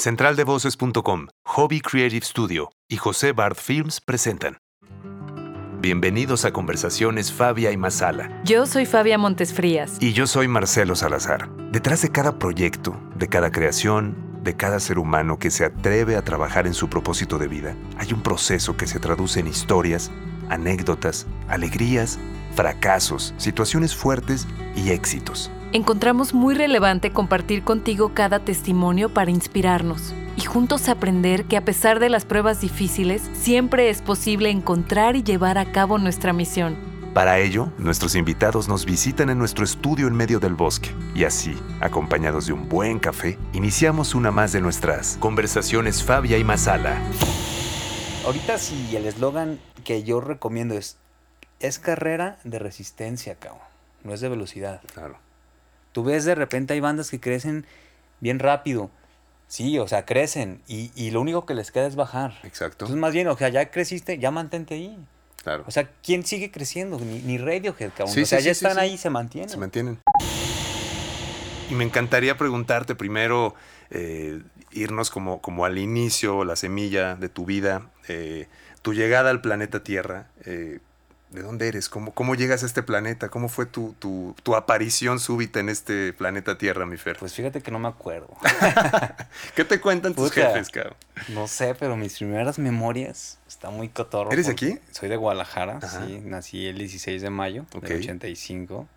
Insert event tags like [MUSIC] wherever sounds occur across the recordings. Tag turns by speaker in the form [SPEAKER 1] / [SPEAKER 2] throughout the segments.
[SPEAKER 1] Centraldevoces.com, Hobby Creative Studio y José Bard Films presentan. Bienvenidos a Conversaciones Fabia y Masala.
[SPEAKER 2] Yo soy Fabia Montesfrías.
[SPEAKER 1] Y yo soy Marcelo Salazar. Detrás de cada proyecto, de cada creación, de cada ser humano que se atreve a trabajar en su propósito de vida, hay un proceso que se traduce en historias, anécdotas, alegrías, fracasos, situaciones fuertes y éxitos.
[SPEAKER 2] Encontramos muy relevante compartir contigo cada testimonio para inspirarnos y juntos aprender que a pesar de las pruebas difíciles, siempre es posible encontrar y llevar a cabo nuestra misión.
[SPEAKER 1] Para ello, nuestros invitados nos visitan en nuestro estudio en medio del bosque y así, acompañados de un buen café, iniciamos una más de nuestras conversaciones Fabia y Masala.
[SPEAKER 3] Ahorita sí, el eslogan que yo recomiendo es, es carrera de resistencia, cabrón, no es de velocidad.
[SPEAKER 1] Claro.
[SPEAKER 3] Tú ves de repente hay bandas que crecen bien rápido. Sí, o sea, crecen y, y lo único que les queda es bajar.
[SPEAKER 1] Exacto.
[SPEAKER 3] Entonces, más bien, o sea, ya creciste, ya mantente ahí.
[SPEAKER 1] Claro.
[SPEAKER 3] O sea, ¿quién sigue creciendo? Ni, ni Radiohead, cabrón.
[SPEAKER 1] Sí,
[SPEAKER 3] o sea,
[SPEAKER 1] sí,
[SPEAKER 3] ya
[SPEAKER 1] sí,
[SPEAKER 3] están ahí y se mantienen.
[SPEAKER 1] Se mantienen. Y me encantaría preguntarte primero, eh, irnos como, como al inicio, la semilla de tu vida, eh, tu llegada al planeta Tierra. eh, ¿De dónde eres? ¿Cómo, ¿Cómo llegas a este planeta? ¿Cómo fue tu, tu, tu aparición súbita en este planeta Tierra, mi Fer?
[SPEAKER 3] Pues fíjate que no me acuerdo. [LAUGHS]
[SPEAKER 1] ¿Qué te cuentan tus
[SPEAKER 3] Puta.
[SPEAKER 1] jefes, cabrón?
[SPEAKER 3] no sé, pero mis primeras memorias está muy cotorro.
[SPEAKER 1] ¿Eres aquí?
[SPEAKER 3] Soy de Guadalajara,
[SPEAKER 1] Ajá.
[SPEAKER 3] sí. Nací el 16 de mayo
[SPEAKER 1] Ok.
[SPEAKER 3] del 85.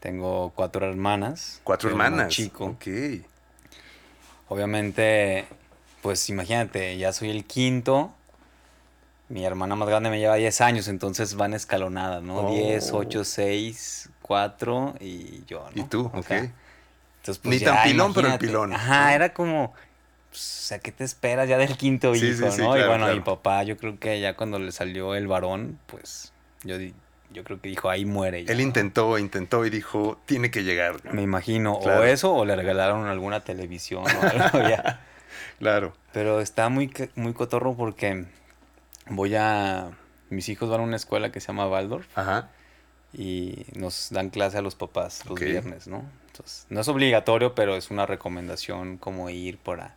[SPEAKER 3] Tengo cuatro hermanas.
[SPEAKER 1] Cuatro hermanas.
[SPEAKER 3] Chico.
[SPEAKER 1] Ok.
[SPEAKER 3] Obviamente, pues imagínate, ya soy el quinto. Mi hermana más grande me lleva 10 años, entonces van escalonadas, ¿no?
[SPEAKER 1] Oh.
[SPEAKER 3] 10, 8, 6, 4 y yo, ¿no?
[SPEAKER 1] ¿Y tú?
[SPEAKER 3] O
[SPEAKER 1] Ok.
[SPEAKER 3] entonces,
[SPEAKER 1] Ni tan pilón, pero el pilón,
[SPEAKER 3] Ajá, era como, pues, sea, ¿qué te esperas ya del quinto
[SPEAKER 1] Sí,
[SPEAKER 3] hijo,
[SPEAKER 1] sí, sí,
[SPEAKER 3] no? y bueno,
[SPEAKER 1] claro.
[SPEAKER 3] mi papá, yo creo que ya cuando le salió el varón, pues, yo, yo creo que dijo, ahí muere. ya,
[SPEAKER 1] Él
[SPEAKER 3] ¿no?
[SPEAKER 1] intentó, intentó y dijo, tiene que llegar.
[SPEAKER 3] Me imagino,
[SPEAKER 1] Claro.
[SPEAKER 3] o eso, o le regalaron alguna televisión o algo ya. [LAUGHS]
[SPEAKER 1] Claro.
[SPEAKER 3] Pero está muy, muy cotorro porque voy a... Mis hijos van a una escuela que se llama Waldorf
[SPEAKER 1] Ajá.
[SPEAKER 3] y nos dan clase a los papás los viernes, ¿no? Entonces, no es obligatorio, pero es una recomendación como ir para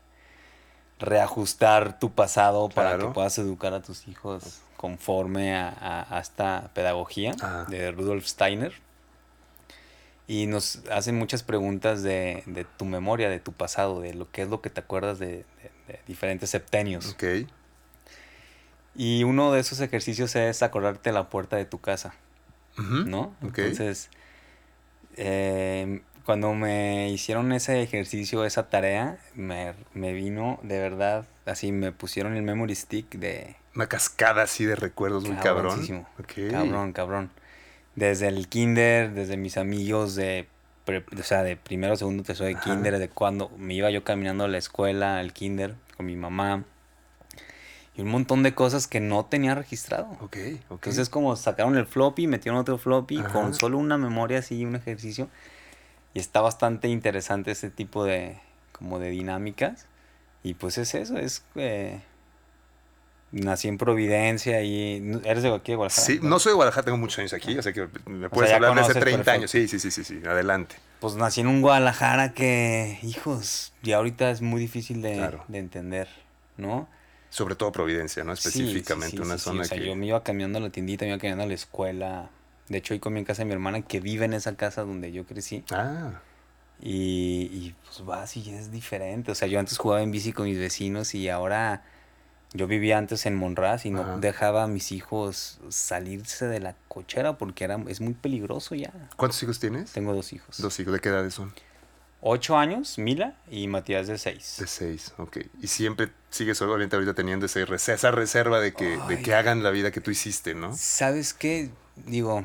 [SPEAKER 3] reajustar tu pasado para que puedas educar a tus hijos conforme a, a- a esta pedagogía
[SPEAKER 1] Ajá.
[SPEAKER 3] de Rudolf Steiner. Y nos hacen muchas preguntas de, de tu memoria, de tu pasado, de lo que es lo que te acuerdas de, de- de diferentes septenios.
[SPEAKER 1] Ok.
[SPEAKER 3] Y uno de esos ejercicios es acordarte la puerta de tu casa. ¿no?
[SPEAKER 1] Ok.
[SPEAKER 3] Entonces, eh, cuando me hicieron ese ejercicio, esa tarea, me, me vino de verdad, así me pusieron el memory stick de
[SPEAKER 1] Una cascada así de recuerdos muy cabrón.
[SPEAKER 3] Cabrón, cabrón. Desde el kinder, desde mis amigos de, pre- o sea, de primero, segundo, tercero de
[SPEAKER 1] Ajá.
[SPEAKER 3] kinder, de cuando me iba yo caminando a la escuela, al kinder, con mi mamá. Y un montón de cosas que no tenía registrado.
[SPEAKER 1] Ok, ok.
[SPEAKER 3] Entonces como sacaron el floppy, metieron otro floppy
[SPEAKER 1] Ajá.
[SPEAKER 3] con solo una memoria así, un ejercicio. Y está bastante interesante ese tipo de, como de dinámicas. Y pues es eso, es... eh, nací en Providencia y... ¿Eres de aquí, de Guadalajara?
[SPEAKER 1] Sí, no soy de Guadalajara, tengo muchos años aquí, o sea que me puedes
[SPEAKER 3] ya
[SPEAKER 1] hablar de hace
[SPEAKER 3] conoces
[SPEAKER 1] 30 años. Sí, sí, sí, sí, sí, adelante.
[SPEAKER 3] Pues nací en un Guadalajara que, hijos, ya ahorita es muy difícil de,
[SPEAKER 1] Claro.
[SPEAKER 3] de entender, ¿no?
[SPEAKER 1] Sobre todo Providencia, ¿no?
[SPEAKER 3] Sí, sí,
[SPEAKER 1] Específicamente,
[SPEAKER 3] sí,
[SPEAKER 1] una zona
[SPEAKER 3] O sea,
[SPEAKER 1] que...
[SPEAKER 3] yo me iba caminando a la tiendita, me iba caminando a la escuela. De hecho, hoy comí en casa de mi hermana que vive en esa casa donde yo crecí.
[SPEAKER 1] Ah,
[SPEAKER 3] Y, y, pues vas y es diferente. O sea, yo antes jugaba en bici con mis vecinos y ahora yo vivía antes en Monraz y no
[SPEAKER 1] Ajá.
[SPEAKER 3] dejaba a mis hijos salirse de la cochera porque era, es muy peligroso ya.
[SPEAKER 1] ¿cuántos hijos tienes?
[SPEAKER 3] Tengo dos hijos.
[SPEAKER 1] Dos hijos, ¿de qué edades son?
[SPEAKER 3] Ocho años, Mila, y Matías de seis.
[SPEAKER 1] De seis, ok. Y siempre sigues obviamente ahorita teniendo ese, res- esa reserva de que, de que hagan la vida que tú hiciste, ¿no?
[SPEAKER 3] ¿Sabes qué? Digo,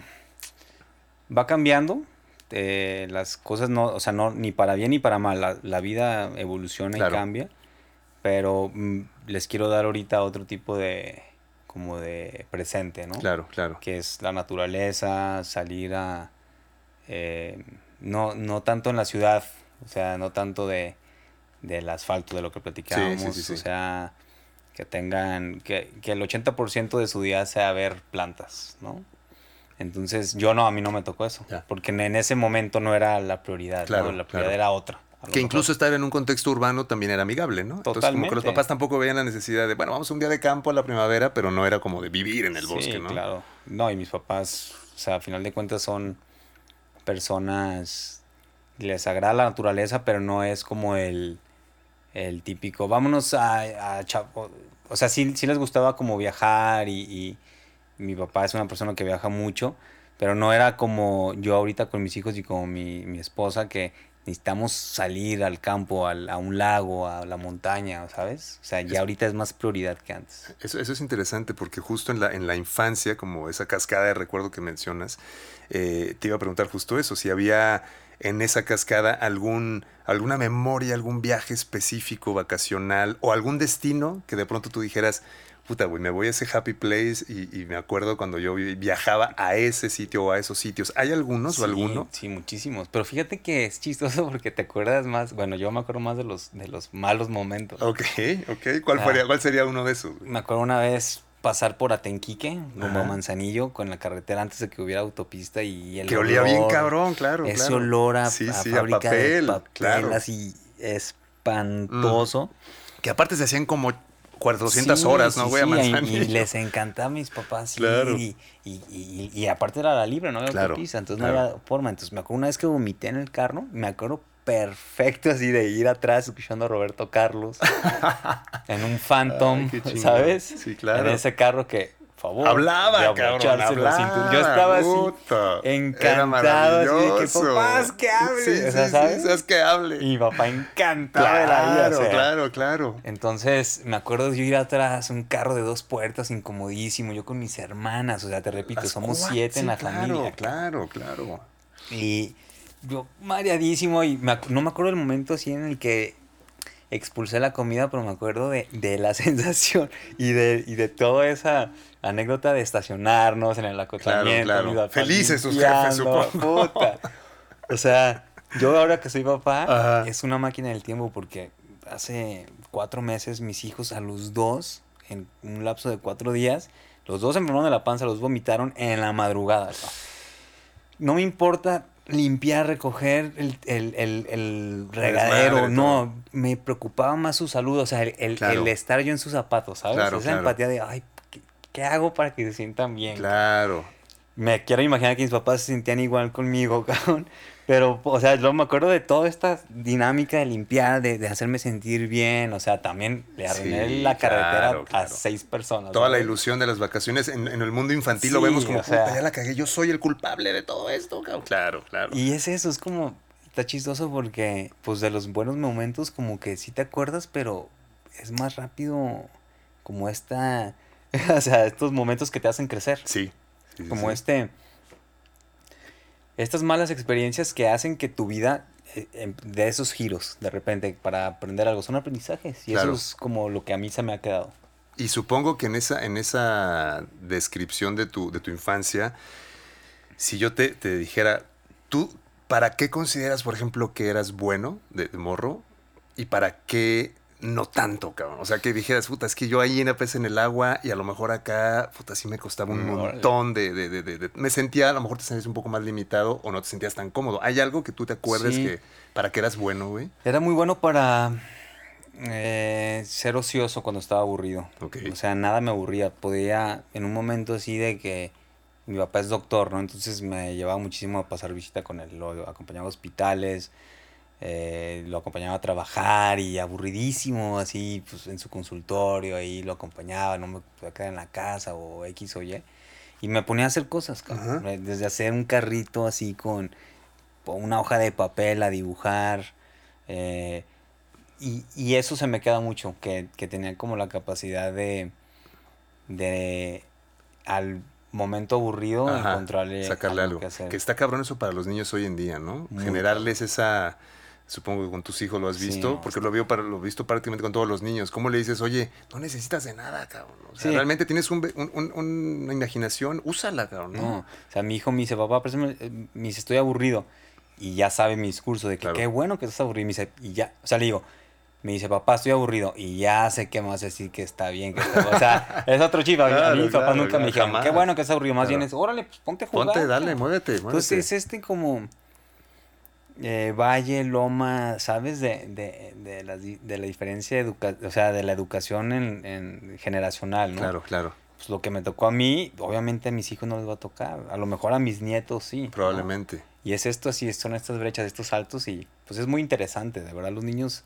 [SPEAKER 3] va cambiando. eh, las cosas no, o sea, no, ni para bien ni para mal. La, la vida evoluciona
[SPEAKER 1] Claro.
[SPEAKER 3] y cambia. Pero mm, les quiero dar ahorita otro tipo de, como de presente, ¿no?
[SPEAKER 1] Claro, claro.
[SPEAKER 3] Que es la naturaleza, salir a, eh, no, no tanto en la ciudad, o sea, no tanto de, del asfalto, de lo que platicábamos,
[SPEAKER 1] sí, sí.
[SPEAKER 3] o sea, que tengan, que, que el 80% de su día sea ver plantas, ¿no? Entonces, yo no, a mí no me tocó eso,
[SPEAKER 1] Ya.
[SPEAKER 3] porque en, ese momento no era la prioridad, ¿no?
[SPEAKER 1] Claro,
[SPEAKER 3] la
[SPEAKER 1] claro.
[SPEAKER 3] prioridad era otra.
[SPEAKER 1] Que incluso estar en un contexto urbano también era amigable, ¿no? Entonces, como que los
[SPEAKER 3] Totalmente.
[SPEAKER 1] papás tampoco veían la necesidad de, bueno, vamos un día de campo a la primavera, pero no era como de vivir en el
[SPEAKER 3] Sí,
[SPEAKER 1] bosque, ¿no?
[SPEAKER 3] claro. No, y mis papás, o sea, a final de cuentas son personas, les agrada la naturaleza, pero no es como el, el típico, vámonos a, a Cha- o, o sea, sí, sí les gustaba como viajar y, y mi papá es una persona que viaja mucho, pero no era como yo ahorita con mis hijos y con mi, mi esposa que necesitamos salir al campo, al- a un lago, a la montaña, ¿sabes? O sea, ya
[SPEAKER 1] Es-
[SPEAKER 3] ahorita es más prioridad que antes.
[SPEAKER 1] Eso, eso es interesante porque justo en la, en la infancia, como esa cascada de recuerdo que mencionas, eh, te iba a preguntar justo eso, si había en esa cascada algún, alguna memoria, algún viaje específico, vacacional o algún destino que de pronto tú dijeras, puta, güey, me voy a ese happy place y, y me acuerdo cuando yo vi- viajaba a ese sitio o a esos sitios. ¿Hay algunos o alguno?
[SPEAKER 3] Sí, muchísimos. Pero fíjate que es chistoso porque te acuerdas más. Bueno, yo me acuerdo más de los, de los malos momentos.
[SPEAKER 1] Ok, ok. ¿Cuál,
[SPEAKER 3] Ah.
[SPEAKER 1] sería, ¿Cuál sería uno de esos?
[SPEAKER 3] Me acuerdo una vez pasar por Atenquique,
[SPEAKER 1] Ajá.
[SPEAKER 3] Manzanillo, con la carretera antes de que hubiera autopista y el
[SPEAKER 1] Que olía bien
[SPEAKER 3] olor,
[SPEAKER 1] cabrón, claro.
[SPEAKER 3] Ese
[SPEAKER 1] claro.
[SPEAKER 3] olor a,
[SPEAKER 1] Sí,
[SPEAKER 3] a
[SPEAKER 1] sí, a
[SPEAKER 3] fábrica
[SPEAKER 1] papel,
[SPEAKER 3] de papel
[SPEAKER 1] claro.
[SPEAKER 3] así espantoso.
[SPEAKER 1] Que aparte se hacían como 400
[SPEAKER 3] Sí,
[SPEAKER 1] horas, ¿no,
[SPEAKER 3] sí,
[SPEAKER 1] güey? a
[SPEAKER 3] y-
[SPEAKER 1] Manzanillo.
[SPEAKER 3] y, les encantaba a mis papás
[SPEAKER 1] Claro.
[SPEAKER 3] y, y, y- y aparte era la libre, no había
[SPEAKER 1] Claro,
[SPEAKER 3] autopista, entonces
[SPEAKER 1] claro.
[SPEAKER 3] no había forma. Entonces me acuerdo una vez que vomité en el carro, me acuerdo perfecto así de ir atrás escuchando a Roberto Carlos [LAUGHS] en un Phantom,
[SPEAKER 1] Ay.
[SPEAKER 3] ¿sabes?
[SPEAKER 1] Sí, claro.
[SPEAKER 3] En ese carro que, por favor,
[SPEAKER 1] Hablaba, cabrón, hablaba.
[SPEAKER 3] Yo estaba así encantado, así de que papás que hable,
[SPEAKER 1] Sí,
[SPEAKER 3] o sea,
[SPEAKER 1] sí,
[SPEAKER 3] ¿sabes?
[SPEAKER 1] sí, sabes que hable.
[SPEAKER 3] y mi papá encantado de la vida.
[SPEAKER 1] Claro,
[SPEAKER 3] o sea,
[SPEAKER 1] claro, claro.
[SPEAKER 3] entonces, me acuerdo de yo ir atrás, un carro de dos puertas, incomodísimo, yo con mis hermanas, o sea, te repito,
[SPEAKER 1] Las
[SPEAKER 3] somos siete en la
[SPEAKER 1] claro,
[SPEAKER 3] familia.
[SPEAKER 1] Claro, claro.
[SPEAKER 3] Y yo mareadísimo, y me no me acuerdo el momento así en el que expulsé la comida, pero me acuerdo de, de la [LAUGHS] sensación y de, y de toda esa anécdota de estacionarnos en el acotamiento.
[SPEAKER 1] claro.
[SPEAKER 3] papás
[SPEAKER 1] Felices sus jefes, supongo.
[SPEAKER 3] puta. O sea, yo ahora que soy papá,
[SPEAKER 1] Ajá.
[SPEAKER 3] es una máquina del tiempo porque hace cuatro meses mis hijos a los dos, en un lapso de cuatro días, los dos enfermaron de la panza, los vomitaron en la madrugada. ¿no? No me importa limpiar, recoger el, el- el- el regadero, no, me preocupaba más su salud, o sea, el, el-
[SPEAKER 1] Claro.
[SPEAKER 3] el estar yo en sus zapatos, ¿sabes?
[SPEAKER 1] Claro,
[SPEAKER 3] Esa
[SPEAKER 1] claro.
[SPEAKER 3] empatía de, ay, ¿qué, qué hago para que se sientan bien?
[SPEAKER 1] Claro.
[SPEAKER 3] Me quiero imaginar que mis papás se sentían igual conmigo, [LAUGHS] cabrón. Pero, o sea, yo me acuerdo de toda esta dinámica de limpiar, de, de hacerme sentir bien. O sea, también le arruiné
[SPEAKER 1] Sí,
[SPEAKER 3] la carretera
[SPEAKER 1] claro,
[SPEAKER 3] a seis personas.
[SPEAKER 1] Toda la ilusión de las vacaciones en, en el mundo infantil lo vemos como,
[SPEAKER 3] o sea-
[SPEAKER 1] ya la cagué, yo soy el culpable de todo esto, cabrón. Claro, claro.
[SPEAKER 3] Y es eso, es como, está chistoso porque, pues, de los buenos momentos, como que sí te acuerdas, pero es más rápido como esta, [LAUGHS] o sea, estos momentos que te hacen crecer.
[SPEAKER 1] Sí. sí, sí,
[SPEAKER 3] como
[SPEAKER 1] sí.
[SPEAKER 3] este estas malas experiencias que hacen que tu vida eh, em- de esos giros de repente para aprender algo son aprendizajes y
[SPEAKER 1] Claro.
[SPEAKER 3] eso es como lo que a mí se me ha quedado
[SPEAKER 1] Y supongo que en esa, en esa descripción de tu, de tu infancia, si yo te, te dijera, ¿tú para qué consideras, por ejemplo, que eras bueno de, de morro? ¿Y para qué no tanto, cabrón? O sea, que dijeras, puta, es que yo ahí en la pez en el agua y a lo mejor acá, puta, sí me costaba un
[SPEAKER 3] Mm,
[SPEAKER 1] montón de, de, de- Me sentía, a lo mejor te sentías un poco más limitado o no te sentías tan cómodo. ¿Hay algo que tú te acuerdes
[SPEAKER 3] Sí.
[SPEAKER 1] que para qué eras bueno, güey?
[SPEAKER 3] era muy bueno para eh, ser ocioso cuando estaba aburrido
[SPEAKER 1] Ok.
[SPEAKER 3] o sea nada me aburría podía en un momento así de que mi papá es doctor no entonces me llevaba muchísimo a pasar visita con él lo acompañaba a hospitales eh, lo acompañaba a trabajar y aburridísimo, así, pues en su consultorio, ahí lo acompañaba, no me podía quedar en la casa o X o Y. Y me ponía a hacer cosas, cabrón,
[SPEAKER 1] Ajá.
[SPEAKER 3] desde hacer un carrito así con, una hoja de papel a dibujar. eh, y, y eso se me queda mucho, que, que tenía como la capacidad de, de al momento aburrido
[SPEAKER 1] Ajá,
[SPEAKER 3] encontrarle
[SPEAKER 1] sacarle algo.
[SPEAKER 3] que hacer.
[SPEAKER 1] Que está cabrón eso para los niños hoy en día, ¿no?
[SPEAKER 3] Muy
[SPEAKER 1] Generarles esa, supongo que con tus hijos lo has visto, porque lo veo para, lo he visto prácticamente con todos los niños. ¿Cómo le dices, oye, no necesitas de nada, cabrón? O sea,
[SPEAKER 3] Sí.
[SPEAKER 1] realmente tienes un, ve- un- un- una imaginación, úsala, cabrón, ¿no?
[SPEAKER 3] No, o sea, mi hijo me dice, papá, eh, me dice, estoy aburrido. Y ya sabe mi discurso de que
[SPEAKER 1] Claro.
[SPEAKER 3] qué bueno que estás aburrido. Me dice, y ya, o sea, le digo, me dice, papá, estoy aburrido. Y ya sé que me vas a decir que está bien. Que está... O sea, es otro chip. A mí- a
[SPEAKER 1] Claro, claro,
[SPEAKER 3] nunca me dijeron, qué bueno que estás aburrido. Más bien es, órale, pues ponte a jugar.
[SPEAKER 1] Ponte, dale,
[SPEAKER 3] cabrón".
[SPEAKER 1] muévete, muévete.
[SPEAKER 3] Entonces es este como... eh, Valle, Loma, ¿sabes? De, de, de, la, de la diferencia educa o sea, de la educación en, en generacional, ¿no?
[SPEAKER 1] Claro, claro.
[SPEAKER 3] Pues lo que me tocó a mí, obviamente a mis hijos no les va a tocar. A lo mejor a mis nietos sí. ¿no?
[SPEAKER 1] Probablemente.
[SPEAKER 3] Y es esto así, son estas brechas, estos saltos y pues es muy interesante, de verdad los niños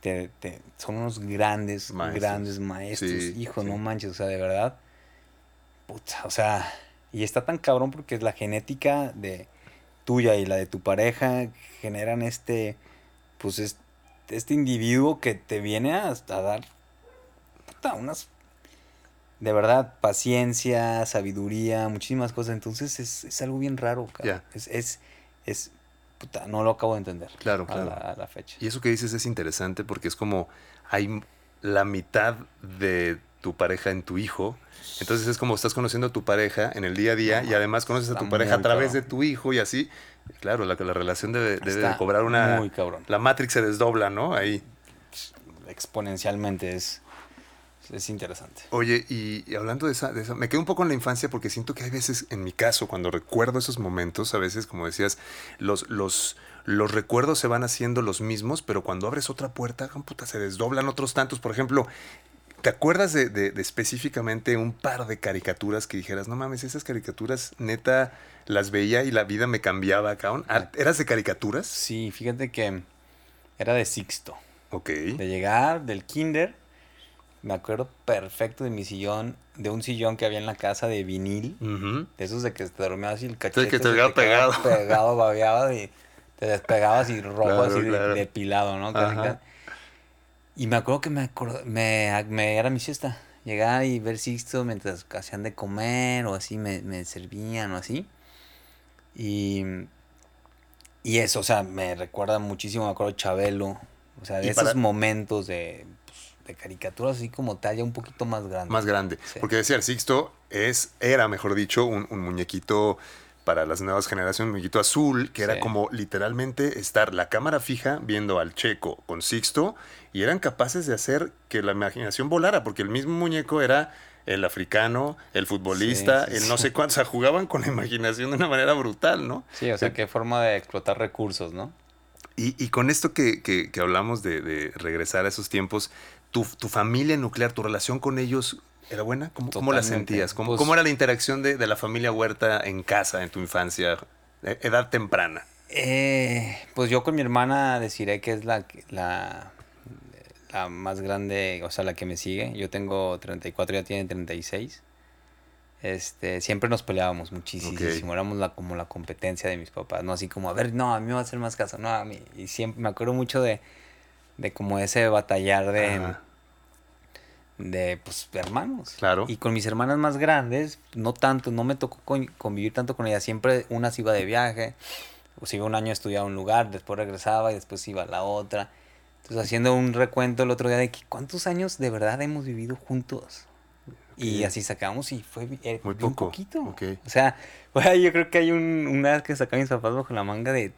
[SPEAKER 3] te, te- son unos grandes,
[SPEAKER 1] Maestros.
[SPEAKER 3] grandes maestros,
[SPEAKER 1] Sí,
[SPEAKER 3] hijo,
[SPEAKER 1] sí.
[SPEAKER 3] no manches, o sea, de verdad, puta, o sea, y está tan cabrón porque es la genética de tuya y la de tu pareja generan este, pues es- este individuo que te viene a, a dar, puta, unas, de verdad, paciencia, sabiduría, muchísimas cosas, entonces es, es algo bien raro.
[SPEAKER 1] Ya.
[SPEAKER 3] Es, es, es, puta, no lo acabo de entender.
[SPEAKER 1] Claro,
[SPEAKER 3] a
[SPEAKER 1] claro.
[SPEAKER 3] la- a la fecha.
[SPEAKER 1] Y eso que dices es interesante porque es como hay la mitad de tu pareja en tu hijo. Entonces es como estás conociendo a tu pareja en el día a día y además conoces a tu pareja a través de tu hijo y así. Claro, la, la relación debe, debe de cobrar una...
[SPEAKER 3] muy cabrón.
[SPEAKER 1] La Matrix se desdobla, ¿no? Ahí.
[SPEAKER 3] Exponencialmente es, es interesante.
[SPEAKER 1] Oye, y, y hablando de esa, de esa, me quedo un poco en la infancia porque siento que hay veces, en mi caso, cuando recuerdo esos momentos, a veces, como decías, los, los, los recuerdos se van haciendo los mismos, pero cuando abres otra puerta, puta, se desdoblan otros tantos. Por ejemplo, ¿te acuerdas de, de- de específicamente un par de caricaturas que dijeras, no mames, esas caricaturas neta las veía y la vida me cambiaba, cabrón? ¿Eras de caricaturas?
[SPEAKER 3] Sí, fíjate que era de Sixto.
[SPEAKER 1] Ok.
[SPEAKER 3] De llegar del kinder, me acuerdo perfecto de mi sillón, de un sillón que había en la casa de vinil, de esos de que te dormías así el cachete.
[SPEAKER 1] que te pegado.
[SPEAKER 3] Pegado, babeaba y te despegabas y rojo
[SPEAKER 1] Claro,
[SPEAKER 3] así de-
[SPEAKER 1] claro.
[SPEAKER 3] depilado, ¿no?
[SPEAKER 1] Ajá.
[SPEAKER 3] Y me acuerdo que me, acor- me, me era mi siesta. Llegar y ver Sixto mientras hacían de comer o así me, me servían o así. Y, y eso, o sea, me recuerda muchísimo, me acuerdo Chabelo. O sea, de esos
[SPEAKER 1] para-
[SPEAKER 3] momentos de, pues, de caricaturas así como tal, ya un poquito más grande.
[SPEAKER 1] Más grande.
[SPEAKER 3] Sí.
[SPEAKER 1] Porque decía, el Sixto es, era, mejor dicho, un, un muñequito para las nuevas generaciones, muñequito azul, que era como literalmente estar la cámara fija viendo al Checo con Sixto y eran capaces de hacer que la imaginación volara, porque el mismo muñeco era el africano, el futbolista,
[SPEAKER 3] Sí, sí,
[SPEAKER 1] el no sé cuánto, o sea, jugaban con la imaginación de una manera brutal, ¿no?
[SPEAKER 3] Sí, o sea, qué forma de explotar recursos, ¿no?
[SPEAKER 1] Y, y con esto que, que- que hablamos de, de regresar a esos tiempos, tu, tu familia nuclear, tu relación con ellos, ¿era buena? ¿Cómo, cómo la sentías? ¿Cómo,
[SPEAKER 3] Pues-
[SPEAKER 1] cómo era la interacción de, de la familia Huerta en casa, en tu infancia, e- edad temprana?
[SPEAKER 3] Eh, pues yo con mi hermana deciré que es la, la, la más grande, o sea, la que me sigue. Yo tengo 34, ella tiene 36. Este, siempre nos peleábamos muchísimo. Éramos la, como la competencia de mis papás, ¿no? Así como, a ver, no, a mí me va a hacer más caso, no, a mí. Y siempre me acuerdo mucho de, de como ese batallar de,
[SPEAKER 1] Ajá.
[SPEAKER 3] De pues, hermanos.
[SPEAKER 1] Claro.
[SPEAKER 3] Y con mis hermanas más grandes, no tanto, no me tocó con- convivir tanto con ellas. Siempre una se iba de viaje, o se iba un año a estudiar a un lugar, después regresaba y después iba a la otra. Entonces, haciendo un recuento el otro día de que cuántos años de verdad hemos vivido juntos. Y así sacamos y fue eh,
[SPEAKER 1] Muy poco,
[SPEAKER 3] poquito.
[SPEAKER 1] ok.
[SPEAKER 3] O sea, [LAUGHS] güey, yo creo que hay un, una vez que sacaron mis papás bajo la manga de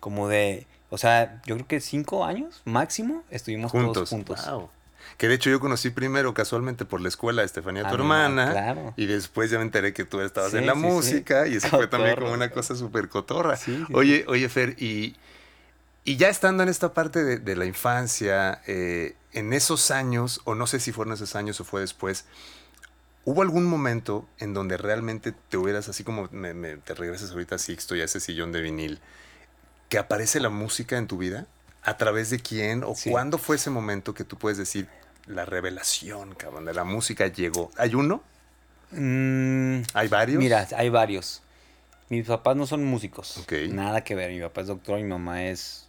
[SPEAKER 3] como de, o sea, yo creo que cinco años máximo estuvimos
[SPEAKER 1] Juntos.
[SPEAKER 3] todos juntos.
[SPEAKER 1] Wow. Que de hecho yo conocí primero casualmente por la escuela a Estefanía,
[SPEAKER 3] Ah,
[SPEAKER 1] tu
[SPEAKER 3] no,
[SPEAKER 1] hermana.
[SPEAKER 3] claro.
[SPEAKER 1] Y después ya me enteré que tú estabas
[SPEAKER 3] Sí,
[SPEAKER 1] en la
[SPEAKER 3] sí, sí.
[SPEAKER 1] música y eso fue también como una cosa súper cotorra. Oye, oye, Fer, y, y ya estando en esta parte de, de la infancia, eh, en esos años, o no sé si fueron esos años o fue después, ¿hubo algún momento en donde realmente te hubieras, así como me- me- te regresas ahorita a Sixto y a ese sillón de vinil, que aparece la música en tu vida? ¿A través de quién? ¿O
[SPEAKER 3] Sí.
[SPEAKER 1] cuándo fue ese momento que tú puedes decir, la revelación, cabrón, de la música llegó? ¿Hay uno?
[SPEAKER 3] Mm,
[SPEAKER 1] ¿Hay varios?
[SPEAKER 3] Mira, hay varios. Mis papás no son músicos.
[SPEAKER 1] Ok.
[SPEAKER 3] Nada que ver. Mi papá es doctor, mi mamá es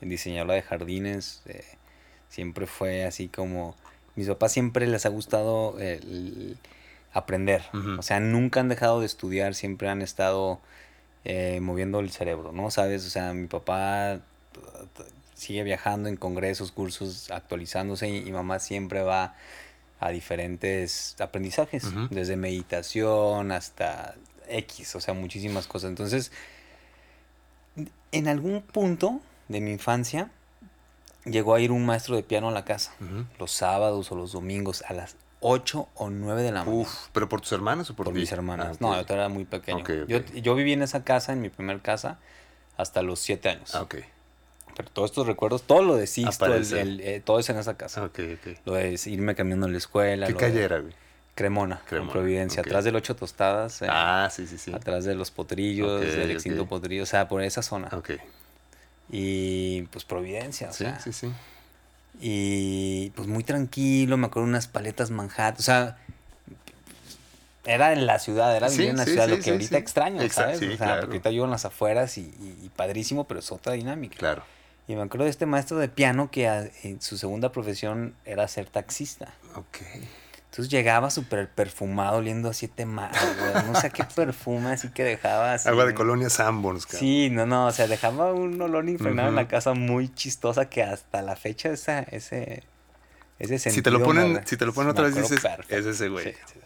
[SPEAKER 3] diseñadora de jardines. eh, siempre fue así como... Mis papás siempre les ha gustado el aprender. O sea, nunca han dejado de estudiar, siempre han estado eh, moviendo el cerebro, ¿no? ¿Sabes? O sea, mi papá sigue viajando en congresos, cursos, actualizándose y mamá siempre va a diferentes aprendizajes, desde meditación hasta X, o sea, muchísimas cosas. Entonces, en algún punto de mi infancia llegó a ir un maestro de piano a la casa, los sábados o los domingos a las 8 o 9 de la mañana.
[SPEAKER 1] Uf, ¿pero por tus hermanos o por,
[SPEAKER 3] Por
[SPEAKER 1] ti?
[SPEAKER 3] mis hermanas.
[SPEAKER 1] Ah.
[SPEAKER 3] No, yo era muy pequeño. Yo, yo viví en esa casa, en mi primer casa, hasta los siete años.
[SPEAKER 1] Ah, ok.
[SPEAKER 3] Pero todos estos recuerdos, todo lo de Sixto, el-
[SPEAKER 1] Aparece.
[SPEAKER 3] el- eh, todo es en esa casa.
[SPEAKER 1] Ok, ok.
[SPEAKER 3] Lo de irme caminando a la escuela.
[SPEAKER 1] ¿Qué calle era, güey?
[SPEAKER 3] Cremona,
[SPEAKER 1] Cremona,
[SPEAKER 3] en Providencia,
[SPEAKER 1] ok.
[SPEAKER 3] atrás del Ocho Tostadas, eh,
[SPEAKER 1] Ah, sí, sí, sí.
[SPEAKER 3] atrás de los potrillos, del extinto potrillo, o sea, por esa zona.
[SPEAKER 1] Ok.
[SPEAKER 3] Y pues Providencia, o
[SPEAKER 1] Sí,
[SPEAKER 3] sea.
[SPEAKER 1] sí, sí.
[SPEAKER 3] Y pues muy tranquilo, me acuerdo unas paletas Manhattan, o sea, era en la ciudad, era vivir
[SPEAKER 1] Sí,
[SPEAKER 3] en la
[SPEAKER 1] sí,
[SPEAKER 3] ciudad,
[SPEAKER 1] sí,
[SPEAKER 3] lo que
[SPEAKER 1] sí,
[SPEAKER 3] ahorita
[SPEAKER 1] sí.
[SPEAKER 3] extraño, ¿sabes?
[SPEAKER 1] sí,
[SPEAKER 3] o sea,
[SPEAKER 1] claro.
[SPEAKER 3] porque ahorita vivo en las afueras y, y- y padrísimo, pero es otra dinámica.
[SPEAKER 1] Claro.
[SPEAKER 3] Y me acuerdo de este maestro de piano que a- en su segunda profesión era ser taxista.
[SPEAKER 1] Ok.
[SPEAKER 3] Entonces llegaba súper perfumado, oliendo a siete más, no sé qué perfume, así que dejaba así.
[SPEAKER 1] Agua de colonia Sanborns, cabrón.
[SPEAKER 3] Sí, no, no, o sea, dejaba un olor infernal en la casa muy chistosa que hasta la fecha esa, ese, ese sentido
[SPEAKER 1] Si te lo ponen,
[SPEAKER 3] me-
[SPEAKER 1] si te lo ponen otra vez dices,
[SPEAKER 3] perfecto.
[SPEAKER 1] es ese güey.
[SPEAKER 3] Sí, sí, sí.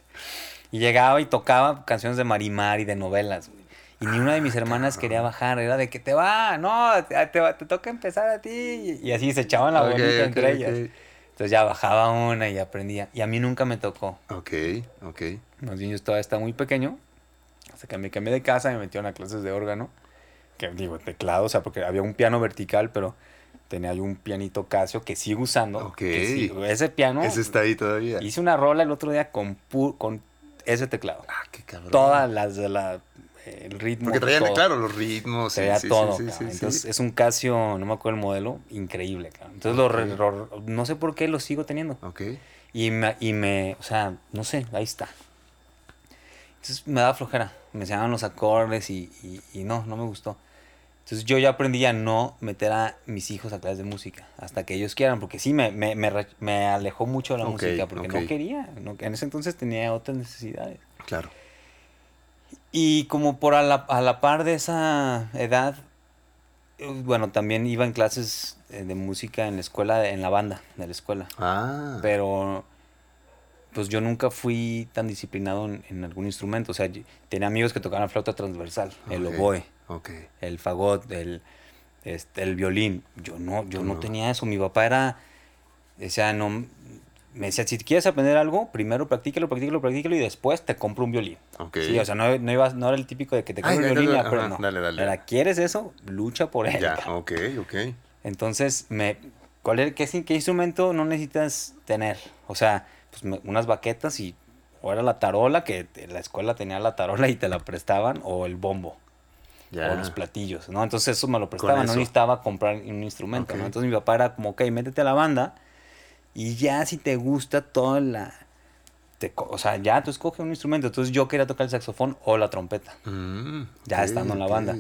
[SPEAKER 3] Y llegaba y tocaba canciones de Marimar y de novelas, güey. Y ni una de mis hermanas quería bajar, era de que te va, no, te, te te toca empezar a ti. Y así se echaban la
[SPEAKER 1] Ok,
[SPEAKER 3] bolita
[SPEAKER 1] ok,
[SPEAKER 3] entre ellas.
[SPEAKER 1] ok.
[SPEAKER 3] Entonces ya bajaba una y aprendía. Y a mí nunca me tocó.
[SPEAKER 1] Ok, ok.
[SPEAKER 3] Bien yo todavía estaba muy pequeño. Hasta que me cambié de casa, me metieron a clases de órgano. Que digo, teclado, o sea, porque había un piano vertical, pero tenía yo un pianito Casio que sigo usando.
[SPEAKER 1] Ok.
[SPEAKER 3] que sí, ese piano.
[SPEAKER 1] Ese está ahí todavía.
[SPEAKER 3] Hice una rola el otro día con, pu- con ese teclado.
[SPEAKER 1] Ah, qué cabrón.
[SPEAKER 3] Todas las de la. El ritmo.
[SPEAKER 1] Porque traían,
[SPEAKER 3] todo.
[SPEAKER 1] claro, los ritmos.
[SPEAKER 3] Traía
[SPEAKER 1] sí,
[SPEAKER 3] todo,
[SPEAKER 1] sí, sí, sí.
[SPEAKER 3] Entonces es un Casio, no me acuerdo el modelo, increíble, cabrón. Entonces lo re- lo- no sé por qué lo sigo teniendo.
[SPEAKER 1] Ok.
[SPEAKER 3] Y me, y me, o sea, no sé, ahí está. Entonces me daba flojera, me enseñaban los acordes y, y, y no, no me gustó. Entonces yo ya aprendí a no meter a mis hijos a clases de música hasta que ellos quieran, porque sí, me, me, me, alejó mucho de la música, porque no quería. no- en ese entonces tenía otras necesidades.
[SPEAKER 1] Claro.
[SPEAKER 3] Y como por a la, a la par de esa edad, eh, bueno, también iba en clases eh, de música en la escuela, en la banda de la escuela.
[SPEAKER 1] Ah.
[SPEAKER 3] Pero pues yo nunca fui tan disciplinado en, en algún instrumento. O sea, tenía amigos que tocaban flauta transversal, el oboe, el fagot, el, este, el violín. Yo no, yo no
[SPEAKER 1] no.
[SPEAKER 3] tenía eso. Mi papá era, decía, no, me decía, si quieres aprender algo, primero practícalo, practícalo, practícalo y después te compro un violín.
[SPEAKER 1] Ok.
[SPEAKER 3] Sí, o sea, no, no, ibas- no era el típico de que te compro un violín
[SPEAKER 1] dale,
[SPEAKER 3] aprendo.
[SPEAKER 1] ajá, dale, dale.
[SPEAKER 3] Era, ¿quieres eso? Lucha por él.
[SPEAKER 1] Ya, [LAUGHS] ok, ok.
[SPEAKER 3] Entonces, me, ¿cuál es, qué, qué instrumento no necesitas tener? O sea, pues me- unas baquetas y o era la tarola, que en la escuela tenía la tarola y te la prestaban, o el bombo,
[SPEAKER 1] Ya.
[SPEAKER 3] o los platillos, ¿no? Entonces eso me lo prestaban, no necesitaba comprar un instrumento,
[SPEAKER 1] Ok.
[SPEAKER 3] ¿no? Entonces mi papá era como, ok, métete a la banda y ya si te gusta toda la... te o sea, ya tú escoge un instrumento. Entonces yo quería tocar el saxofón o la trompeta.
[SPEAKER 1] Mm,
[SPEAKER 3] Ya
[SPEAKER 1] ok,
[SPEAKER 3] estando en la banda.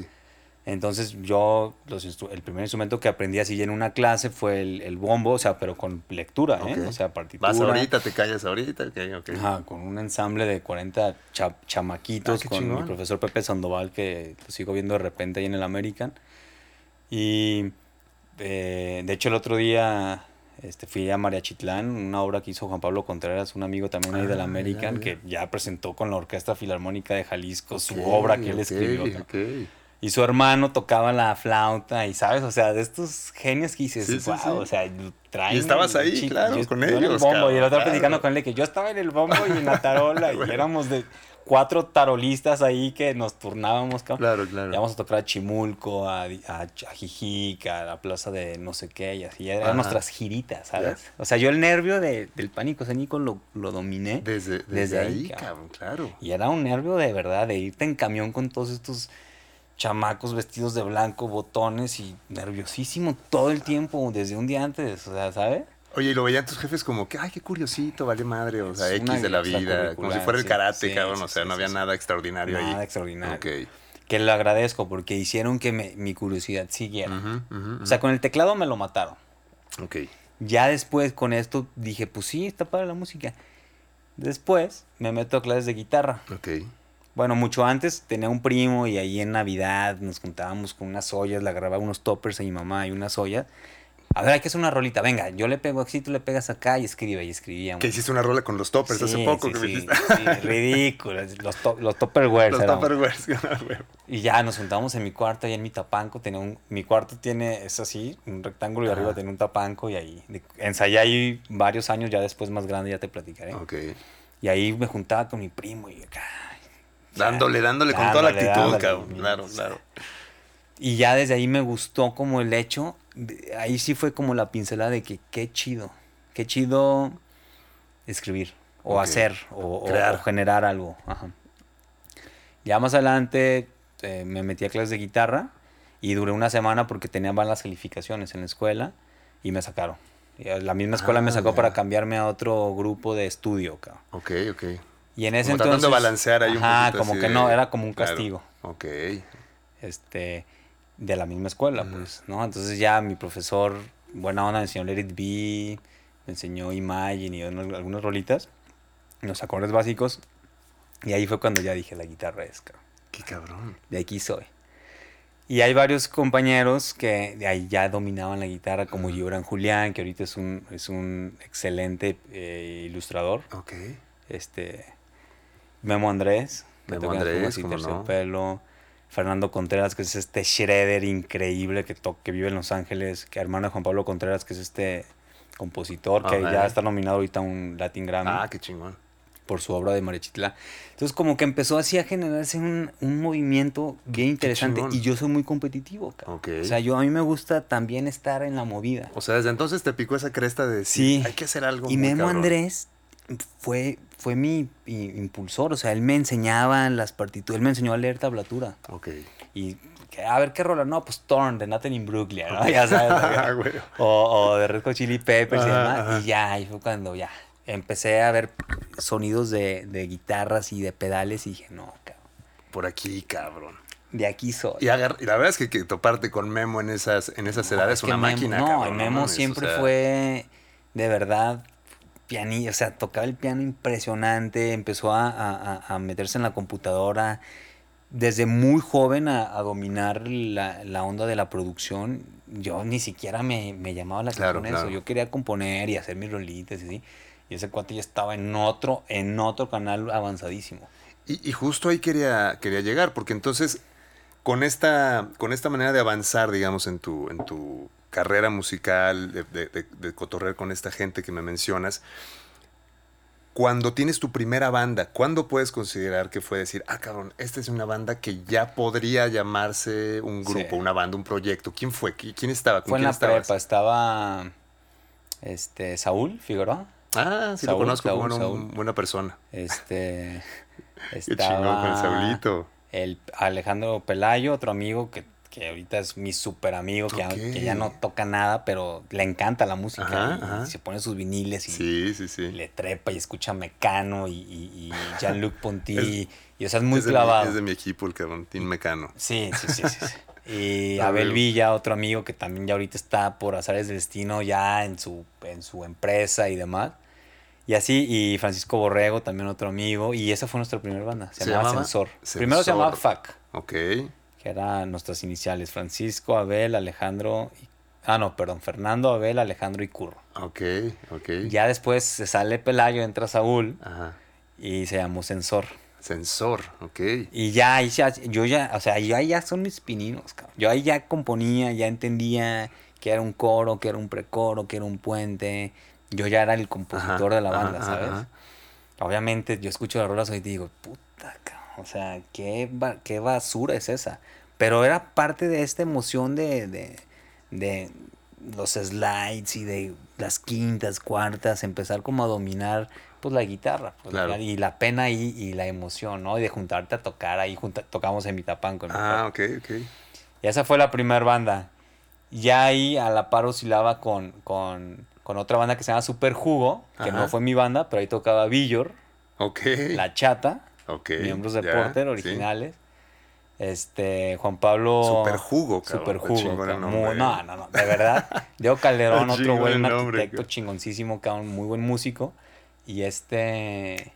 [SPEAKER 3] Entonces yo, los el primer instrumento que aprendí así en una clase fue el, el bombo, o sea, pero con lectura, ¿eh?
[SPEAKER 1] Ok.
[SPEAKER 3] O sea, partitura.
[SPEAKER 1] Vas ahorita, te callas ahorita. Ok, ok.
[SPEAKER 3] Ajá, con un ensamble de 40 cha- chamaquitos
[SPEAKER 1] Ah,
[SPEAKER 3] con mi
[SPEAKER 1] chingón.
[SPEAKER 3] profesor Pepe Sandoval, que lo sigo viendo de repente ahí en el American. Y eh, de hecho el otro día este, fui a Mariachitlán, una obra que hizo Juan Pablo Contreras, un amigo también ahí del
[SPEAKER 1] Ah,
[SPEAKER 3] American,
[SPEAKER 1] ya, ya.
[SPEAKER 3] que ya presentó con la Orquesta Filarmónica de Jalisco su obra que él escribió. ¿no? Y su hermano tocaba la flauta y, ¿sabes? O sea, de estos genios que dices,
[SPEAKER 1] Sí,
[SPEAKER 3] wow,
[SPEAKER 1] sí.
[SPEAKER 3] o sea, traen...
[SPEAKER 1] Y estabas ahí,
[SPEAKER 3] chip".
[SPEAKER 1] claro,
[SPEAKER 3] Yo-
[SPEAKER 1] con
[SPEAKER 3] yo en el
[SPEAKER 1] ellos,
[SPEAKER 3] bombo, y el otro
[SPEAKER 1] claro.
[SPEAKER 3] con él que yo estaba en el bombo y en la tarola y [LAUGHS] éramos de cuatro tarolistas ahí que nos turnábamos, cabrón.
[SPEAKER 1] Claro, claro.
[SPEAKER 3] Íbamos a tocar a Chimulco, a, a, a Jijic, a la plaza de no sé qué, y así. Eran
[SPEAKER 1] Ajá.
[SPEAKER 3] nuestras giritas, ¿sabes? O sea, yo el nervio de- del pánico escénico lo, lo dominé.
[SPEAKER 1] Desde, desde,
[SPEAKER 3] Desde ahí,
[SPEAKER 1] ahí,
[SPEAKER 3] cabrón,
[SPEAKER 1] claro.
[SPEAKER 3] Y era un nervio de verdad, de irte en camión con todos estos chamacos vestidos de blanco, botones y nerviosísimo todo el tiempo, desde un día antes, o sea, ¿sabes?
[SPEAKER 1] Oye, y lo veían tus jefes como que, ay, qué curiosito, vale madre, o sea, X de la vida, como si fuera el karate,
[SPEAKER 3] sí,
[SPEAKER 1] cabrón,
[SPEAKER 3] sí,
[SPEAKER 1] o sea,
[SPEAKER 3] sí,
[SPEAKER 1] no había nada extraordinario
[SPEAKER 3] Nada
[SPEAKER 1] ahí.
[SPEAKER 3] extraordinario.
[SPEAKER 1] Ok.
[SPEAKER 3] Que lo agradezco porque hicieron que me- mi curiosidad siguiera. O sea, con el teclado me lo mataron.
[SPEAKER 1] ok.
[SPEAKER 3] Ya después con esto dije, pues sí, está para la música. Después me meto a clases de guitarra.
[SPEAKER 1] Ok.
[SPEAKER 3] Bueno, mucho antes tenía un primo y ahí en Navidad nos juntábamos con unas ollas, le agarraba unos toppers a mi mamá y unas ollas. A ver, hay que hacer una rolita. Venga, yo le pego aquí, tú le pegas acá y escribe y escribíamos.
[SPEAKER 1] Que hiciste una rola con los toppers hace
[SPEAKER 3] Sí,
[SPEAKER 1] poco
[SPEAKER 3] sí,
[SPEAKER 1] que me
[SPEAKER 3] sí,
[SPEAKER 1] dijiste.
[SPEAKER 3] sí, ridículo. [LAUGHS] Los, to- los topperwares.
[SPEAKER 1] los topperwares. [LAUGHS]
[SPEAKER 3] Y ya nos juntamos en mi cuarto, ahí en mi tapanco. Tenía un, mi cuarto tiene, es así, un rectángulo y
[SPEAKER 1] Ajá.
[SPEAKER 3] arriba tiene un tapanco. Y ahí de- ensayé ahí varios años, ya después más grande, ya te platicaré.
[SPEAKER 1] ok.
[SPEAKER 3] Y ahí me juntaba con mi primo y acá. ya,
[SPEAKER 1] Dándole, dándole con toda la
[SPEAKER 3] dándole,
[SPEAKER 1] actitud,
[SPEAKER 3] dándole,
[SPEAKER 1] cabrón. Claro, claro.
[SPEAKER 3] Y ya desde ahí me gustó como el hecho, ahí sí fue como la pincelada de que qué chido, qué chido escribir o hacer o, generar algo. Ya más adelante eh, me metí a clases de guitarra y duré una semana porque tenía malas calificaciones en la escuela y me sacaron. La misma escuela me ah, sacó para cambiarme a otro grupo de estudio. Cabrón.
[SPEAKER 1] Ok, ok.
[SPEAKER 3] Y en ese como entonces.
[SPEAKER 1] de balancear ahí
[SPEAKER 3] un como que no, era como un castigo.
[SPEAKER 1] Ok.
[SPEAKER 3] Este. De la misma escuela, pues, ¿no? Entonces ya mi profesor, buena onda, me enseñó Let It Be, me enseñó Imagine y algunas rolitas, los acordes básicos. Y ahí fue cuando ya dije la guitarra es, cabrón.
[SPEAKER 1] Qué cabrón.
[SPEAKER 3] De aquí soy. Y hay varios compañeros que de ahí ya dominaban la guitarra, como Gibran Julián, que ahorita es un, es un excelente eh, ilustrador.
[SPEAKER 1] Ok.
[SPEAKER 3] Este, Memo Andrés,
[SPEAKER 1] que Memo Andrés,
[SPEAKER 3] pelo. Fernando Contreras, que es este shredder increíble que, que vive en Los Ángeles, que hermano de Juan Pablo Contreras, que es este compositor, que ya está nominado ahorita a un Latin Grammy.
[SPEAKER 1] Ah, qué chingón
[SPEAKER 3] por su obra de Marechitla. Entonces como que empezó así a generarse un, un movimiento bien interesante y yo soy muy competitivo. O sea, yo a mí me gusta también estar en la movida.
[SPEAKER 1] O sea, desde entonces te picó esa cresta de sí, hay que hacer algo.
[SPEAKER 3] Y Memo Andrés fue, fue mi impulsor, o sea, él me enseñaba las partituras, él me enseñó a leer tablatura.
[SPEAKER 1] Ok.
[SPEAKER 3] Y a ver qué rola, no, pues Torn de Nathan Brooklyn, ¿no? Ya sabes. [LAUGHS] Ah, o, o, de Red Hot Chili Peppers y demás. Y ya, ahí fue cuando ya empecé a ver sonidos de, guitarras y de pedales y dije, no, cabrón.
[SPEAKER 1] Por aquí, cabrón.
[SPEAKER 3] De aquí soy.
[SPEAKER 1] Y, la verdad es que, toparte con Memo en esas, en esas edades es una máquina.
[SPEAKER 3] No, Memo siempre fue de verdad pianista, o sea, tocaba el piano impresionante, empezó a, meterse en la computadora desde muy joven a, dominar la, onda de la producción. Yo ni siquiera me, llamaba la atención eso. Yo quería componer y hacer mis rolitas y así. Y ese cuate ya estaba en otro, en otro canal avanzadísimo.
[SPEAKER 1] Y, justo ahí quería, quería llegar, porque entonces, con esta, con esta manera de avanzar, digamos, en tu, en tu carrera musical, de, de, cotorrear con esta gente que me mencionas, cuando tienes tu primera banda, ¿cuándo puedes considerar que fue decir, ah, cabrón, esta es una banda que ya podría llamarse un grupo, una banda, un proyecto? ¿Quién fue? ¿Quién estaba?
[SPEAKER 3] ¿Con fue en la prepa, estaba este, Saúl Figueroa.
[SPEAKER 1] Ah, sí, lo conozco como una buena persona.
[SPEAKER 3] Este. [LAUGHS]
[SPEAKER 1] estaba
[SPEAKER 3] El Alejandro Pelayo, otro amigo que, que ahorita es mi super amigo, que, que, ya no toca nada, pero le encanta la música. y, se pone sus viniles y le trepa y escucha Mecano y, y, Jean-Luc Ponty. y o sea, es muy clavado.
[SPEAKER 1] es de mi equipo el cabrón, Team Mecano.
[SPEAKER 3] Sí, sí, sí, sí. [LAUGHS] Y Abel Villa, otro amigo que también ya ahorita está por azares del destino ya en su, en su empresa y demás. Y así, y Francisco Borrego, también otro amigo. Y esa fue nuestra primera banda. Se, llamaba, Sensor. Primero se llamaba FAC.
[SPEAKER 1] Ok.
[SPEAKER 3] Que eran nuestras iniciales. Francisco, Abel, Alejandro. ah, no, perdón. Fernando, Abel, Alejandro y Curro.
[SPEAKER 1] Ok, ok.
[SPEAKER 3] Ya después se sale Pelayo, entra Saúl. Ajá. Y se llamó Sensor.
[SPEAKER 1] Sensor, ok.
[SPEAKER 3] Y ya ahí ya, yo ya, o sea, yo ahí ya son mis pininos, cabrón. Yo ahí ya componía, ya entendía que era un coro, que era un precoro, que era un puente, yo ya era el compositor de la banda, ¿sabes? Obviamente yo escucho las rolas hoy y digo, puta, o sea, ¿qué, qué basura es esa. Pero era parte de esta emoción de, de, de los slides y de las quintas, cuartas, empezar como a dominar pues la guitarra pues, y la pena y, y, la emoción, ¿no? Y de juntarte a tocar ahí, tocamos en Mitapán con
[SPEAKER 1] Ah, ok, ok.
[SPEAKER 3] Y esa fue la primera banda. Ya ahí a la par oscilaba con, con con otra banda que se llama Super Jugo, que no fue mi banda, pero ahí tocaba Villor,
[SPEAKER 1] okay.
[SPEAKER 3] La Chata,
[SPEAKER 1] okay.
[SPEAKER 3] miembros de Porter originales. Este, Juan Pablo.
[SPEAKER 1] Super Jugo,
[SPEAKER 3] cabrón. Super Jugo. no, no, no, de verdad. Diego [LAUGHS] Calderón, otro buen arquitecto chingoncísimo, cabrón, muy buen músico. Y este.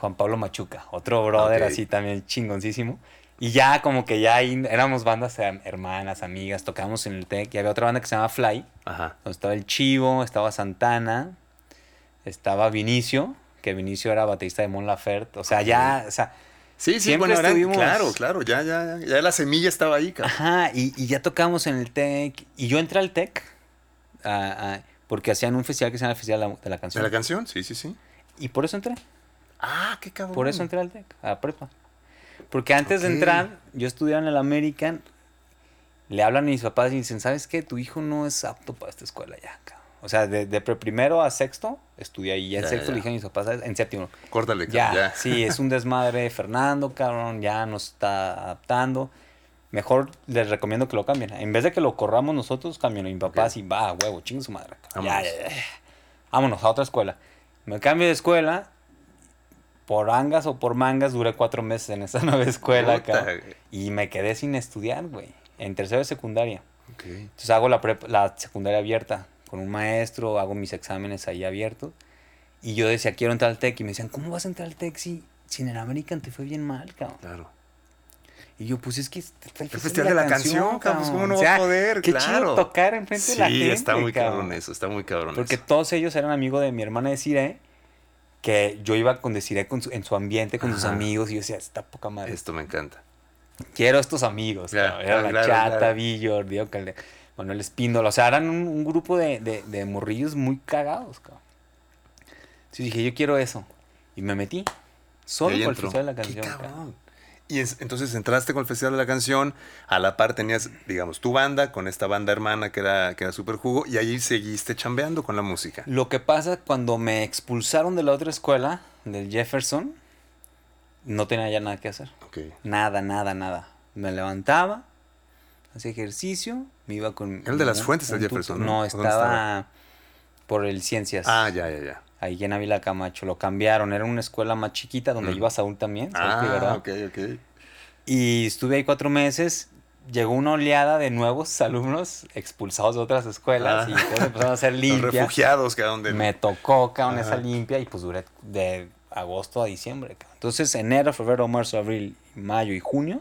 [SPEAKER 3] Juan Pablo Machuca, otro brother así también chingoncísimo. Y ya como que ya ahí éramos bandas hermanas, amigas, tocábamos en el TEC y había otra banda que se llama Fly.
[SPEAKER 1] Ajá.
[SPEAKER 3] Donde estaba el Chivo, estaba Santana, estaba Vinicio, que Vinicio era baterista de Mon Laferte. O sea, ya, o sea...
[SPEAKER 1] Sí, sí, bueno, claro, claro, ya, ya, ya la semilla estaba ahí,
[SPEAKER 3] cabrón. Ajá, y, y ya tocábamos en el TEC. Y yo entré al TEC porque hacían un festival que se llama el Festival de la Canción.
[SPEAKER 1] ¿De la Canción? Sí, sí, sí.
[SPEAKER 3] Y por eso entré.
[SPEAKER 1] Ah, qué cabrón.
[SPEAKER 3] Por eso entré al TEC, a prepa. Porque antes de entrar, yo estudiaba en el American le hablan a mis papás y dicen, ¿sabes qué? Tu hijo no es apto para esta escuela ya, cabrón. O sea, de, de pre primero a sexto estudié ahí. Y en
[SPEAKER 1] Ya,
[SPEAKER 3] sexto
[SPEAKER 1] ya.
[SPEAKER 3] le dije a mis papás, en séptimo.
[SPEAKER 1] Córtale,
[SPEAKER 3] Ya,
[SPEAKER 1] ya.
[SPEAKER 3] sí, es un desmadre. Fernando, cabrón, ya nos está adaptando. Mejor les recomiendo que lo cambien. En vez de que lo corramos nosotros, cambien. Mi papá así, va, huevo, chingue su madre.
[SPEAKER 1] Vámonos.
[SPEAKER 3] Vámonos a otra escuela. Me cambio de escuela. Por angas o por mangas, duré cuatro meses en esa [LAUGHS] nueva escuela,
[SPEAKER 1] güey.
[SPEAKER 3] Y me quedé sin estudiar, güey. En tercero de secundaria.
[SPEAKER 1] Ok.
[SPEAKER 3] Entonces hago la, prep- la secundaria abierta con un maestro, hago mis exámenes ahí abiertos. Y yo decía, quiero entrar al TEC. Y me decían, ¿cómo vas a entrar al TEC si, si en el American te fue bien mal, cabrón?
[SPEAKER 1] Claro.
[SPEAKER 3] Y yo, pues es que es el
[SPEAKER 1] Festival de la Canción, cabrón, pues, ¿cómo no
[SPEAKER 3] O sea,
[SPEAKER 1] va a poder?
[SPEAKER 3] Qué
[SPEAKER 1] Claro.
[SPEAKER 3] chido tocar enfrente
[SPEAKER 1] Sí,
[SPEAKER 3] de la gente,
[SPEAKER 1] está muy cabrón
[SPEAKER 3] cabrón.
[SPEAKER 1] eso, está muy cabrón
[SPEAKER 3] Porque
[SPEAKER 1] eso.
[SPEAKER 3] todos ellos eran amigos de mi hermana Desiree, que yo iba con Desiree con su- en su ambiente, con sus amigos, y yo decía, está poca madre.
[SPEAKER 1] Esto me encanta.
[SPEAKER 3] Quiero estos amigos.
[SPEAKER 1] Claro.
[SPEAKER 3] Era la
[SPEAKER 1] claro,
[SPEAKER 3] Chata. Villor, Diego Calde, Manuel Espíndola. O sea, eran un, un grupo de, de, de morrillos muy cagados, cabrón. Entonces dije, yo quiero eso. Y me metí. Solo por el. Festival de la Canción.
[SPEAKER 1] cabrón. Y es- entonces entraste con el Festival de la Canción, a la par tenías, digamos, tu banda con esta banda hermana que era, que era Super Jugo, y ahí seguiste chambeando con la música.
[SPEAKER 3] Lo que pasa cuando me expulsaron de la otra escuela, del Jefferson, no tenía ya nada que hacer. Nada, nada, nada. Me levantaba, hacía ejercicio, me iba con...
[SPEAKER 1] El de las Fuentes, el Jefferson. ¿no?
[SPEAKER 3] No,
[SPEAKER 1] ¿O dónde
[SPEAKER 3] estaba por el Ciencias.
[SPEAKER 1] Ah, ya, ya, ya.
[SPEAKER 3] Ahí en Ávila Camacho. Lo cambiaron. Era una escuela más chiquita donde
[SPEAKER 1] Mm.
[SPEAKER 3] iba Saúl también.
[SPEAKER 1] Ah, ok, ok.
[SPEAKER 3] Y estuve ahí cuatro meses. Llegó una oleada de nuevos [LAUGHS] alumnos expulsados de otras escuelas
[SPEAKER 1] Ah.
[SPEAKER 3] y todos empezaron a hacer [LAUGHS] limpias.
[SPEAKER 1] refugiados, donde
[SPEAKER 3] Me tocó, cabrón,
[SPEAKER 1] Ajá.
[SPEAKER 3] esa limpia y pues duré de agosto a diciembre, cabrón. Entonces, enero, febrero, marzo, abril, mayo y junio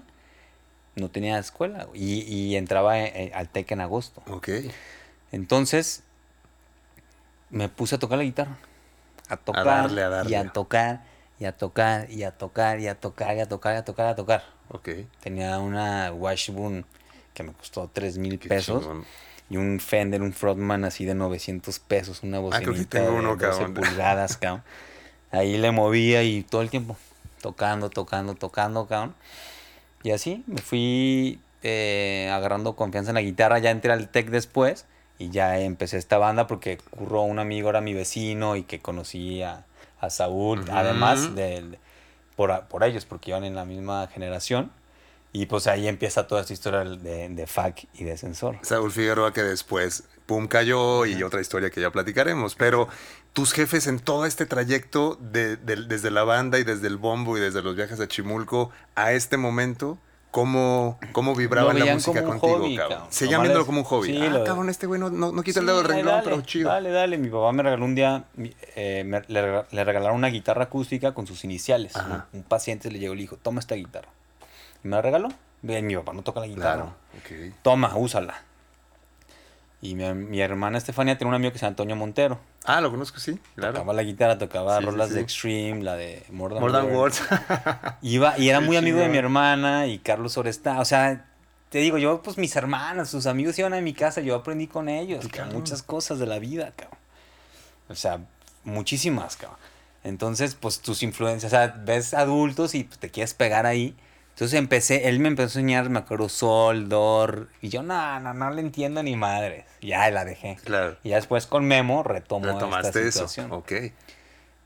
[SPEAKER 3] no tenía escuela y, y entraba eh, eh, al TEC en agosto.
[SPEAKER 1] Ok.
[SPEAKER 3] Entonces, me puse a tocar la guitarra. A tocar
[SPEAKER 1] darle, a darle.
[SPEAKER 3] y a tocar y a tocar y a tocar y a tocar y a tocar y a tocar y a tocar.
[SPEAKER 1] Ok.
[SPEAKER 3] Tenía una Washburn que me costó 3 mil pesos
[SPEAKER 1] chingón.
[SPEAKER 3] y un Fender, un Frogman así de 900 pesos, una
[SPEAKER 1] Ah,
[SPEAKER 3] bocinita
[SPEAKER 1] tengo
[SPEAKER 3] de
[SPEAKER 1] uno,
[SPEAKER 3] 12
[SPEAKER 1] cabrón.
[SPEAKER 3] pulgadas, cabrón. Ahí le movía y todo el tiempo tocando, tocando, tocando, cabrón. Y así me fui eh, agarrando confianza en la guitarra, ya entré al tech después y ya empecé esta banda porque Curro, un amigo, era mi vecino y que conocí a, a Saúl,
[SPEAKER 1] Ujú.
[SPEAKER 3] además de, por, a- por ellos, porque iban en la misma generación. Y pues ahí empieza toda esta historia de, de FAC y de Sensor.
[SPEAKER 1] Saúl Figueroa que después, pum, cayó y otra historia que ya platicaremos. Pero tus jefes en todo este trayecto, de- de- desde la banda y desde el bombo y desde los viajes a Chimulco a este momento, ¿cómo, cómo vibraban la música contigo,
[SPEAKER 3] hobby,
[SPEAKER 1] cabrón?
[SPEAKER 3] cabrón.
[SPEAKER 1] Seguían viéndolo como un hobby.
[SPEAKER 3] sí,
[SPEAKER 1] ah,
[SPEAKER 3] lo-
[SPEAKER 1] cabrón, este güey no, no- no quita el dedo del renglón,
[SPEAKER 3] dale,
[SPEAKER 1] pero chido.
[SPEAKER 3] Dale, dale. Mi papá me regaló un día, eh, me- le, rega- le regalaron una guitarra acústica con sus iniciales. Un, paciente le llegó y le dijo, toma esta guitarra. Y me la regaló. Mi papá no toca la guitarra.
[SPEAKER 1] Claro.
[SPEAKER 3] Toma, úsala. Y mi, mi hermana Estefania tiene un amigo que se llama Antonio Montero.
[SPEAKER 1] Ah, lo conozco, sí, claro.
[SPEAKER 3] Tocaba la guitarra, tocaba
[SPEAKER 1] Sí, sí,
[SPEAKER 3] rolas de. Extreme, la de More Than,
[SPEAKER 1] More Than
[SPEAKER 3] Words. [LAUGHS] Iba, y era muy amigo de mi hermana y Carlos Oresta. O sea, te digo, yo, pues mis hermanas, sus amigos iban a mi casa, yo aprendí con ellos, cabrón, muchas cosas de la vida, cabrón. O sea, muchísimas, cabrón. Entonces, pues tus influencias, o sea, ves adultos y te quieres pegar ahí. Entonces empecé, él me empezó a enseñar, me acuerdo, sol, dor, y yo, no, no, no le entiendo ni madres. Ya la dejé.
[SPEAKER 1] Claro.
[SPEAKER 3] Y ya después con Memo retomo esta
[SPEAKER 1] Retomaste eso.
[SPEAKER 3] situación.
[SPEAKER 1] Ok.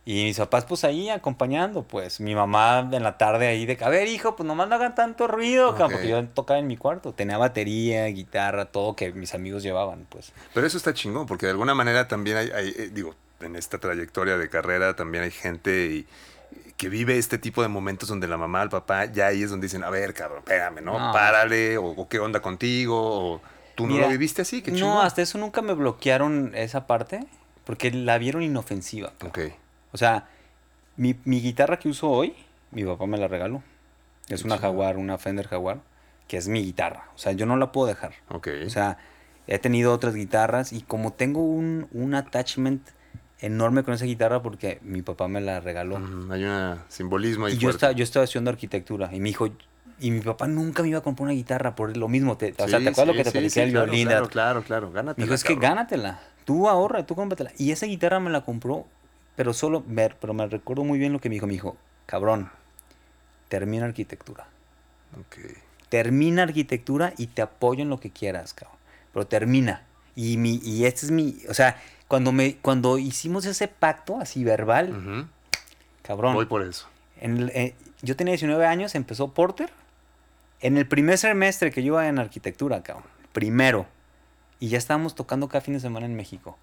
[SPEAKER 3] Y mis papás, pues ahí acompañando, pues. Mi mamá en la tarde ahí de, a ver, hijo, pues nomás no hagan tanto ruido, cabrón",
[SPEAKER 1] Ok.
[SPEAKER 3] porque yo tocaba en mi cuarto. Tenía batería, guitarra, todo que mis amigos llevaban, pues.
[SPEAKER 1] Pero eso está chingón, porque de alguna manera también hay, hay, eh, digo, en esta trayectoria de carrera también hay gente y- que vive este tipo de momentos donde la mamá, el papá, ya ahí es donde dicen, a ver, cabrón, espérame, ¿no?
[SPEAKER 3] No.
[SPEAKER 1] Párale, o, o qué onda contigo, o tú no lo viviste así, qué
[SPEAKER 3] No,
[SPEAKER 1] chingón.
[SPEAKER 3] hasta eso nunca me bloquearon esa parte, porque la vieron inofensiva.
[SPEAKER 1] Ok,
[SPEAKER 3] O sea, mi, mi guitarra que uso hoy, mi papá me la regaló. Es una
[SPEAKER 1] chido.
[SPEAKER 3] Jaguar, una Fender Jaguar, que es mi guitarra. O sea, yo no la puedo dejar.
[SPEAKER 1] ok.
[SPEAKER 3] O sea, he tenido otras guitarras y como tengo un, un attachment enorme con esa guitarra porque mi papá me la regaló.
[SPEAKER 1] Hay un simbolismo ahí
[SPEAKER 3] y yo estaba, yo estaba estudiando arquitectura y mi hijo, y mi papá nunca me iba a comprar una guitarra por lo mismo. Te, o sea, ¿te acuerdas lo que te
[SPEAKER 1] sí,
[SPEAKER 3] platiqué el
[SPEAKER 1] claro,
[SPEAKER 3] violín?
[SPEAKER 1] Claro, claro, claro, gánatela,
[SPEAKER 3] Me dijo, es que gánatela. Tú ahorra, tú cómpratela. Y esa guitarra me la compró, pero solo, ver, pero me recuerdo muy bien lo que me dijo. Me dijo, cabrón, termina arquitectura.
[SPEAKER 1] Ok.
[SPEAKER 3] termina arquitectura y te apoyo en lo que quieras, cabrón. Pero termina. Y, mi, y este es mi, o sea, cuando, me, cuando hicimos ese pacto así verbal,
[SPEAKER 1] Ujú.
[SPEAKER 3] cabrón.
[SPEAKER 1] Voy por eso.
[SPEAKER 3] En el- eh, yo tenía 19 años, empezó Porter. En el primer semestre que yo iba en arquitectura, cabrón. Primero. Y ya estábamos tocando cada fin de semana en México.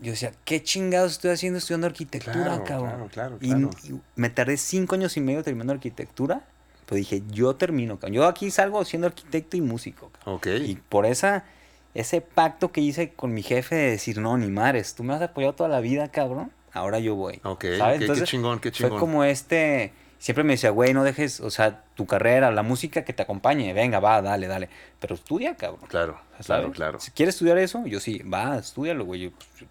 [SPEAKER 3] Yo decía, ¿qué chingados estoy haciendo estudiando arquitectura,
[SPEAKER 1] Claro,
[SPEAKER 3] cabrón?
[SPEAKER 1] claro, claro,
[SPEAKER 3] Y-
[SPEAKER 1] claro.
[SPEAKER 3] Y, me tardé cinco años y medio terminando arquitectura. Pero dije, yo termino, cabrón. Yo aquí salgo siendo arquitecto y músico, cabrón.
[SPEAKER 1] Ok.
[SPEAKER 3] Y por esa, ese pacto que hice con mi jefe de decir, no, ni mares, tú me has apoyado toda la vida, cabrón. Ahora yo voy.
[SPEAKER 1] Ok,
[SPEAKER 3] ¿sabes?
[SPEAKER 1] ok, qué
[SPEAKER 3] Entonces,
[SPEAKER 1] chingón, qué chingón.
[SPEAKER 3] Fue como este. Siempre me decía, güey, no dejes, o sea, tu carrera, la música que te acompañe. Venga, va, dale, dale. Pero estudia, cabrón.
[SPEAKER 1] Claro,
[SPEAKER 3] ¿sabes?
[SPEAKER 1] claro, claro.
[SPEAKER 3] Si quieres estudiar eso, yo sí, va, estudialo, güey. Yo, pues,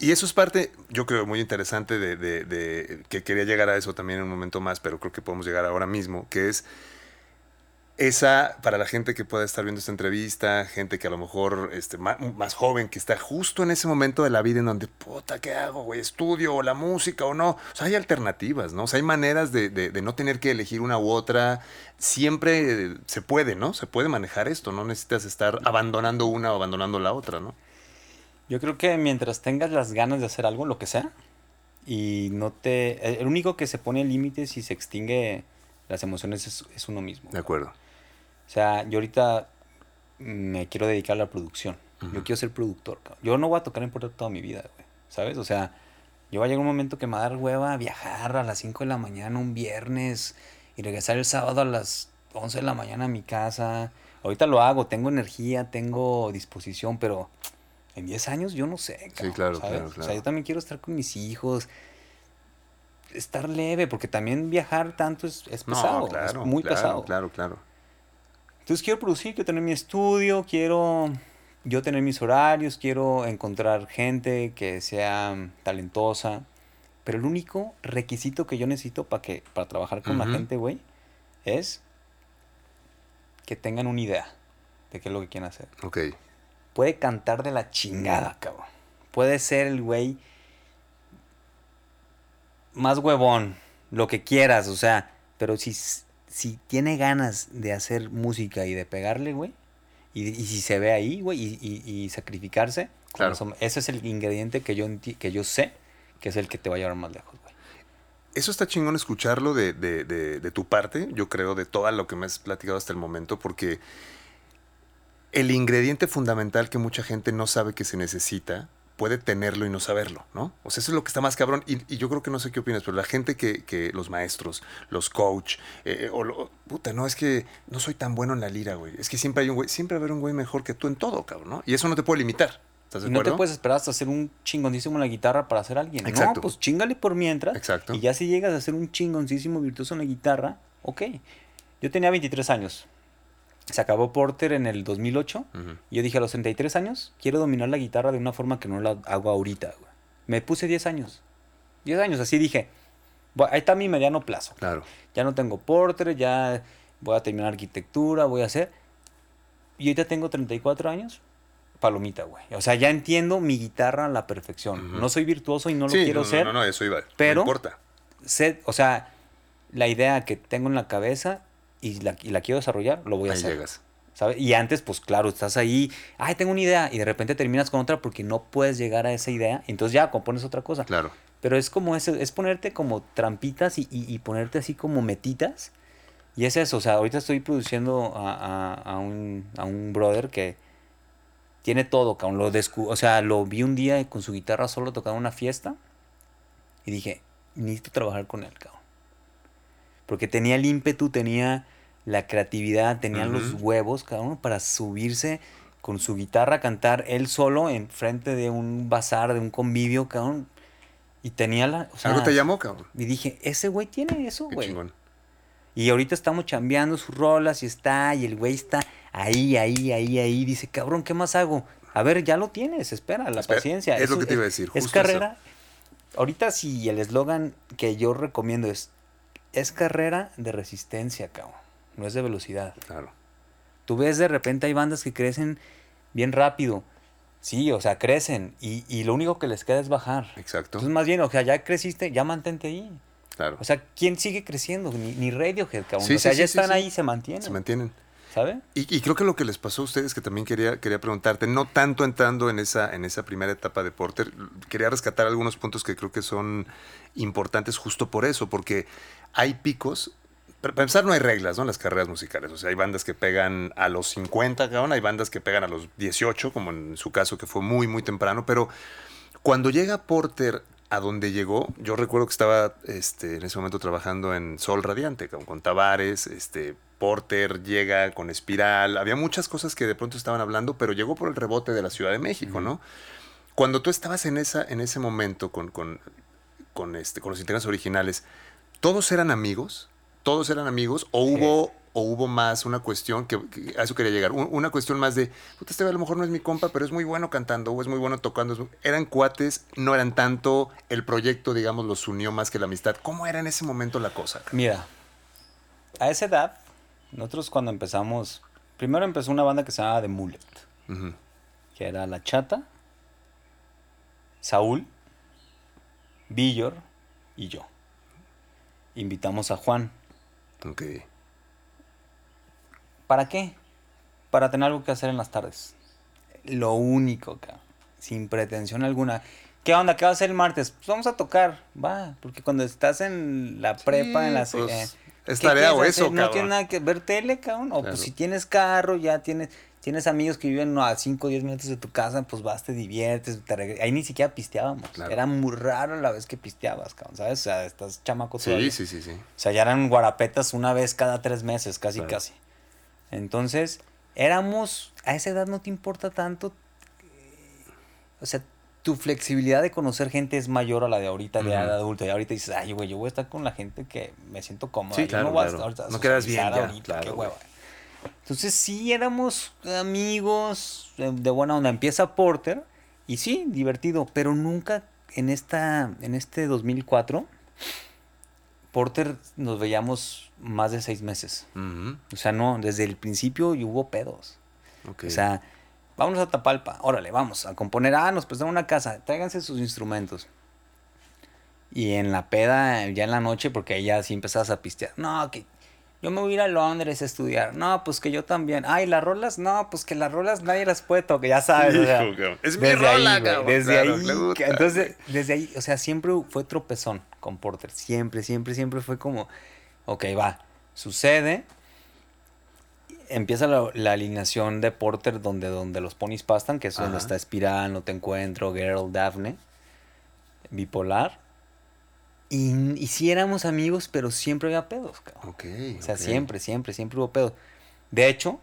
[SPEAKER 1] Y eso es parte, yo creo, muy interesante de, de- de- que quería llegar a eso también en un momento más, pero creo que podemos llegar ahora mismo, que es esa, para la gente que pueda estar viendo esta entrevista, gente que a lo mejor este, más, más joven, que está justo en ese momento de la vida en donde, puta, ¿qué hago, güey? ¿Estudio o la música o no? O sea, hay alternativas, ¿no? O sea, hay maneras de, de- de no tener que elegir una u otra. Siempre eh, se puede, ¿no? Se puede manejar esto, no necesitas estar abandonando una o abandonando la otra, ¿no?
[SPEAKER 3] yo creo que mientras tengas las ganas de hacer algo, lo que sea, y no te. El único que se pone límites y se extingue las emociones es, es uno mismo.
[SPEAKER 1] De acuerdo.
[SPEAKER 3] O sea, yo ahorita me quiero dedicar a la producción. Yo quiero ser productor. cabrón. Yo no voy a tocar en puerta toda mi vida, güey. ¿Sabes? O sea, yo va a llegar un momento que me va a dar hueva viajar a las 5 de la mañana un viernes y regresar el sábado a las 11 de la mañana a mi casa. Ahorita lo hago, tengo energía, tengo disposición, pero en 10 años yo no sé. cabrón,
[SPEAKER 1] claro,
[SPEAKER 3] ¿sabes?
[SPEAKER 1] claro,
[SPEAKER 3] O sea,
[SPEAKER 1] claro.
[SPEAKER 3] yo también quiero estar con mis hijos. Estar leve, porque también viajar tanto es, es pesado.
[SPEAKER 1] No,
[SPEAKER 3] es
[SPEAKER 1] claro,
[SPEAKER 3] muy
[SPEAKER 1] claro,
[SPEAKER 3] pesado.
[SPEAKER 1] Claro, claro.
[SPEAKER 3] Entonces quiero producir, quiero tener mi estudio, quiero yo tener mis horarios, quiero encontrar gente que sea talentosa. Pero el único requisito que yo necesito para que para trabajar con la gente, güey, es que tengan una idea de qué es lo que quieren hacer.
[SPEAKER 1] Ok.
[SPEAKER 3] Puede cantar de la chingada, cabrón. Puede ser el güey más huevón, lo que quieras, o sea, pero si, si tiene ganas de hacer música y de pegarle, güey, y, y si se ve ahí, güey, y, y- y sacrificarse,
[SPEAKER 1] Claro.
[SPEAKER 3] eso- ese es el ingrediente que yo, que yo sé que es el que te va a llevar más lejos, güey.
[SPEAKER 1] Eso está chingón escucharlo de, de- de- de tu parte, yo creo, de todo lo que me has platicado hasta el momento, porque el ingrediente fundamental que mucha gente no sabe que se necesita puede tenerlo y no saberlo, ¿no? O sea, eso es lo que está más cabrón. Y, y yo creo que no sé qué opinas, pero la gente que, que los maestros, los coach, eh, o lo- puta, no, es que no soy tan bueno en la lira, güey. Es que siempre hay un güey, siempre va a haber un güey mejor que tú en todo, cabrón, ¿no? Y eso no te puede limitar. ¿Estás de
[SPEAKER 3] Y no te puedes esperar hasta ser un chingoncísimo en la guitarra para ser alguien.
[SPEAKER 1] Exacto.
[SPEAKER 3] No, pues chingale por mientras.
[SPEAKER 1] Exacto.
[SPEAKER 3] Y ya si llegas a ser un chingoncísimo virtuoso en la guitarra, ok. Yo tenía 23 años. Se acabó Porter en el 2008.
[SPEAKER 1] Ujú.
[SPEAKER 3] Y yo dije, a los 33 años, quiero dominar la guitarra de una forma que no la hago ahorita. güey. Me puse 10 años. 10 años, así dije. "Bu- Ahí está mi mediano plazo.
[SPEAKER 1] Claro.
[SPEAKER 3] Ya no tengo Porter, ya voy a terminar arquitectura, voy a hacer. Y ahorita tengo 34 años, palomita, güey. O sea, ya entiendo mi guitarra a la perfección. No soy virtuoso y no lo quiero
[SPEAKER 1] no,
[SPEAKER 3] ser.
[SPEAKER 1] No, no, eso iba.
[SPEAKER 3] pero-
[SPEAKER 1] no importa.
[SPEAKER 3] Sé- o sea, la idea que tengo en la cabeza y la, y la quiero desarrollar, lo voy a
[SPEAKER 1] Ahí
[SPEAKER 3] hacer.
[SPEAKER 1] llegas.
[SPEAKER 3] ¿sabes? Y antes, pues claro, estás ahí, ay, tengo una idea, y de repente terminas con otra porque no puedes llegar a esa idea, entonces ya compones otra cosa.
[SPEAKER 1] Claro.
[SPEAKER 3] Pero es como ese, es ponerte como trampitas y, y- y ponerte así como metitas. Y es eso, o sea, ahorita estoy produciendo a, a- a un, a un brother que tiene todo, cabrón. Lo descu- o sea, lo vi un día con su guitarra solo tocando una fiesta. Y dije, necesito trabajar con él, cabrón. Porque tenía el ímpetu, tenía la creatividad, tenía los huevos, cabrón, para subirse con su guitarra a cantar él solo en frente de un bazar, de un convivio, cabrón. Y tenía la... o sea,
[SPEAKER 1] Algo te llamó, cabrón.
[SPEAKER 3] Y dije, ese güey tiene eso,
[SPEAKER 1] Qué
[SPEAKER 3] güey.
[SPEAKER 1] chingón.
[SPEAKER 3] Y ahorita estamos chambeando sus rolas y está, y el güey está ahí, ahí, ahí, ahí. Dice, cabrón, ¿qué más hago? A ver, ya lo tienes, espera, la
[SPEAKER 1] Espera,
[SPEAKER 3] paciencia.
[SPEAKER 1] es lo que te iba a decir,
[SPEAKER 3] Es
[SPEAKER 1] justo eso.
[SPEAKER 3] carrera. Ahorita sí, el eslogan que yo recomiendo es, es carrera de resistencia, cabrón. No es de velocidad.
[SPEAKER 1] Claro.
[SPEAKER 3] Tú ves de repente hay bandas que crecen bien rápido. Sí, o sea, crecen y, y lo único que les queda es bajar.
[SPEAKER 1] Exacto.
[SPEAKER 3] Entonces, más bien, o sea, ya creciste, ya mantente ahí.
[SPEAKER 1] Claro.
[SPEAKER 3] O sea, ¿quién sigue creciendo? Ni, ni Radiohead, cabrón.
[SPEAKER 1] Sí,
[SPEAKER 3] o sea,
[SPEAKER 1] sí,
[SPEAKER 3] ya
[SPEAKER 1] sí,
[SPEAKER 3] están ahí y se mantienen.
[SPEAKER 1] Se mantienen.
[SPEAKER 3] ¿Sabes?
[SPEAKER 1] Y, y creo que lo que les pasó a ustedes, que también quería, quería preguntarte, no tanto entrando en esa, en esa primera etapa de Porter, quería rescatar algunos puntos que creo que son importantes justo por eso, porque hay picos. Para empezar, no hay reglas, ¿no? En las carreras musicales. O sea, hay bandas que pegan a los 50, cabrón, hay bandas que pegan a los 18, como en su caso, que fue muy, muy temprano. Pero cuando llega Porter a donde llegó, yo recuerdo que estaba este, en ese momento trabajando en Sol Radiante, con, con Tavares, este, Porter llega con Espiral, había muchas cosas que de pronto estaban hablando, pero llegó por el rebote de la Ciudad de México, ¿no? Cuando tú estabas en, esa, en ese momento con, con, con, este, con los integrantes originales, ¿todos eran amigos? ¿Todos eran amigos? ¿O
[SPEAKER 3] Sí.
[SPEAKER 1] hubo o hubo más una cuestión que, que a eso quería llegar? Un- Una cuestión más de, puta, este a lo mejor no es mi compa, pero es muy bueno cantando o es muy bueno tocando. es muy-". Eran cuates, no eran tanto, el proyecto, digamos, los unió más que la amistad. ¿Cómo era en ese momento la cosa?
[SPEAKER 3] Mira, a esa edad, nosotros cuando empezamos, primero empezó una banda que se llamaba The Mullet, que era La Chata, Saúl, Villor y yo. Invitamos a Juan.
[SPEAKER 1] Ok.
[SPEAKER 3] ¿Para qué? Para tener algo que hacer en las tardes. Lo único, cabrón. Sin pretensión alguna. ¿Qué onda? ¿Qué va a hacer el martes? Pues vamos a tocar. Va. Porque cuando estás en la prepa, en la...
[SPEAKER 1] pues,
[SPEAKER 3] eh,
[SPEAKER 1] es
[SPEAKER 3] ¿qué
[SPEAKER 1] tarea o eso,
[SPEAKER 3] hacer? No
[SPEAKER 1] cabrón.
[SPEAKER 3] tiene nada que ver tele, cabrón. O
[SPEAKER 1] Claro.
[SPEAKER 3] pues si tienes carro, ya tienes... Tienes amigos que viven no, a 5 o 10 minutos de tu casa, pues vas, te diviertes, te Ahí ni siquiera pisteábamos.
[SPEAKER 1] Claro.
[SPEAKER 3] Era muy raro la vez que pisteabas, cabrón, ¿sabes? O sea, estás chamaco todavía.
[SPEAKER 1] Sí, sí, sí, sí.
[SPEAKER 3] O sea, ya eran guarapetas una vez cada tres meses, casi,
[SPEAKER 1] Claro.
[SPEAKER 3] casi. Entonces, éramos, a esa edad no te importa tanto, eh, o sea, tu flexibilidad de conocer gente es mayor a la de ahorita, de
[SPEAKER 1] Ujú.
[SPEAKER 3] edad adulta. Y ahorita dices, ay, güey, yo voy a estar con la gente que me siento cómoda.
[SPEAKER 1] Sí,
[SPEAKER 3] yo
[SPEAKER 1] claro,
[SPEAKER 3] no voy a
[SPEAKER 1] claro.
[SPEAKER 3] estar ahorita a
[SPEAKER 1] No quedas bien ya,
[SPEAKER 3] ahorita,
[SPEAKER 1] claro,
[SPEAKER 3] qué
[SPEAKER 1] güey.
[SPEAKER 3] Entonces, sí, éramos amigos eh, de buena onda. Empieza Porter, y sí, divertido, pero nunca en, esta, en este 2004 Porter nos veíamos más de seis meses.
[SPEAKER 1] Ujú.
[SPEAKER 3] O sea, no, desde el principio hubo pedos.
[SPEAKER 1] Ok.
[SPEAKER 3] O sea, vámonos a Tapalpa, órale, vamos a componer. Ah, nos prestaron una casa, tráiganse sus instrumentos. Y en la peda, ya en la noche, porque ahí ya sí empezabas a pistear. No, que yo me voy a ir a Londres a estudiar. No, pues que yo también. Ay, las rolas, no, pues que las rolas nadie las puede tocar, ya sabes. o sea,
[SPEAKER 1] Hijo, cabrón. Es mi rola,
[SPEAKER 3] ahí,
[SPEAKER 1] cabrón.
[SPEAKER 3] Desde
[SPEAKER 1] Claro,
[SPEAKER 3] ahí. Entonces, desde ahí, o sea, siempre fue tropezón con Porter. Siempre, siempre, siempre fue como, ok, va, sucede. Empieza la, la alineación de Porter donde, donde los ponis pastan, que es donde está Espiral, No Te Encuentro, Girl, Daphne, Bipolar. Y, y sí éramos amigos, pero siempre había pedos, cabrón.
[SPEAKER 1] Ok,
[SPEAKER 3] O sea, siempre, siempre, siempre hubo pedos. De hecho,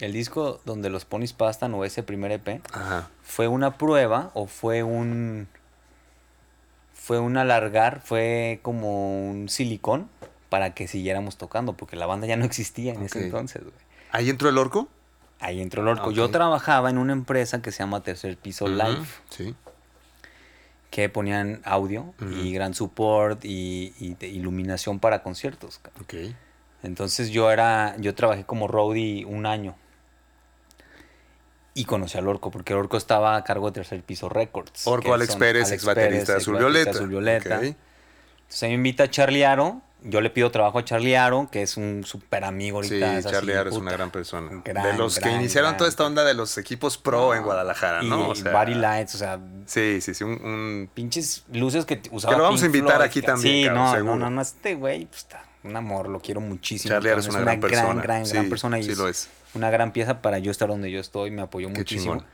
[SPEAKER 3] el disco donde los ponis pastan o ese primer EP
[SPEAKER 1] Ajá.
[SPEAKER 3] fue una prueba o fue un fue un alargar, fue como un silicón para que siguiéramos tocando, porque la banda ya no existía en ese entonces, güey.
[SPEAKER 1] ¿Ahí entró el orco?
[SPEAKER 3] Ahí entró el orco.
[SPEAKER 1] Ok.
[SPEAKER 3] Yo trabajaba en una empresa que se llama Tercer Piso Live,
[SPEAKER 1] Sí.
[SPEAKER 3] Que ponían audio y gran support y, y de iluminación para conciertos. cabrón.
[SPEAKER 1] Ok.
[SPEAKER 3] Entonces yo era, yo trabajé como roadie un año. Y conocí al Orco, porque el Orco estaba a cargo de Tercer Piso Records.
[SPEAKER 1] Orco Alex Pérez,
[SPEAKER 3] Alex
[SPEAKER 1] ex baterista de Azul Violeta.
[SPEAKER 3] Azul Violeta.
[SPEAKER 1] Ok.
[SPEAKER 3] Entonces ahí me invita a Charlie Aro. Yo le pido trabajo a Charlie Aro, que es un súper amigo
[SPEAKER 1] Sí,
[SPEAKER 3] ahorita. es así,
[SPEAKER 1] Charlie Aro es una gran persona.
[SPEAKER 3] gran,
[SPEAKER 1] de los que iniciaron
[SPEAKER 3] gran.
[SPEAKER 1] toda esta onda de los equipos pro en Guadalajara,
[SPEAKER 3] Y,
[SPEAKER 1] ¿no? O sea,
[SPEAKER 3] Body Lights, o sea,
[SPEAKER 1] Sí, sí, sí, un, un-
[SPEAKER 3] pinches luces que usaba
[SPEAKER 1] Que lo vamos a invitar
[SPEAKER 3] Floyd,
[SPEAKER 1] aquí también,
[SPEAKER 3] Sí,
[SPEAKER 1] cabrón,
[SPEAKER 3] no,
[SPEAKER 1] seguro.
[SPEAKER 3] no, no, no, este güey, pues está un amor, lo quiero muchísimo.
[SPEAKER 1] Charlie Aro es
[SPEAKER 3] cabrón,
[SPEAKER 1] una gran persona.
[SPEAKER 3] Gran, gran,
[SPEAKER 1] Sí,
[SPEAKER 3] gran persona y
[SPEAKER 1] sí
[SPEAKER 3] es
[SPEAKER 1] lo es.
[SPEAKER 3] una gran pieza para yo estar donde yo estoy, me apoyó
[SPEAKER 1] Qué
[SPEAKER 3] muchísimo.
[SPEAKER 1] chingón.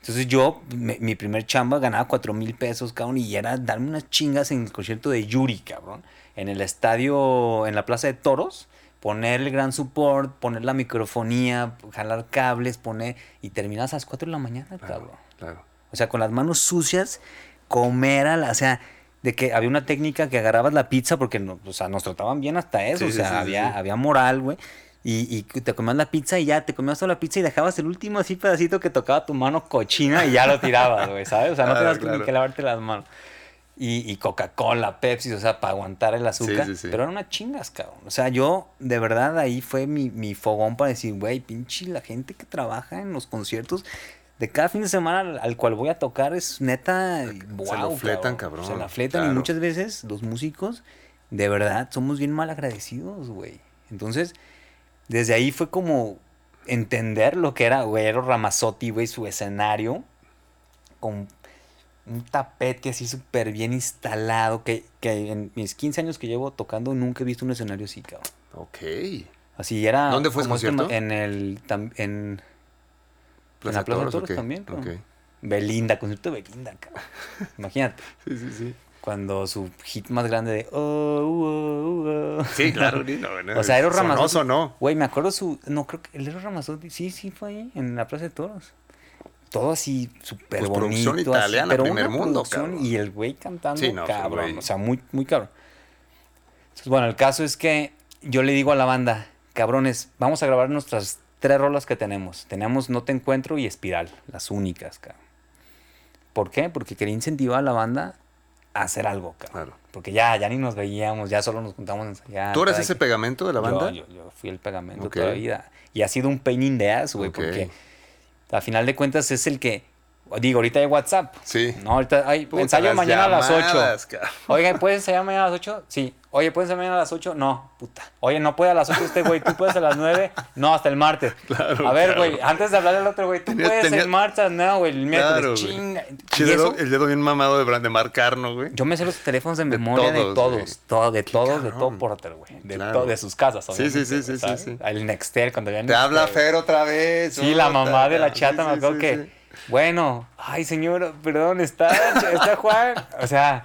[SPEAKER 3] Entonces yo, me- mi primer chamba ganaba cuatro mil pesos, cabrón, y era darme unas chingas en el concierto de Yuri, cabrón. En el estadio, en la Plaza de Toros, poner el gran support, poner la microfonía, jalar cables, poner... Y terminas a las 4 de la mañana, cabrón.
[SPEAKER 1] Claro.
[SPEAKER 3] O sea, con las manos sucias, comer a la... O sea, de que había una técnica que agarrabas la pizza porque no, o sea, nos trataban bien hasta eso.
[SPEAKER 1] Sí,
[SPEAKER 3] o sea,
[SPEAKER 1] sí, sí,
[SPEAKER 3] había, había moral, güey. Y, y te comías la pizza y ya, te comías toda la pizza y dejabas el último así pedacito que tocaba tu mano cochina y ya lo tirabas, güey, ¿sabes? O sea, no
[SPEAKER 1] Claro,
[SPEAKER 3] tenías
[SPEAKER 1] claro.
[SPEAKER 3] que lavarte las manos. Y, y Coca-Cola, Pepsi, o sea, para aguantar el azúcar.
[SPEAKER 1] sí, sí.
[SPEAKER 3] Pero eran unas chingas, cabrón. O sea, yo, de verdad, ahí fue mi, mi fogón para decir, güey, pinche, la gente que trabaja en los conciertos de cada fin de semana al, al cual voy a tocar es neta, wow,
[SPEAKER 1] lo fletan, cabrón,
[SPEAKER 3] Se la fletan y muchas veces los músicos de verdad, somos bien mal agradecidos, güey. Entonces, desde ahí fue como entender lo que era, güey, era Ramazotti, güey, su escenario, con un tapete así súper bien instalado, que, que en mis 15 años que llevo tocando nunca he visto un escenario así, cabrón.
[SPEAKER 1] Ok.
[SPEAKER 3] Así era...
[SPEAKER 1] ¿Dónde fue ese
[SPEAKER 3] este En el... tam- en, en la Plaza de
[SPEAKER 1] Toros,
[SPEAKER 3] también, cabrón.
[SPEAKER 1] ok.
[SPEAKER 3] Belinda, concierto de Belinda, cabrón. [LAUGHS] Imagínate.
[SPEAKER 1] Sí, sí, sí.
[SPEAKER 3] Cuando su hit más grande de... Oh, oh, oh.
[SPEAKER 1] Sí, claro. [LAUGHS] no, no,
[SPEAKER 3] O sea, Eros
[SPEAKER 1] sonó,
[SPEAKER 3] Ramazzotti.
[SPEAKER 1] sonó.
[SPEAKER 3] Güey, me acuerdo su. No, creo que el Eros Ramazotti. Sí, sí, fue ahí, en la Plaza de Toros. Todo así, súper
[SPEAKER 1] Pues,
[SPEAKER 3] bonito.
[SPEAKER 1] producción
[SPEAKER 3] así,
[SPEAKER 1] italiana,
[SPEAKER 3] pero
[SPEAKER 1] primer
[SPEAKER 3] una
[SPEAKER 1] mundo, cabrón.
[SPEAKER 3] Y el güey cantando,
[SPEAKER 1] Sí, no, pues,
[SPEAKER 3] cabrón.
[SPEAKER 1] güey.
[SPEAKER 3] O sea, muy, muy cabrón. Entonces, bueno, el caso es que yo le digo a la banda, cabrones, vamos a grabar nuestras tres rolas que tenemos. Tenemos No Te Encuentro y Espiral, las únicas, cabrón. ¿Por qué? Porque quería incentivar a la banda a hacer algo, cabrón.
[SPEAKER 1] Claro.
[SPEAKER 3] Porque ya, ya ni nos veíamos, ya solo nos juntamos a ensayar.
[SPEAKER 1] ¿Tú eres ese
[SPEAKER 3] quien-
[SPEAKER 1] pegamento de la banda?
[SPEAKER 3] yo, yo, yo fui el pegamento
[SPEAKER 1] Ok.
[SPEAKER 3] toda la vida. Y ha sido un pain in the ass, güey,
[SPEAKER 1] Ok.
[SPEAKER 3] porque a final de cuentas es el que. Digo, ahorita hay WhatsApp.
[SPEAKER 1] Sí.
[SPEAKER 3] No, ahorita hay
[SPEAKER 1] Puta,
[SPEAKER 3] ensayo mañana a las 8.
[SPEAKER 1] llamadas, cabrón.
[SPEAKER 3] Oigan, ¿puedes ensayar mañana a las 8? Sí. Oye, ¿puedes ensayar mañana a las 8? No, puta. Oye, ¿no puede a las 8 usted, güey? ¿Tú puedes a las 9? No, hasta el martes. [LAUGHS]
[SPEAKER 1] Claro,
[SPEAKER 3] a ver,
[SPEAKER 1] claro.
[SPEAKER 3] güey, antes de hablarle al otro, güey, ¿tú
[SPEAKER 1] Tenía-
[SPEAKER 3] puedes
[SPEAKER 1] tenía-
[SPEAKER 3] el martes? No, güey, el miércoles.
[SPEAKER 1] Claro,
[SPEAKER 3] chinga.
[SPEAKER 1] Dedo- el dedo bien mamado de, de marcarnos, güey.
[SPEAKER 3] yo me sé los teléfonos de memoria de
[SPEAKER 1] todos,
[SPEAKER 3] todo, de todos, de todo. Porter, güey. De, to- de sus casas,
[SPEAKER 1] Sí, sí,
[SPEAKER 3] obviamente,
[SPEAKER 1] sí, sí, sí,
[SPEAKER 3] ¿sabes?
[SPEAKER 1] sí.
[SPEAKER 3] El Nextel, cuando había
[SPEAKER 1] Te habla. Fer otra vez.
[SPEAKER 3] Sí, la mamá de la chata
[SPEAKER 1] Sí,
[SPEAKER 3] me
[SPEAKER 1] sí,
[SPEAKER 3] acuerdo
[SPEAKER 1] sí,
[SPEAKER 3] que,
[SPEAKER 1] sí.
[SPEAKER 3] Bueno, ay señor, perdón, está, está Juan. O sea,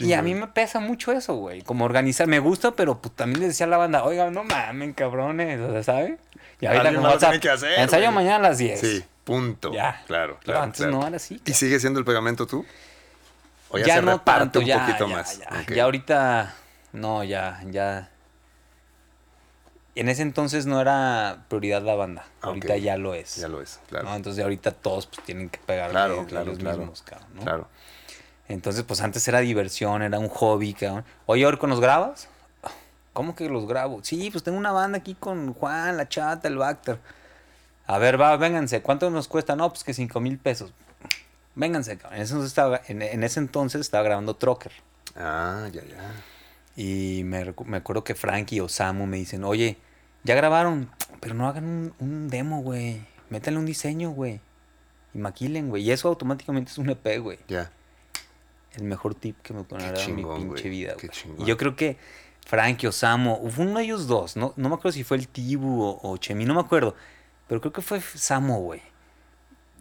[SPEAKER 3] y a mí me pesa mucho eso, güey. Como organizar, me gusta, pero pues, también le decía a la banda, oiga, no mamen, cabrones, o sea, ¿sabes? Y ahorita WhatsApp,
[SPEAKER 1] que hacer,
[SPEAKER 3] ensayo
[SPEAKER 1] güey.
[SPEAKER 3] mañana a las 10.
[SPEAKER 1] Sí, punto.
[SPEAKER 3] Ya.
[SPEAKER 1] Claro,
[SPEAKER 3] Pero
[SPEAKER 1] claro.
[SPEAKER 3] antes
[SPEAKER 1] claro.
[SPEAKER 3] no era así.
[SPEAKER 1] ¿Y sigue siendo el pegamento tú? ¿O ya,
[SPEAKER 3] ya
[SPEAKER 1] se
[SPEAKER 3] no tanto,
[SPEAKER 1] un
[SPEAKER 3] ya,
[SPEAKER 1] poquito
[SPEAKER 3] ya,
[SPEAKER 1] más?
[SPEAKER 3] Ya ahorita, no, ya, ya. En ese entonces no era prioridad la banda.
[SPEAKER 1] Ah,
[SPEAKER 3] Ahorita ya lo es.
[SPEAKER 1] Ya lo es, claro.
[SPEAKER 3] ¿no? Entonces ahorita todos pues, tienen que pegar
[SPEAKER 1] Claro, claro, claro.
[SPEAKER 3] mismos, cabrón, ¿no?
[SPEAKER 1] Claro.
[SPEAKER 3] Entonces, pues antes era diversión, era un hobby, cabrón. Oye, Orco, ¿nos grabas? ¿Cómo que los grabo? Sí, pues tengo una banda aquí con Juan, la chata, el Bacter. A ver, va, vénganse. ¿Cuánto nos cuesta? No, pues que cinco mil pesos. Vénganse, cabrón. En ese, entonces estaba, en, en ese entonces estaba grabando Trocker.
[SPEAKER 1] Ah, ya, ya.
[SPEAKER 3] Y me, me acuerdo que Frankie o Samu me dicen, oye, ya grabaron, pero no hagan un, un demo, güey. Métanle un diseño, güey. Y maquilen, güey. Y eso automáticamente es un EP, güey.
[SPEAKER 1] Ya.
[SPEAKER 3] El mejor tip que me pueden dar en mi pinche vida, güey. Y yo creo que Frankie o Samu, fue uno de ellos dos, no, no me acuerdo si fue el Tibu o, o Chemi, no me acuerdo. Pero creo que fue Samu, güey.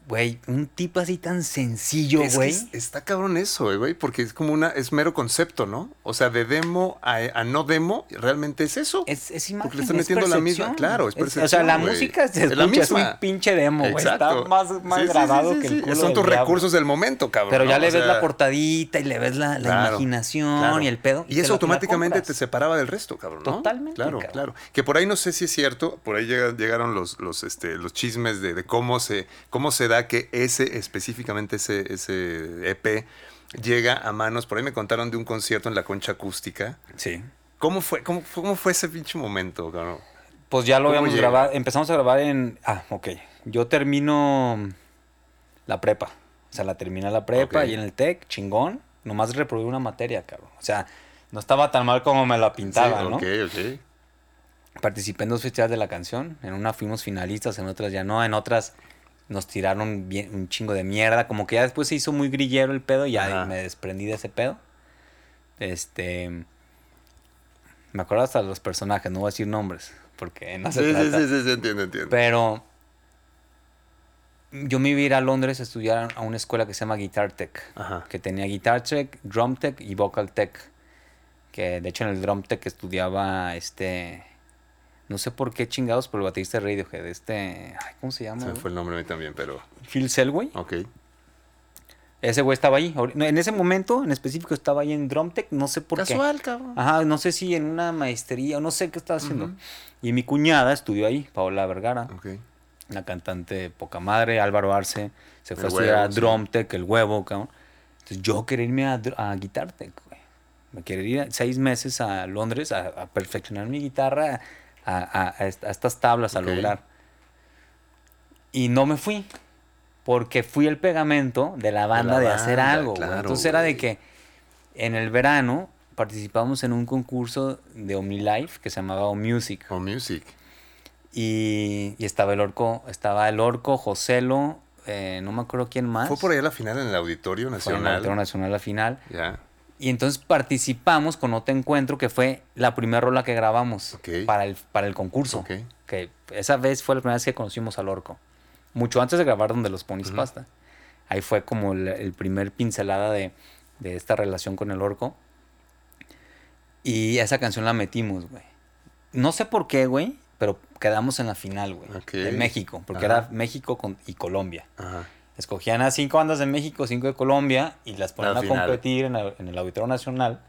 [SPEAKER 3] Güey, un tipo así tan sencillo,
[SPEAKER 1] Es
[SPEAKER 3] güey.
[SPEAKER 1] es- está cabrón eso, eh, güey, porque es como una, es mero concepto, ¿no? O sea, de demo a, a no demo, realmente es eso.
[SPEAKER 3] Es, es imagen,
[SPEAKER 1] Porque le están
[SPEAKER 3] es
[SPEAKER 1] metiendo la misma-
[SPEAKER 3] percepción.
[SPEAKER 1] claro, es
[SPEAKER 3] O sea,
[SPEAKER 1] percepción,
[SPEAKER 3] la
[SPEAKER 1] güey.
[SPEAKER 3] música se
[SPEAKER 1] Es
[SPEAKER 3] escucha, un pinche demo, güey. Está más, más
[SPEAKER 1] Sí,
[SPEAKER 3] grabado
[SPEAKER 1] sí,
[SPEAKER 3] que el culo
[SPEAKER 1] Son tus
[SPEAKER 3] diablo.
[SPEAKER 1] recursos del momento, cabrón.
[SPEAKER 3] Pero ya
[SPEAKER 1] ¿no?
[SPEAKER 3] le
[SPEAKER 1] O
[SPEAKER 3] ves la portadita y le ves la, la
[SPEAKER 1] Claro,
[SPEAKER 3] imaginación
[SPEAKER 1] claro.
[SPEAKER 3] y el pedo.
[SPEAKER 1] Y eso automáticamente te separaba del resto, cabrón, ¿no?
[SPEAKER 3] Totalmente,
[SPEAKER 1] Claro,
[SPEAKER 3] cabrón.
[SPEAKER 1] claro. Que por ahí no sé si es cierto, por ahí llega- llegaron los, los, este, los chismes de, de cómo se, cómo se da que ese, específicamente ese, ese EP, llega a manos. Por ahí me contaron de un concierto en la concha acústica.
[SPEAKER 3] Sí.
[SPEAKER 1] ¿Cómo fue, cómo, cómo fue ese pinche momento, cabrón?
[SPEAKER 3] Pues ya lo
[SPEAKER 1] ¿Cómo
[SPEAKER 3] habíamos grabado. Empezamos a grabar en. Ah, ok. Yo termino la prepa. O sea, la terminé la prepa y en el TEC, chingón. Nomás reprobé una materia, cabrón. O sea, no estaba tan mal como me la pintaba,
[SPEAKER 1] Sí,
[SPEAKER 3] ¿no?
[SPEAKER 1] Ok, ok.
[SPEAKER 3] Participé en dos festivales de la canción. En una fuimos finalistas, en otras ya no. En otras nos tiraron bien, un chingo de mierda. Como que ya después se hizo muy grillero el pedo y ya
[SPEAKER 1] Ajá.
[SPEAKER 3] me desprendí de ese pedo. Este. Me acuerdo hasta de los personajes, no voy a decir nombres. Porque no se
[SPEAKER 1] Sí, sí,
[SPEAKER 3] trata.
[SPEAKER 1] sí, sí, sí, entiendo, entiendo.
[SPEAKER 3] Pero yo me iba a ir a Londres a estudiar a una escuela que se llama Guitar Tech.
[SPEAKER 1] Ajá.
[SPEAKER 3] Que tenía Guitar Tech, Drum Tech y Vocal Tech. Que de hecho en el Drum Tech estudiaba este. No sé por qué chingados, pero el baterista de Radiohead. Este. ay, ¿Cómo se llama?
[SPEAKER 1] Se me fue el nombre a mí también, pero.
[SPEAKER 3] Phil Selway.
[SPEAKER 1] Ok.
[SPEAKER 3] Ese güey estaba ahí. En ese momento en específico estaba ahí en Drum Tech. No sé por qué.
[SPEAKER 1] Casual, cabrón.
[SPEAKER 3] Ajá, no sé si en una maestría o no sé qué estaba haciendo.
[SPEAKER 1] Ujú.
[SPEAKER 3] Y mi cuñada estudió ahí, Paola Vergara.
[SPEAKER 1] Ok.
[SPEAKER 3] una cantante poca madre, Álvaro Arce, se fue
[SPEAKER 1] El
[SPEAKER 3] a estudiar
[SPEAKER 1] huevo,
[SPEAKER 3] a
[SPEAKER 1] sí.
[SPEAKER 3] Drum Tech, el huevo, cabrón. Entonces yo quería irme a, a Guitar Tech, güey. Me quería ir seis meses a Londres a, a perfeccionar mi guitarra, a, a- a est- a estas tablas, a
[SPEAKER 1] Ok.
[SPEAKER 3] lograr. Y no me fui, porque fui el pegamento de la banda de,
[SPEAKER 1] la
[SPEAKER 3] hacer algo,
[SPEAKER 1] claro,
[SPEAKER 3] Entonces era de que en el verano participamos en un concurso de OmniLife que se llamaba.
[SPEAKER 1] O Music.
[SPEAKER 3] Y, y estaba el orco, estaba el orco, Joselo, eh, no me acuerdo quién más.
[SPEAKER 1] Fue por ahí a la final en el Auditorio
[SPEAKER 3] Fue en el
[SPEAKER 1] Nacional.
[SPEAKER 3] Auditorio Nacional la final.
[SPEAKER 1] Ya.
[SPEAKER 3] Y entonces participamos con otro encuentro que fue la primera rola que grabamos para, el, para el concurso.
[SPEAKER 1] Ok.
[SPEAKER 3] Que esa vez fue la primera vez que conocimos al orco. Mucho antes de grabar donde los ponis
[SPEAKER 1] Ujú.
[SPEAKER 3] pasta. Ahí fue como el, el primer pincelada de, de esta relación con el orco. Y esa canción la metimos, güey. No sé por qué, güey, pero quedamos en la final, güey.
[SPEAKER 1] Ok.
[SPEAKER 3] De México, porque
[SPEAKER 1] Ajá.
[SPEAKER 3] era México con- y Colombia.
[SPEAKER 1] Ajá.
[SPEAKER 3] Escogían a cinco bandas de México, cinco de Colombia y las ponían
[SPEAKER 1] La
[SPEAKER 3] a competir en, el- en el Auditorio Nacional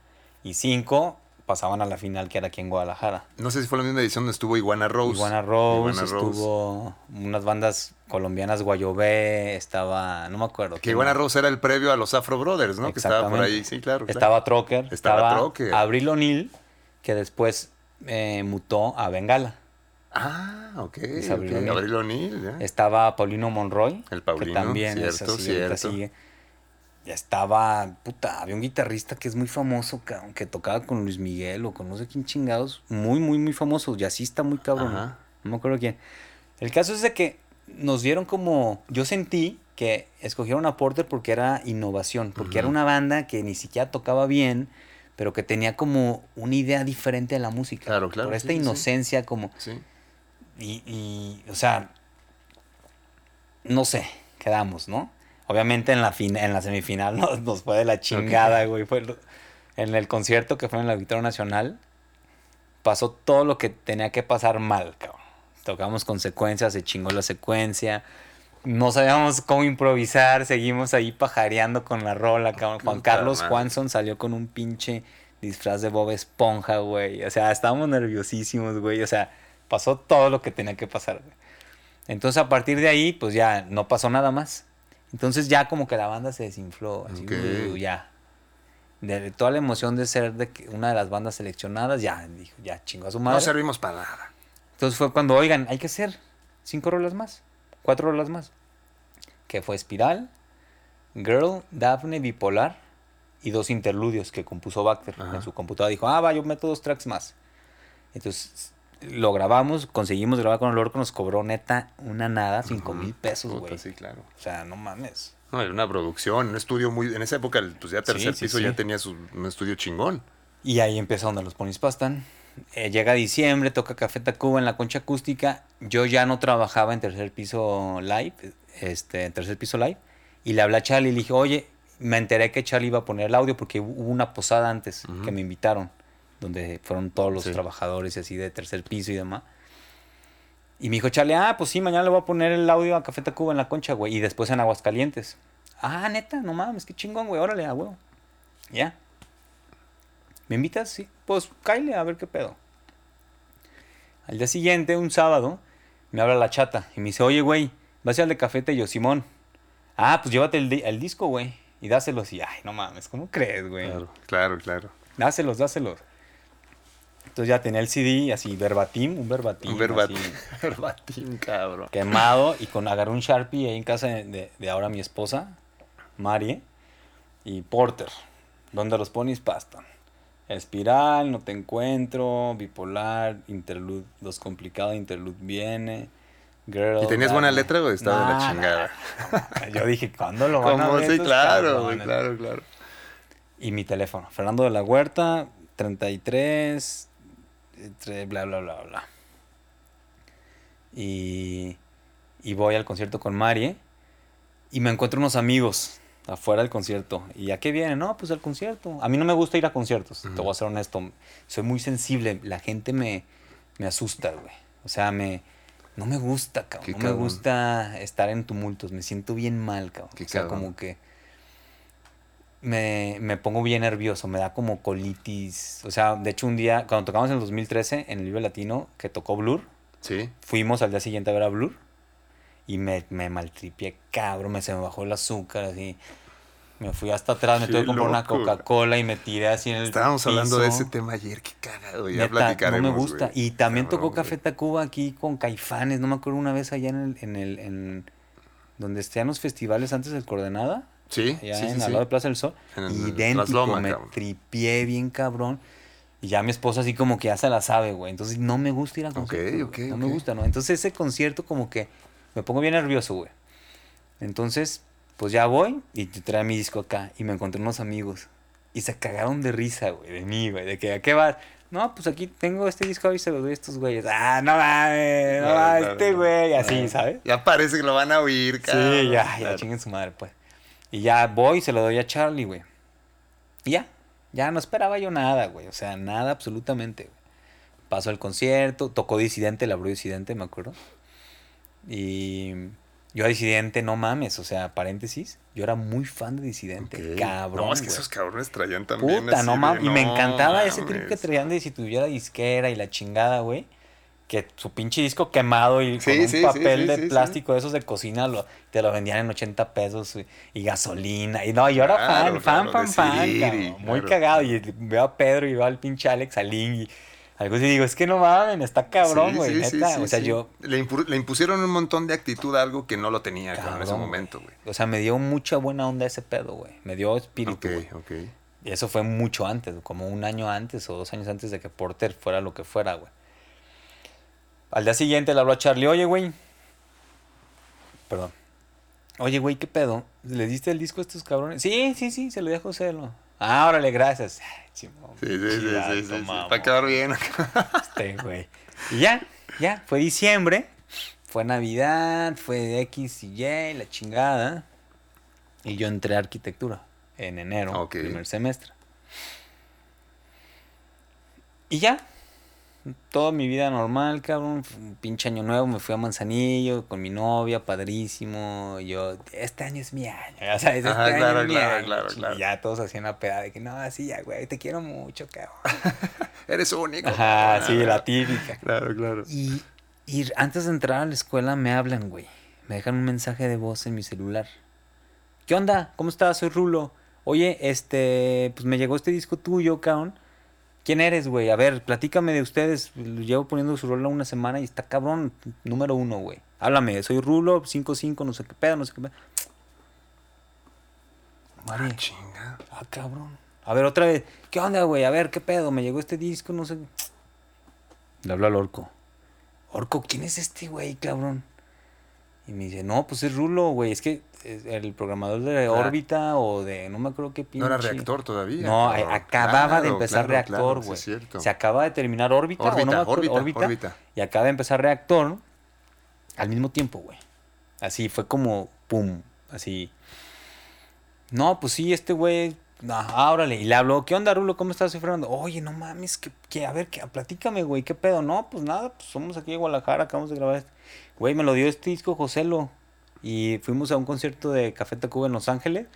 [SPEAKER 3] y cinco pasaban a la final que era aquí en Guadalajara.
[SPEAKER 1] No sé si fue la misma edición donde estuvo Iguana Rose.
[SPEAKER 3] Iguana Rose,
[SPEAKER 1] Iguana Rose.
[SPEAKER 3] estuvo unas bandas colombianas, Guayobé, estaba, no me acuerdo.
[SPEAKER 1] Que Iguana. Rose era el previo a los Afro Brothers, ¿no? Que estaba por ahí,
[SPEAKER 3] Exactamente.
[SPEAKER 1] sí, claro. claro.
[SPEAKER 3] Estaba Trocker,
[SPEAKER 1] Estaba
[SPEAKER 3] estaba,
[SPEAKER 1] Trocker.
[SPEAKER 3] Abril O'Neill, que después eh, mutó a Bengala.
[SPEAKER 1] Ah, ok.
[SPEAKER 3] Es
[SPEAKER 1] ok.
[SPEAKER 3] Abril O'Neil.
[SPEAKER 1] Abril O'Neil, ya.
[SPEAKER 3] Estaba Paulino Monroy,
[SPEAKER 1] El Paulino,
[SPEAKER 3] que también es
[SPEAKER 1] cierto,
[SPEAKER 3] ahorita
[SPEAKER 1] cierto.
[SPEAKER 3] sigue. Estaba, puta, había un guitarrista que es muy famoso, que tocaba con Luis Miguel o con no sé quién chingados, muy, muy, muy famoso, jazzista muy cabrón,
[SPEAKER 1] Ajá.
[SPEAKER 3] no me acuerdo quién. El caso es de que nos dieron como, yo sentí que escogieron a Porter porque era innovación, porque era una banda que ni siquiera tocaba bien, pero que tenía como una idea diferente de la música.
[SPEAKER 1] Claro, claro,
[SPEAKER 3] Por esta
[SPEAKER 1] sí, sí.
[SPEAKER 3] inocencia como...
[SPEAKER 1] Sí.
[SPEAKER 3] Y, y, o sea, no sé, quedamos, ¿no? Obviamente en la, fin en la semifinal [LAUGHS] nos, nos fue de la chingada, güey. Fue en el concierto que fue en el Auditorio Nacional, pasó todo lo que tenía que pasar mal, cabrón. Tocamos con secuencias, se chingó la secuencia. No sabíamos cómo improvisar, seguimos ahí pajareando con la rola, cabrón. Juan Carlos. Juanson salió con un pinche disfraz de Bob Esponja, güey. O sea, estábamos nerviosísimos, güey. O sea, pasó todo lo que tenía que pasar. Entonces, a partir de ahí, pues ya no pasó nada más. Entonces, ya como que la banda se desinfló. Así,
[SPEAKER 1] Ok.
[SPEAKER 3] uh, ya. De toda la emoción de ser de una de las bandas seleccionadas, ya, dijo, ya chingó a su madre.
[SPEAKER 1] No servimos para nada.
[SPEAKER 3] Entonces fue cuando, oigan, hay que hacer cinco rolas más, cuatro rolas más. Que fue Espiral, Girl, Daphne, Bipolar y dos interludios que compuso Bacter
[SPEAKER 1] Ajá.
[SPEAKER 3] en su computadora. Dijo, ah, va, yo meto dos tracks más. Entonces lo grabamos, conseguimos grabar con el orco, nos cobró neta una nada, cinco mil pesos, güey.
[SPEAKER 1] Sí, claro.
[SPEAKER 3] O sea, no mames.
[SPEAKER 1] No, era una producción, un estudio muy... En esa época, pues ya tercer
[SPEAKER 3] sí,
[SPEAKER 1] piso
[SPEAKER 3] sí.
[SPEAKER 1] ya tenía su, un estudio chingón.
[SPEAKER 3] Y ahí empezó donde los ponis pastan. Eh, llega diciembre, toca Café Tacuba en la concha acústica. Yo ya no trabajaba en tercer piso live, este, en tercer piso live. Y le hablé a Charlie y le dije, oye, me enteré que Charlie iba a poner el audio porque hubo una posada antes que me invitaron, donde fueron todos los
[SPEAKER 1] Sí.
[SPEAKER 3] trabajadores y así de tercer piso y demás. Y me dijo Charlie, ah, pues sí, mañana le voy a poner el audio a Café Tacuba en la concha, güey. Y después en Aguascalientes. Ah, neta, no mames, qué chingón, güey, órale, a huevo. Ya. ¿Me invitas? Sí. Pues cáile a ver qué pedo. Al día siguiente, un sábado, me habla la chata y me dice, oye, güey, vas a ir al de cafete y yo, Simón. Ah, pues llévate el, el disco, güey. Y dáselos. Y, ay, no mames, ¿cómo crees, güey?
[SPEAKER 1] Claro, claro, claro.
[SPEAKER 3] Dáselos, dáselos. Entonces ya tenía el CD así, verbatim, un verbatim.
[SPEAKER 1] Un verbatim.
[SPEAKER 3] así, [LAUGHS]
[SPEAKER 1] Verbatim, cabrón.
[SPEAKER 3] quemado y con agarré un Sharpie ahí en casa de, de- de ahora mi esposa, Marie, y Porter, donde los ponis pastan. Espiral, no te encuentro, bipolar, interlude, los complicados, interlude viene. Girl,
[SPEAKER 1] ¿Y tenías buena letra o estaba de la
[SPEAKER 3] Nah,
[SPEAKER 1] chingada?
[SPEAKER 3] nah, [LAUGHS] Yo dije, ¿cuándo lo van a
[SPEAKER 1] Como
[SPEAKER 3] ver
[SPEAKER 1] sí, claro, güey, claro, claro.
[SPEAKER 3] Y mi teléfono, Fernando de la Huerta, 33, entre bla, bla, bla, bla. Y, y voy al concierto con Marie y me encuentro unos amigos afuera del concierto. ¿Y a qué vienen? No, pues al concierto. A mí no me gusta ir a conciertos, te voy a ser honesto. Soy muy sensible, la gente me, me asusta, güey. O sea, me... No me gusta, cabrón.
[SPEAKER 1] Qué
[SPEAKER 3] No
[SPEAKER 1] cabrón.
[SPEAKER 3] me gusta estar en tumultos. Me siento bien mal, cabrón.
[SPEAKER 1] Qué
[SPEAKER 3] o sea,
[SPEAKER 1] cabrón.
[SPEAKER 3] como que me, me pongo bien nervioso, me da como colitis. O sea, de hecho un día, cuando tocamos en el 2013 en el Vive Latino, que tocó Blur,
[SPEAKER 1] Sí.
[SPEAKER 3] fuimos al día siguiente a ver a Blur y me, me maltripié, cabrón, me, se me bajó el azúcar, así. Me fui hasta atrás, me
[SPEAKER 1] Qué
[SPEAKER 3] tuve que comprar una. De y me tiré así en el
[SPEAKER 1] Estábamos hablando de ese tema ayer, qué cagado, ya
[SPEAKER 3] Neta,
[SPEAKER 1] platicaremos.
[SPEAKER 3] No me gusta. Y también
[SPEAKER 1] Cabrón,
[SPEAKER 3] tocó. Café Tacuba aquí con Caifanes. No me acuerdo una vez allá en el, en el, en donde estén los festivales antes del Coordenada.
[SPEAKER 1] Sí,
[SPEAKER 3] allá
[SPEAKER 1] sí,
[SPEAKER 3] en
[SPEAKER 1] sí,
[SPEAKER 3] al lado de Plaza del Sol.
[SPEAKER 1] En el-
[SPEAKER 3] idéntico, me
[SPEAKER 1] cabrón.
[SPEAKER 3] tripié bien cabrón. Y ya mi esposa así como que ya se la sabe, güey. Entonces no me gusta ir a conciertos.
[SPEAKER 1] ok,
[SPEAKER 3] güey. No me gusta, ¿no? Entonces ese concierto como que me pongo bien nervioso, güey. Entonces, pues ya voy y trae mi disco acá. Y me encontré unos amigos. Y se cagaron de risa, güey, de mí, güey. De que, ¿a qué vas? No, pues aquí tengo este disco y se lo doy a estos güeyes. Ah, no mames, no mames,
[SPEAKER 1] claro,
[SPEAKER 3] este güey. Así,
[SPEAKER 1] Claro.
[SPEAKER 3] ¿sabes?
[SPEAKER 1] Ya parece que lo van a oír, cabrón.
[SPEAKER 3] Sí, ya, ya chinguen su madre, pues. Y ya voy y se lo doy a Charlie, güey. Y ya, ya no esperaba yo nada, güey. O sea, nada absolutamente, güey. Pasó el concierto, tocó Disidente, la abrió Disidente, me acuerdo. Y yo a Disidente, no mames, o sea, paréntesis, yo era muy fan de Disidente, cabrón.
[SPEAKER 1] No, es que
[SPEAKER 3] güey.
[SPEAKER 1] esos cabrones traían también.
[SPEAKER 3] Puta, no mames. Y me encantaba ese trip que traían de si tuviera disquera y la chingada, güey. Que su pinche disco quemado y
[SPEAKER 1] Sí,
[SPEAKER 3] con un
[SPEAKER 1] sí,
[SPEAKER 3] papel
[SPEAKER 1] sí,
[SPEAKER 3] de plástico de esos de cocina lo, te lo vendían en 80 pesos y, y gasolina. Y no, yo era
[SPEAKER 1] Claro,
[SPEAKER 3] fan, fan,
[SPEAKER 1] claro,
[SPEAKER 3] fan, fan,
[SPEAKER 1] Siri,
[SPEAKER 3] cabrón. Muy cagado. Y veo a Pedro y veo al pinche Alex, al Ling y algo así digo, es que no mames, está cabrón, güey, neta. o sea, yo,
[SPEAKER 1] Le, impu- le impusieron un montón de actitud a algo que no lo tenía cabrón, en ese momento, güey.
[SPEAKER 3] O sea, me dio mucha buena onda ese pedo, güey. Me dio espíritu,
[SPEAKER 1] Ok, ok.
[SPEAKER 3] Y eso fue mucho antes, como un año antes o dos años antes de que Porter fuera lo que fuera, güey. Al día siguiente le habló a Charlie, oye, güey. Perdón. Oye, güey, ¿qué pedo? ¿Le diste el disco a estos cabrones? Sí, sí, sí, se lo di a José. Lo... Ah, órale, gracias. Ay, chimón,
[SPEAKER 1] Sí, sí, sí, sí, sí, Para quedar bien. [LAUGHS]
[SPEAKER 3] este, güey. Y ya, ya, fue diciembre. Fue Navidad, fue X y Y, la chingada. Y yo entré a arquitectura en enero, primer semestre. Y ya, toda mi vida normal, cabrón. Un pinche año nuevo, me fui a Manzanillo con mi novia, padrísimo. y Yo, este año es mi año. Este
[SPEAKER 1] Ajá,
[SPEAKER 3] año
[SPEAKER 1] claro,
[SPEAKER 3] es mi
[SPEAKER 1] claro,
[SPEAKER 3] año.
[SPEAKER 1] claro,
[SPEAKER 3] Y
[SPEAKER 1] claro.
[SPEAKER 3] ya todos hacían la peda de que no, sí, ya, güey, te quiero mucho, cabrón. [LAUGHS]
[SPEAKER 1] Eres único.
[SPEAKER 3] Ajá, sí, la típica.
[SPEAKER 1] Claro, claro.
[SPEAKER 3] Y, y antes de entrar a la escuela me hablan, güey. Me dejan un mensaje de voz en mi celular. ¿Qué onda? ¿Cómo estás? Soy Rulo. Oye, este, pues me llegó este disco tuyo, cabrón. ¿Quién eres, güey? A ver, platícame de ustedes. Llevo poniendo su rola una semana y está cabrón. Número uno, güey. Háblame, soy Rulo, 55, no sé qué pedo, no sé qué pedo. Mari,
[SPEAKER 1] Ah, chinga.
[SPEAKER 3] ah, cabrón. A ver, otra vez. ¿Qué onda, güey? A ver, ¿qué pedo? Me llegó este disco, no sé. Le hablo al Orco. Orco, ¿quién es este güey, cabrón? Y me dice, no, pues es Rulo, güey. Es que es el programador de
[SPEAKER 1] Ah.
[SPEAKER 3] órbita o de no me acuerdo qué pinche.
[SPEAKER 1] No era reactor todavía.
[SPEAKER 3] No,
[SPEAKER 1] cabrón.
[SPEAKER 3] acababa de
[SPEAKER 1] Claro,
[SPEAKER 3] empezar
[SPEAKER 1] claro,
[SPEAKER 3] reactor,
[SPEAKER 1] claro, sí
[SPEAKER 3] güey.
[SPEAKER 1] cierto.
[SPEAKER 3] Se acaba de terminar órbita, o no
[SPEAKER 1] Órbita,
[SPEAKER 3] me acuerdo,
[SPEAKER 1] órbita, órbita.
[SPEAKER 3] Y acaba de empezar reactor al mismo tiempo, güey. Así fue como pum, así. No, pues sí, este güey. Ah, órale. Y le habló, ¿qué onda, Rulo? ¿Cómo estás, Soy Fernando? Oye, no mames, que, que a ver, que, platícame, güey, ¿qué pedo? No, pues nada, pues somos aquí en Guadalajara, acabamos de grabar este. Güey, me lo dio este disco Joselo. Y fuimos a un concierto de Café Tacuba en Los Ángeles.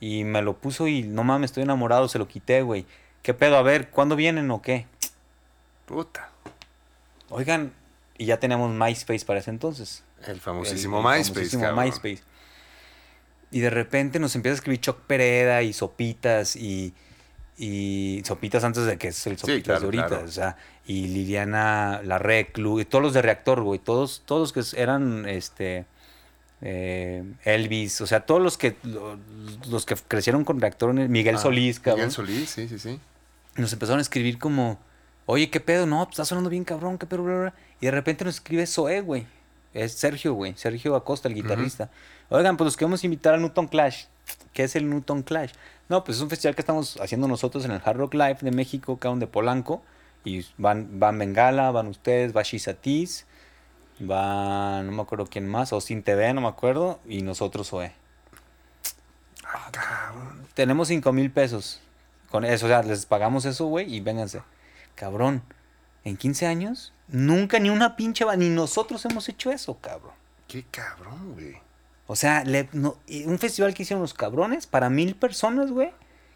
[SPEAKER 3] Y me lo puso y no mames, estoy enamorado, se lo quité, güey. ¿Qué pedo? A ver, ¿cuándo vienen o qué?
[SPEAKER 1] Puta.
[SPEAKER 3] Oigan, y ya teníamos MySpace para ese entonces.
[SPEAKER 1] El famosísimo
[SPEAKER 3] El- el
[SPEAKER 1] MySpace,
[SPEAKER 3] famosísimo
[SPEAKER 1] cabrón.
[SPEAKER 3] MySpace. Y de repente nos empieza a escribir Choc Pereda y Sopitas y, y Sopitas antes de que es el Sopitas
[SPEAKER 1] claro,
[SPEAKER 3] de ahorita.
[SPEAKER 1] claro.
[SPEAKER 3] O sea, y Liliana La Reclu, y todos los de Reactor, güey. Todos, todos que eran este eh, Elvis, o sea, todos los que lo- los que crecieron con Reactor, Miguel
[SPEAKER 1] Ah,
[SPEAKER 3] Solís, cabrón.
[SPEAKER 1] Miguel Solís, sí, sí, sí.
[SPEAKER 3] nos empezaron a escribir como, oye, ¿qué pedo? No, pues está sonando bien cabrón, ¿qué pedo? Bla, bla, bla". Y de repente nos escribe Zoé, güey. Es Sergio, güey. Sergio Acosta, el guitarrista. Oigan, pues los queremos invitar al Newton Clash. ¿Qué es el Newton Clash? No, pues es un festival que estamos haciendo nosotros en el Hard Rock Live de México, cabrón, de Polanco. Y van, van Bengala, van ustedes, va Shizatis, va, no me acuerdo quién más, Austin TV, no me acuerdo, y nosotros Zoé.
[SPEAKER 1] Ah, cabrón.
[SPEAKER 3] Tenemos cinco mil pesos. Con eso, o sea, les pagamos eso, güey, y vénganse. Cabrón, en 15 años, nunca ni una pinche ni nosotros hemos hecho eso, cabrón.
[SPEAKER 1] Qué cabrón, güey.
[SPEAKER 3] O sea, le- no- y un festival que hicieron los cabrones para mil personas, güey,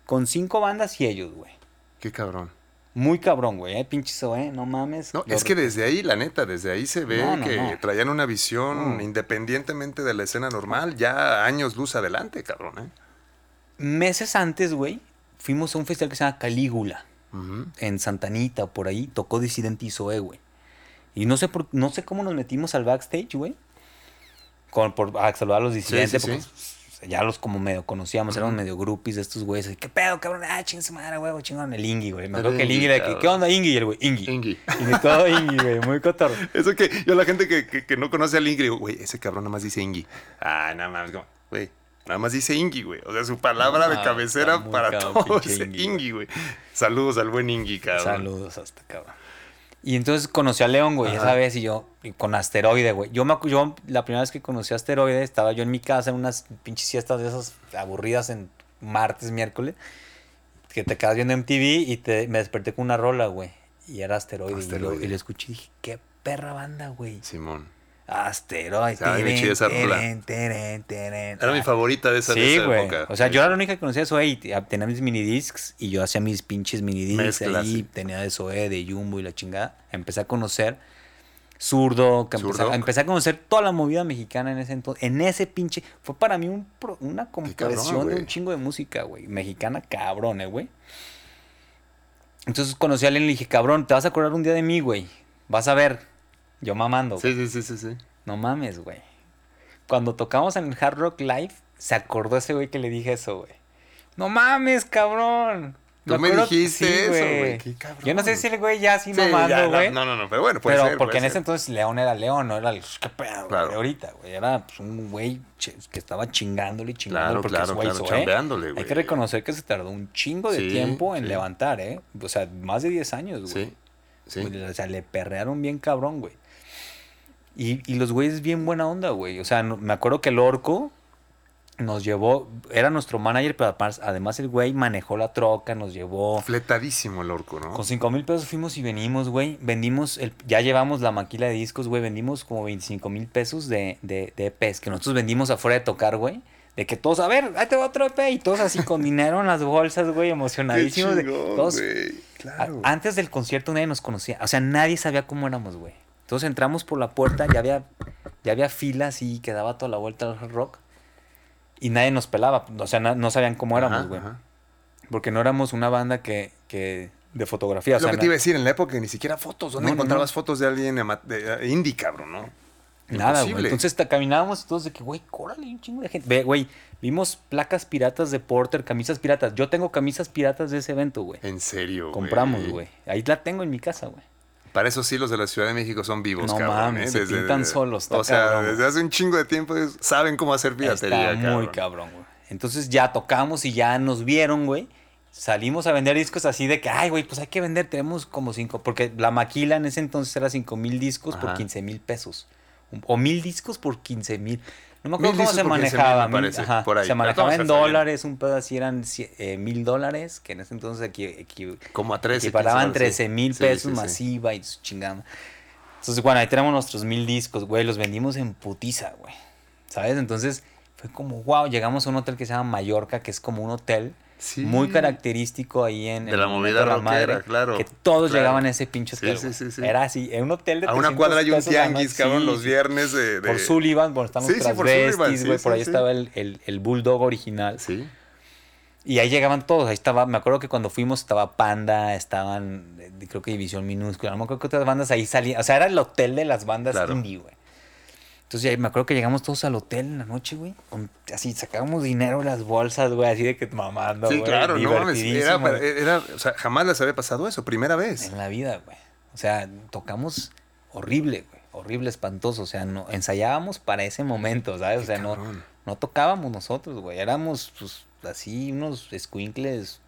[SPEAKER 3] con cinco bandas y ellos, güey.
[SPEAKER 1] Qué cabrón.
[SPEAKER 3] Muy cabrón, güey, eh, pinche eso, eh, no mames.
[SPEAKER 1] No, es que desde ahí, la neta, desde ahí se ve
[SPEAKER 3] No, no,
[SPEAKER 1] que
[SPEAKER 3] no.
[SPEAKER 1] traían una visión independientemente de la escena normal, ya años luz adelante, cabrón, ¿eh?
[SPEAKER 3] Meses antes, güey, fuimos a un festival que se llama Calígula.
[SPEAKER 1] Ujú.
[SPEAKER 3] en Santanita, por ahí, tocó Disidente y Zoé, güey. Y no sé por, no sé cómo nos metimos al backstage, güey. Con, por, a saludar a los disidentes,
[SPEAKER 1] sí,
[SPEAKER 3] porque
[SPEAKER 1] sí.
[SPEAKER 3] ya los como medio conocíamos, éramos medio groupies de estos güeyes. ¿Qué pedo, cabrón? Ah, ching su madre, güey, chingón. El Ingui, güey. Me acuerdo que el
[SPEAKER 1] Ingui
[SPEAKER 3] era que. ¿qué onda, Ingui? Y el güey, Ingui.
[SPEAKER 1] Ingui.
[SPEAKER 3] Y de todo Ingui, güey, muy cotorro. [LAUGHS]
[SPEAKER 1] Eso que yo la gente que, que, que no conoce al Ingui, digo, güey, ese cabrón nada más dice Ingui. Ah, nada más, como, güey, nada más dice Ingui, güey. O sea, su palabra de
[SPEAKER 3] Ah,
[SPEAKER 1] cabecera para
[SPEAKER 3] cabrón,
[SPEAKER 1] todo es
[SPEAKER 3] Ingui,
[SPEAKER 1] güey. Saludos al buen Ingui, cabrón.
[SPEAKER 3] Saludos hasta cabrón. Y entonces conocí a León, güey,
[SPEAKER 1] Ajá.
[SPEAKER 3] esa vez, y yo, y con Asteroide, güey. Yo, me, yo, la primera vez que conocí a Asteroide, estaba yo en mi casa en unas pinches siestas de esas aburridas en martes, miércoles, que te quedas viendo MTV y te, me desperté con una rola, güey. Y era Asteroide. Y, lo, y lo escuché y dije, qué perra banda, güey.
[SPEAKER 1] Simón. Esa
[SPEAKER 3] teren.
[SPEAKER 1] Era mi
[SPEAKER 3] Ah,
[SPEAKER 1] favorita de esa, de
[SPEAKER 3] Sí,
[SPEAKER 1] esa
[SPEAKER 3] güey.
[SPEAKER 1] época.
[SPEAKER 3] O sea, yo era la única que conocía de Zoé y te- tenía mis minidiscs y yo hacía mis pinches minidiscs ahí. Tenía de Zoé, de Jumbo y la chingada. Empecé a conocer Zurdo, que empecé, a conocer toda la movida mexicana en ese entonces. En ese pinche. Fue para mí un una compresión de un chingo de música, güey. Mexicana cabrón, eh, güey. Entonces conocí a alguien y le dije, cabrón, te vas a acordar un día de mí, güey. Vas a ver. Yo mamando.
[SPEAKER 1] Sí, sí, sí, sí, sí.
[SPEAKER 3] No mames, güey. Cuando tocamos en el Hard Rock Live, se acordó ese güey que le dije eso, güey. No mames, cabrón.
[SPEAKER 1] Tú me dijiste
[SPEAKER 3] sí,
[SPEAKER 1] eso,
[SPEAKER 3] güey.
[SPEAKER 1] güey. Qué cabrón.
[SPEAKER 3] Yo no sé si el güey ya así
[SPEAKER 1] Sí,
[SPEAKER 3] mamando,
[SPEAKER 1] no,
[SPEAKER 3] güey.
[SPEAKER 1] no, no, no, pero bueno, puede
[SPEAKER 3] pero
[SPEAKER 1] ser,
[SPEAKER 3] porque
[SPEAKER 1] puede
[SPEAKER 3] en ese entonces León era León, no era el qué pedo, güey,
[SPEAKER 1] Claro.
[SPEAKER 3] ahorita, güey. Era pues, un güey que estaba chingándole y chingándole
[SPEAKER 1] Claro,
[SPEAKER 3] porque
[SPEAKER 1] claro, claro,
[SPEAKER 3] Zoé.
[SPEAKER 1] chambeándole,
[SPEAKER 3] Hay
[SPEAKER 1] güey.
[SPEAKER 3] que reconocer que se tardó un chingo de
[SPEAKER 1] Sí,
[SPEAKER 3] tiempo en levantar, ¿eh? O sea, más de 10 años, güey.
[SPEAKER 1] Sí, sí.
[SPEAKER 3] O sea, le perrearon bien cabrón, güey. Y, y los güeyes bien buena onda, güey. O sea, no- me acuerdo que el orco nos llevó, era nuestro manager, pero además, el güey manejó la troca, nos llevó.
[SPEAKER 1] Fletadísimo el orco, ¿no?
[SPEAKER 3] Con 5 mil pesos fuimos y venimos, güey. Vendimos, el, ya llevamos la maquila de discos, güey. Vendimos como 25 mil pesos de, de, de EPs que nosotros vendimos afuera de tocar, güey. De que todos, a ver, ahí te va otro EP. Y todos así con dinero en las bolsas, güey,
[SPEAKER 1] Qué
[SPEAKER 3] emocionadísimos. de-
[SPEAKER 1] chingón,
[SPEAKER 3] todos a-
[SPEAKER 1] Claro.
[SPEAKER 3] Antes del concierto nadie nos conocía. O sea, nadie sabía cómo éramos, güey. Entonces entramos por la puerta, ya había, ya había filas y que daba toda la vuelta al rock. Y nadie nos pelaba. O sea, no sabían cómo éramos, güey. Porque no éramos una banda que, que de fotografía. O
[SPEAKER 1] lo
[SPEAKER 3] sea,
[SPEAKER 1] que te iba a decir, en la época ni siquiera fotos. ¿Dónde
[SPEAKER 3] No,
[SPEAKER 1] encontrabas
[SPEAKER 3] no.
[SPEAKER 1] fotos de alguien de, eh, indie, cabrón, no?
[SPEAKER 3] Nada, güey. Entonces caminábamos todos de que, güey, córale, un chingo de gente. Ve, güey, vimos placas piratas de Porter, camisas piratas. Yo tengo camisas piratas de ese evento, güey.
[SPEAKER 1] En serio,
[SPEAKER 3] Compramos, güey. Ahí la tengo en mi casa, güey.
[SPEAKER 1] Para eso sí, los de la Ciudad de México son vivos,
[SPEAKER 3] No
[SPEAKER 1] cabrón.
[SPEAKER 3] mames,
[SPEAKER 1] ¿eh?
[SPEAKER 3] se pintan solos,
[SPEAKER 1] O sea,
[SPEAKER 3] cabrón.
[SPEAKER 1] desde hace un chingo de tiempo saben cómo hacer piratería,
[SPEAKER 3] Está muy cabrón, güey. Entonces ya tocamos y ya nos vieron, güey. Salimos a vender discos así de que, ay, güey, pues hay que vender, tenemos como cinco, porque la maquila en ese entonces era cinco mil discos por
[SPEAKER 1] Ajá.
[SPEAKER 3] 15 mil pesos. O mil discos por 15 mil. No me acuerdo cómo se
[SPEAKER 1] por 15,000
[SPEAKER 3] manejaba. mil-
[SPEAKER 1] parece,
[SPEAKER 3] ajá,
[SPEAKER 1] por ahí.
[SPEAKER 3] Se manejaba en
[SPEAKER 1] bien.
[SPEAKER 3] dólares, un pedo así eran eh, mil dólares, que en ese entonces aquí, aquí
[SPEAKER 1] Como a 13.
[SPEAKER 3] equiparaban
[SPEAKER 1] 15 dólares, sí.
[SPEAKER 3] 13 mil
[SPEAKER 1] Sí,
[SPEAKER 3] pesos
[SPEAKER 1] sí, sí.
[SPEAKER 3] masiva y su chingada. Entonces, bueno, ahí tenemos nuestros mil discos, güey, los vendimos en putiza, güey. ¿Sabes? Entonces fue como, wow, llegamos a un hotel que se llama Mallorca, que es como un hotel
[SPEAKER 1] Sí.
[SPEAKER 3] muy característico ahí en...
[SPEAKER 1] De la movida
[SPEAKER 3] La
[SPEAKER 1] rockera, claro,
[SPEAKER 3] Que todos
[SPEAKER 1] claro.
[SPEAKER 3] llegaban a ese pinche
[SPEAKER 1] Sí,
[SPEAKER 3] hotel,
[SPEAKER 1] sí, sí, sí.
[SPEAKER 3] Era así, en un hotel de
[SPEAKER 1] A una
[SPEAKER 3] 300
[SPEAKER 1] cuadra hay un tianguis, cabrón,
[SPEAKER 3] sí,
[SPEAKER 1] los
[SPEAKER 3] sí.
[SPEAKER 1] viernes de... de-
[SPEAKER 3] Por Sullivan, por están besties,
[SPEAKER 1] sí,
[SPEAKER 3] güey, por
[SPEAKER 1] sí,
[SPEAKER 3] ahí
[SPEAKER 1] sí.
[SPEAKER 3] estaba el, el, el Bulldog original.
[SPEAKER 1] Sí.
[SPEAKER 3] Y ahí llegaban todos, ahí estaba, me acuerdo que cuando fuimos estaba Panda, estaban, eh, creo que División Minúscula, no me acuerdo que otras bandas ahí salían, o sea, era el hotel de las bandas
[SPEAKER 1] Claro.
[SPEAKER 3] indie, güey. Entonces ahí me acuerdo que llegamos todos al hotel en la noche, güey, con- así sacábamos dinero de las bolsas, güey, así de que mamando,
[SPEAKER 1] Sí,
[SPEAKER 3] güey,
[SPEAKER 1] claro, no mames. Era, era- o sea, jamás les había pasado eso, primera vez.
[SPEAKER 3] En la vida, güey. O sea, tocamos horrible, güey, horrible, espantoso, o sea, no, ensayábamos para ese momento, ¿sabes? O sea, no, no tocábamos nosotros, güey. Éramos, pues, así, unos squinkles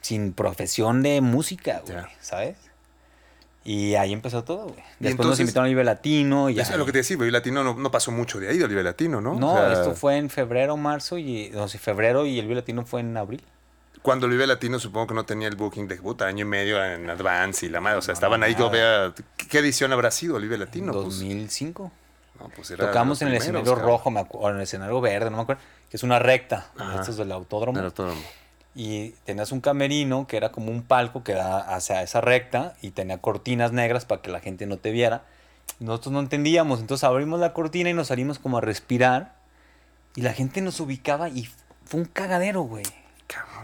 [SPEAKER 3] sin profesión de música, güey,
[SPEAKER 1] Ya.
[SPEAKER 3] ¿sabes? Y ahí empezó todo, güey. Después nos
[SPEAKER 1] entonces-
[SPEAKER 3] invitaron a Vive Latino y ya.
[SPEAKER 1] Eso es lo que te decía, Vive Latino no, no pasó mucho de ahí, del Vive Latino, ¿no?
[SPEAKER 3] No,
[SPEAKER 1] O sea,
[SPEAKER 3] esto fue en febrero, marzo y... No sé, febrero y el Vive Latino fue en abril.
[SPEAKER 1] Cuando el Vive Latino supongo que no tenía el booking de puta, año y medio en Advance y la madre. O sea,
[SPEAKER 3] No,
[SPEAKER 1] estaban ahí, yo vea... ¿Qué edición habrá sido el Vive Latino? Pues,
[SPEAKER 3] 2005.
[SPEAKER 1] no, pues era
[SPEAKER 3] Tocamos en el
[SPEAKER 1] primeros,
[SPEAKER 3] escenario rojo, me acu- o en el escenario verde, no me acuerdo, que es una recta,
[SPEAKER 1] Ajá.
[SPEAKER 3] esto es del autódromo.
[SPEAKER 1] Del autódromo.
[SPEAKER 3] Y tenías un camerino que era como un palco que da hacia esa recta y tenía cortinas negras para que la gente no te viera. Nosotros no entendíamos, entonces abrimos la cortina y nos salimos como a respirar y la gente nos ubicaba y fue un cagadero, güey.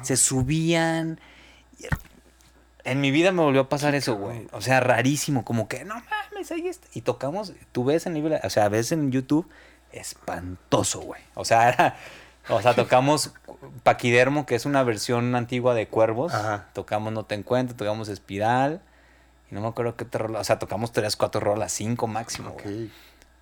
[SPEAKER 3] Se subían. y- En mi vida me volvió a pasar eso, güey. O sea, rarísimo, como que no mames, ahí está. Y tocamos, tú ves en o sea, ves en YouTube espantoso, güey. O sea, era, o sea, tocamos Paquidermo, que es una versión antigua de Cuervos.
[SPEAKER 1] Ajá.
[SPEAKER 3] Tocamos No Te Encuentro, tocamos Espiral. Y no me acuerdo qué te rola. O sea, tocamos tres, cuatro rolas, cinco máximo, güey.
[SPEAKER 1] Ok.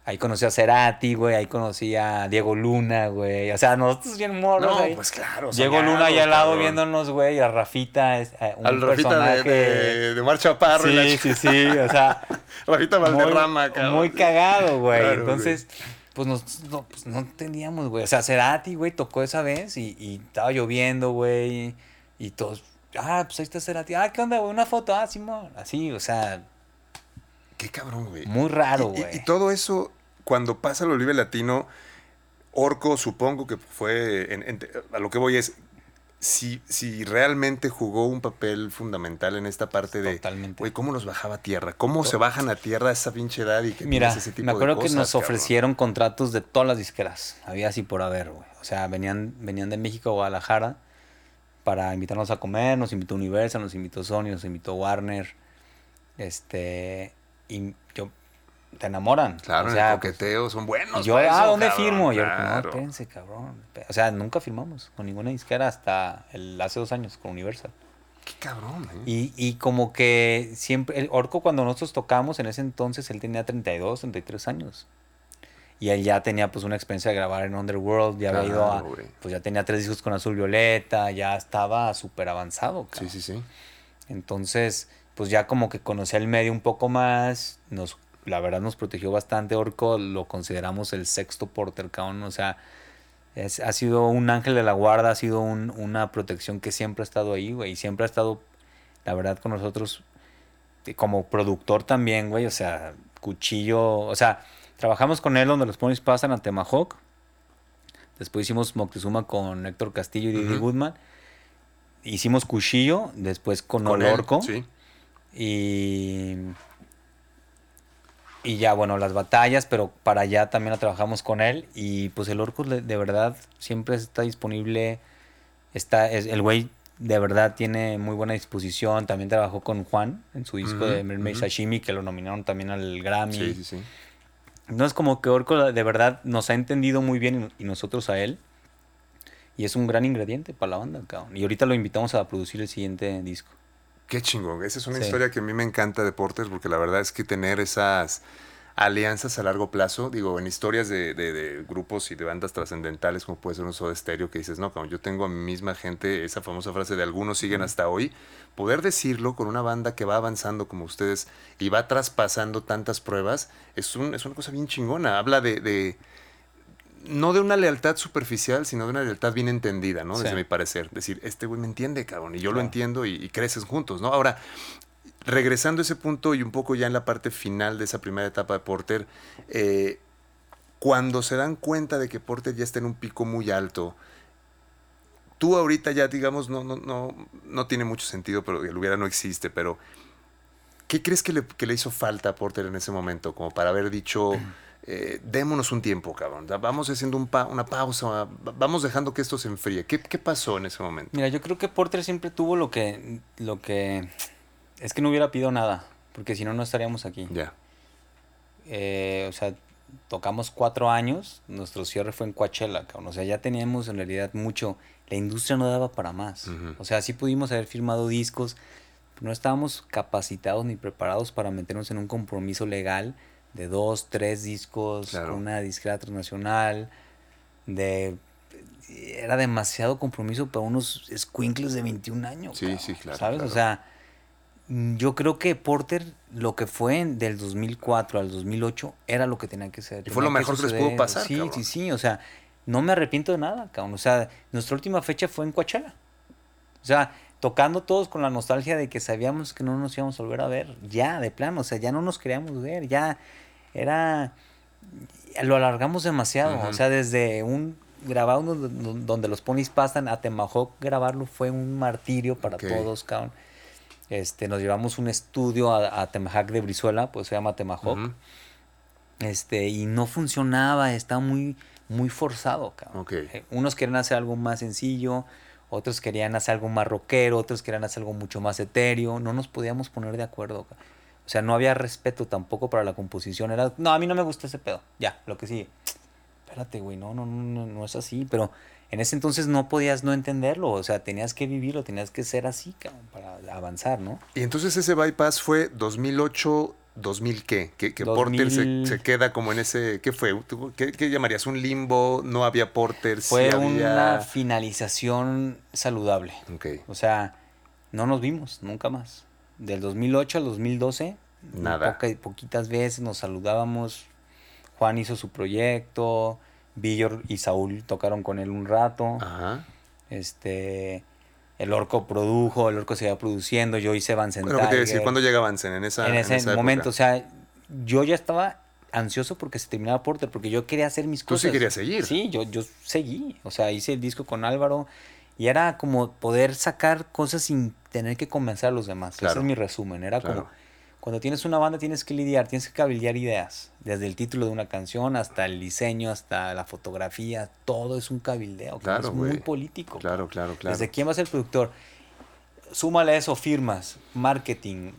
[SPEAKER 3] Ahí conocí a Cerati, güey. Ahí conocí a Diego Luna, güey. O sea, nosotros bien morros.
[SPEAKER 1] No,
[SPEAKER 3] ahí.
[SPEAKER 1] pues claro.
[SPEAKER 3] Diego
[SPEAKER 1] soñados,
[SPEAKER 3] Luna ahí al lado
[SPEAKER 1] cabrón.
[SPEAKER 3] viéndonos, güey. A Rafita, es, eh, un
[SPEAKER 1] Al Rafita de,
[SPEAKER 3] personaje.
[SPEAKER 1] de, de Mar Chaparro y la
[SPEAKER 3] Sí, sí, sí. O sea, [LAUGHS]
[SPEAKER 1] Rafita Valderrama,
[SPEAKER 3] muy,
[SPEAKER 1] cabrón.
[SPEAKER 3] muy cagado, güey.
[SPEAKER 1] Claro,
[SPEAKER 3] Entonces, pues nos, no, pues no entendíamos, güey. O sea, Cerati, güey, tocó esa vez y, y estaba lloviendo, güey. Y todos, ah, pues ahí está Cerati. Ah, ¿qué onda, güey? Una foto, ah, Simón. Así, o sea,
[SPEAKER 1] Qué cabrón, güey.
[SPEAKER 3] muy raro,
[SPEAKER 1] Y- y-
[SPEAKER 3] güey.
[SPEAKER 1] Y, todo eso, cuando pasa el Olive Latino, Orco, supongo que fue. en- en- a lo que voy es. Si, si realmente jugó un papel fundamental en esta parte de.
[SPEAKER 3] Totalmente.
[SPEAKER 1] Güey, ¿cómo nos bajaba a tierra? ¿Cómo se bajan a tierra a esa pinche edad y que
[SPEAKER 3] Mira,
[SPEAKER 1] ese tipo
[SPEAKER 3] me acuerdo
[SPEAKER 1] de
[SPEAKER 3] que nos
[SPEAKER 1] cabrón?
[SPEAKER 3] ofrecieron contratos de todas las disqueras. Había así por haber, güey. O sea, venían, venían de México a Guadalajara para invitarnos a comer. Nos invitó Universal, nos invitó Sony, nos invitó Warner. Este. Y yo. Te enamoran.
[SPEAKER 1] Claro,
[SPEAKER 3] o
[SPEAKER 1] en
[SPEAKER 3] sea,
[SPEAKER 1] el coqueteo son
[SPEAKER 3] pues,
[SPEAKER 1] buenos.
[SPEAKER 3] y yo, ah, ¿dónde
[SPEAKER 1] cabrón,
[SPEAKER 3] firmo? Yo, no, espérense, cabrón. O sea, nunca firmamos con ninguna disquera hasta el, hace dos años con Universal.
[SPEAKER 1] Qué cabrón, ¿eh?
[SPEAKER 3] Y, y como que siempre, el Orco cuando nosotros tocamos en ese entonces, él tenía 32, 33 años. Y él ya tenía pues una experiencia de grabar en Underworld, ya había ido a, pues ya tenía tres discos con Azul Violeta, ya estaba súper avanzado.
[SPEAKER 1] Sí, sí, sí.
[SPEAKER 3] Entonces, pues ya como que conocía el medio un poco más, nos, la verdad nos protegió bastante. Orco lo consideramos el sexto porter, cabrón. O sea, es- ha sido un ángel de la guarda, ha sido un- una protección que siempre ha estado ahí, güey. Y siempre ha estado, la verdad, con nosotros como productor también, güey. O sea, cuchillo, o sea, trabajamos con él donde los ponis pasan a Temahawk. Después hicimos Moctezuma con Héctor Castillo y Didi
[SPEAKER 1] Ujú.
[SPEAKER 3] Goodman. Hicimos Cuchillo, después con,
[SPEAKER 1] Con él. Sí.
[SPEAKER 3] Y. Y ya, bueno, las batallas, pero para allá también la trabajamos con él. Y pues el Orco le- de verdad siempre está disponible. Está, es, el güey de verdad tiene muy buena disposición. También trabajó con Juan en su disco de Mermaid
[SPEAKER 1] ujú.
[SPEAKER 3] Sashimi, que lo nominaron también al Grammy.
[SPEAKER 1] Sí, sí, sí.
[SPEAKER 3] Entonces, como que Orco de verdad nos ha entendido muy bien y nosotros a él. Y es un gran ingrediente para la banda, cabrón. Y ahorita lo invitamos a producir el siguiente disco.
[SPEAKER 1] Qué chingón. Esa es una
[SPEAKER 3] Sí.
[SPEAKER 1] historia que a mí me encanta de Porter porque la verdad es que tener esas alianzas a largo plazo, digo, en historias de, de- de grupos y de bandas trascendentales como puede ser un Soda Stereo que dices, no, como yo tengo a mi misma gente, esa famosa frase de algunos siguen hasta hoy, poder decirlo con una banda que va avanzando como ustedes y va traspasando tantas pruebas, es, un, es una cosa bien chingona. Habla de, de- no de una lealtad superficial, sino de una lealtad bien entendida, ¿no? Desde
[SPEAKER 3] Sí.
[SPEAKER 1] mi parecer. Decir, este güey me entiende, cabrón, y yo lo entiendo y, y creces juntos, ¿no? Ahora, regresando a ese punto y un poco ya en la parte final de esa primera etapa de Porter, eh, cuando se dan cuenta de que Porter ya está en un pico muy alto, tú ahorita ya, digamos, no, no, no, no tiene mucho sentido, pero el hubiera no existe, pero ¿qué crees que le, que le hizo falta a Porter en ese momento? Como para haber dicho, [CLEARS THROAT] eh, démonos un tiempo, cabrón. Vamos haciendo un pa- una pausa, va- vamos dejando que esto se enfríe. ¿Qué, qué pasó en ese momento?
[SPEAKER 3] Mira, yo creo que Porter siempre tuvo lo que, lo que, es que no hubiera pedido nada, porque si no, no estaríamos aquí.
[SPEAKER 1] Ya.
[SPEAKER 3] Eh, o sea, tocamos cuatro años, nuestro cierre fue en Coachella, cabrón. O sea, ya teníamos en realidad mucho, la industria no daba para más. O sea, sí pudimos haber firmado discos, pero no estábamos capacitados ni preparados para meternos en un compromiso legal de dos, tres discos
[SPEAKER 1] Claro.
[SPEAKER 3] con una disquera transnacional, de... Era demasiado compromiso para unos squinkles de 21 años.
[SPEAKER 1] Sí,
[SPEAKER 3] cabrón,
[SPEAKER 1] sí, claro,
[SPEAKER 3] ¿Sabes?
[SPEAKER 1] claro.
[SPEAKER 3] O sea, yo creo que Porter, lo que fue del 2004 al 2008, era lo que tenía que ser.
[SPEAKER 1] Y fue lo mejor que les pudo pasar,
[SPEAKER 3] Sí,
[SPEAKER 1] cabrón.
[SPEAKER 3] sí, sí. O sea, no me arrepiento de nada, cabrón. O sea, nuestra última fecha fue en Coachella. O sea, tocando todos con la nostalgia de que sabíamos que no nos íbamos a volver a ver. Ya, de plano. O sea, ya no nos queríamos ver. Ya era. Lo alargamos demasiado. O sea, desde un grabado donde, los ponis pasan a Temahawk, grabarlo fue un martirio para todos, cabrón. Este, nos llevamos un estudio a, a Temahawk de Brizuela, pues se llama.
[SPEAKER 1] Ujú.
[SPEAKER 3] Este, y no funcionaba, estaba muy, muy forzado, cabrón.
[SPEAKER 1] Ok.
[SPEAKER 3] Eh, Unos querían hacer algo más sencillo, otros querían hacer algo más rockero, otros querían hacer algo mucho más etéreo. No nos podíamos poner de acuerdo. O sea, no había respeto tampoco para la composición. Era, no, a mí no me gusta ese pedo. Ya, lo que sigue. espérate, güey, no, no, no, no es así. Pero en ese entonces no podías no entenderlo, o sea, tenías que vivirlo, tenías que ser así, cabrón, para avanzar, ¿no?
[SPEAKER 1] Y entonces ese bypass fue 2008, 2000 qué? Que, que
[SPEAKER 3] 2000.
[SPEAKER 1] Porter se, se queda como en ese... ¿Qué fue? ¿Tú- ¿Qué, qué llamarías? ¿Un limbo? ¿No había Porter? sí
[SPEAKER 3] Fue
[SPEAKER 1] había-
[SPEAKER 3] una finalización saludable.
[SPEAKER 1] Ok.
[SPEAKER 3] O sea, no nos vimos nunca más. Del 2008 al 2012,
[SPEAKER 1] Nada.
[SPEAKER 3] poca- poquitas veces nos saludábamos. Juan hizo su proyecto, Villor y Saúl tocaron con él un rato.
[SPEAKER 1] Ajá.
[SPEAKER 3] Este, el Orco produjo, el Orco seguía produciendo, yo hice Van
[SPEAKER 1] Bueno, ¿qué iba decir? ¿Cuándo llega Vansen? En esa
[SPEAKER 3] en ese
[SPEAKER 1] esa
[SPEAKER 3] momento, o sea, yo ya estaba ansioso porque se terminaba Porter, porque yo quería hacer mis
[SPEAKER 1] Tú sí
[SPEAKER 3] cosas.
[SPEAKER 1] querías seguir.
[SPEAKER 3] Sí, yo, yo seguí, o sea, hice el disco con Álvaro y era como poder sacar cosas sin tener que convencer a los demás.
[SPEAKER 1] Claro.
[SPEAKER 3] Ese es mi resumen, era
[SPEAKER 1] Claro.
[SPEAKER 3] como, cuando tienes una banda tienes que lidiar, tienes que cabildear ideas, desde el título de una canción hasta el diseño, hasta la fotografía, todo es un cabildeo, que
[SPEAKER 1] Claro,
[SPEAKER 3] es muy político.
[SPEAKER 1] Claro, claro, claro.
[SPEAKER 3] Desde quién va a ser el productor. Súmale a eso firmas, marketing,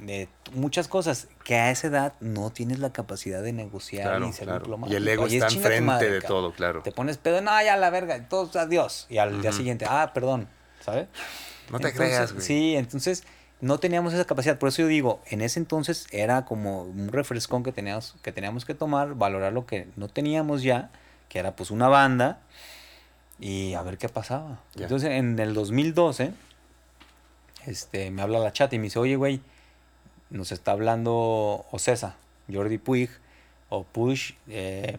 [SPEAKER 3] muchas cosas que a esa edad no tienes la capacidad de negociar
[SPEAKER 1] Claro,
[SPEAKER 3] y ser
[SPEAKER 1] claro.
[SPEAKER 3] diplomático.
[SPEAKER 1] Y el ego
[SPEAKER 3] es
[SPEAKER 1] está enfrente de todo, claro.
[SPEAKER 3] Te pones pedo, no, ya la verga, todos adiós. Y al día siguiente, ah, perdón, ¿sabes?
[SPEAKER 1] No te
[SPEAKER 3] Entonces,
[SPEAKER 1] creas, güey.
[SPEAKER 3] Sí, entonces no teníamos esa capacidad. Por eso yo digo, en ese entonces era como un refrescón que teníamos que, teníamos que tomar, valorar lo que no teníamos ya, que era pues una banda, y a ver qué pasaba. Entonces en el 2012, este, me habla la chat y me dice, oye, güey, nos está hablando Ocesa, Jordi Puig, o Push, eh,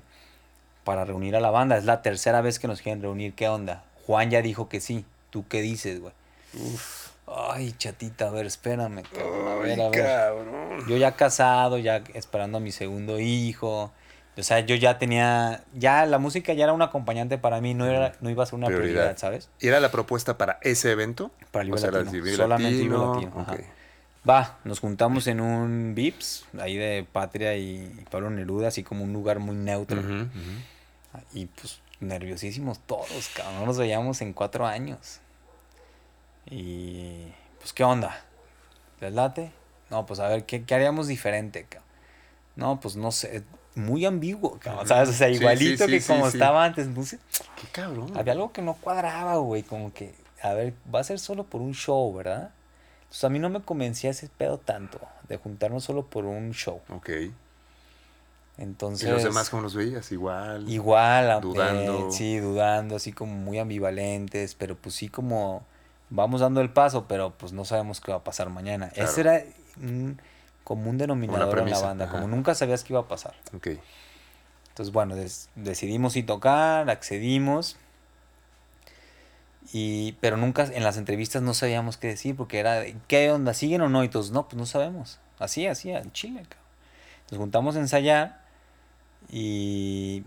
[SPEAKER 3] para reunir a la banda. Es la tercera vez que nos quieren reunir. ¿Qué onda? Juan ya dijo que sí. ¿Tú qué dices, güey? Ay, chatita, a ver, espérame. cabrón, A ver, a ver.
[SPEAKER 1] cabrón.
[SPEAKER 3] Yo ya casado, ya esperando a mi segundo hijo. O sea, yo ya tenía, ya la música ya era un acompañante para mí, no, era, no iba a ser una prioridad,
[SPEAKER 1] Prioridad.
[SPEAKER 3] ¿sabes?
[SPEAKER 1] ¿Y era la propuesta para ese evento?
[SPEAKER 3] Para el Vive Latino, solamente Vive
[SPEAKER 1] Latino,
[SPEAKER 3] Latino, ajá. Va, nos juntamos en un Vips, ahí de Patria y Pablo Neruda, así como un lugar muy neutro. Y pues nerviosísimos todos, cabrón. No nos veíamos en cuatro años. Y pues, ¿qué onda? ¿Les late? No, pues a ver, ¿qué, qué haríamos diferente, cabrón? No, pues no sé, muy ambiguo, cabrón. ¿Sabes? O sea,
[SPEAKER 1] Sí, sí,
[SPEAKER 3] igualito
[SPEAKER 1] sí,
[SPEAKER 3] que como estaba antes. No sé,
[SPEAKER 1] Qué cabrón.
[SPEAKER 3] había algo que no cuadraba, güey. Como que, a ver, va a ser solo por un show, ¿verdad? Entonces a mí no me convencía ese pedo tanto, de juntarnos solo por un show.
[SPEAKER 1] Ok.
[SPEAKER 3] Entonces.
[SPEAKER 1] ¿Y los demás cómo los veías? Igual.
[SPEAKER 3] Igual,
[SPEAKER 1] Dudando.
[SPEAKER 3] eh, sí, dudando, así como muy ambivalentes, pero pues sí como vamos dando el paso, pero pues no sabemos qué va a pasar mañana.
[SPEAKER 1] Claro.
[SPEAKER 3] Ese era un, como un denominador en la banda,
[SPEAKER 1] ajá.
[SPEAKER 3] como nunca sabías qué iba a pasar.
[SPEAKER 1] Ok.
[SPEAKER 3] Entonces, bueno, decidimos ir tocar, accedimos, y, pero nunca en las entrevistas no sabíamos qué decir, porque era, ¿qué onda? ¿Siguen o no? Y todos, no, pues no sabemos. Así, así, en Chile, cabrón. Nos juntamos a ensayar y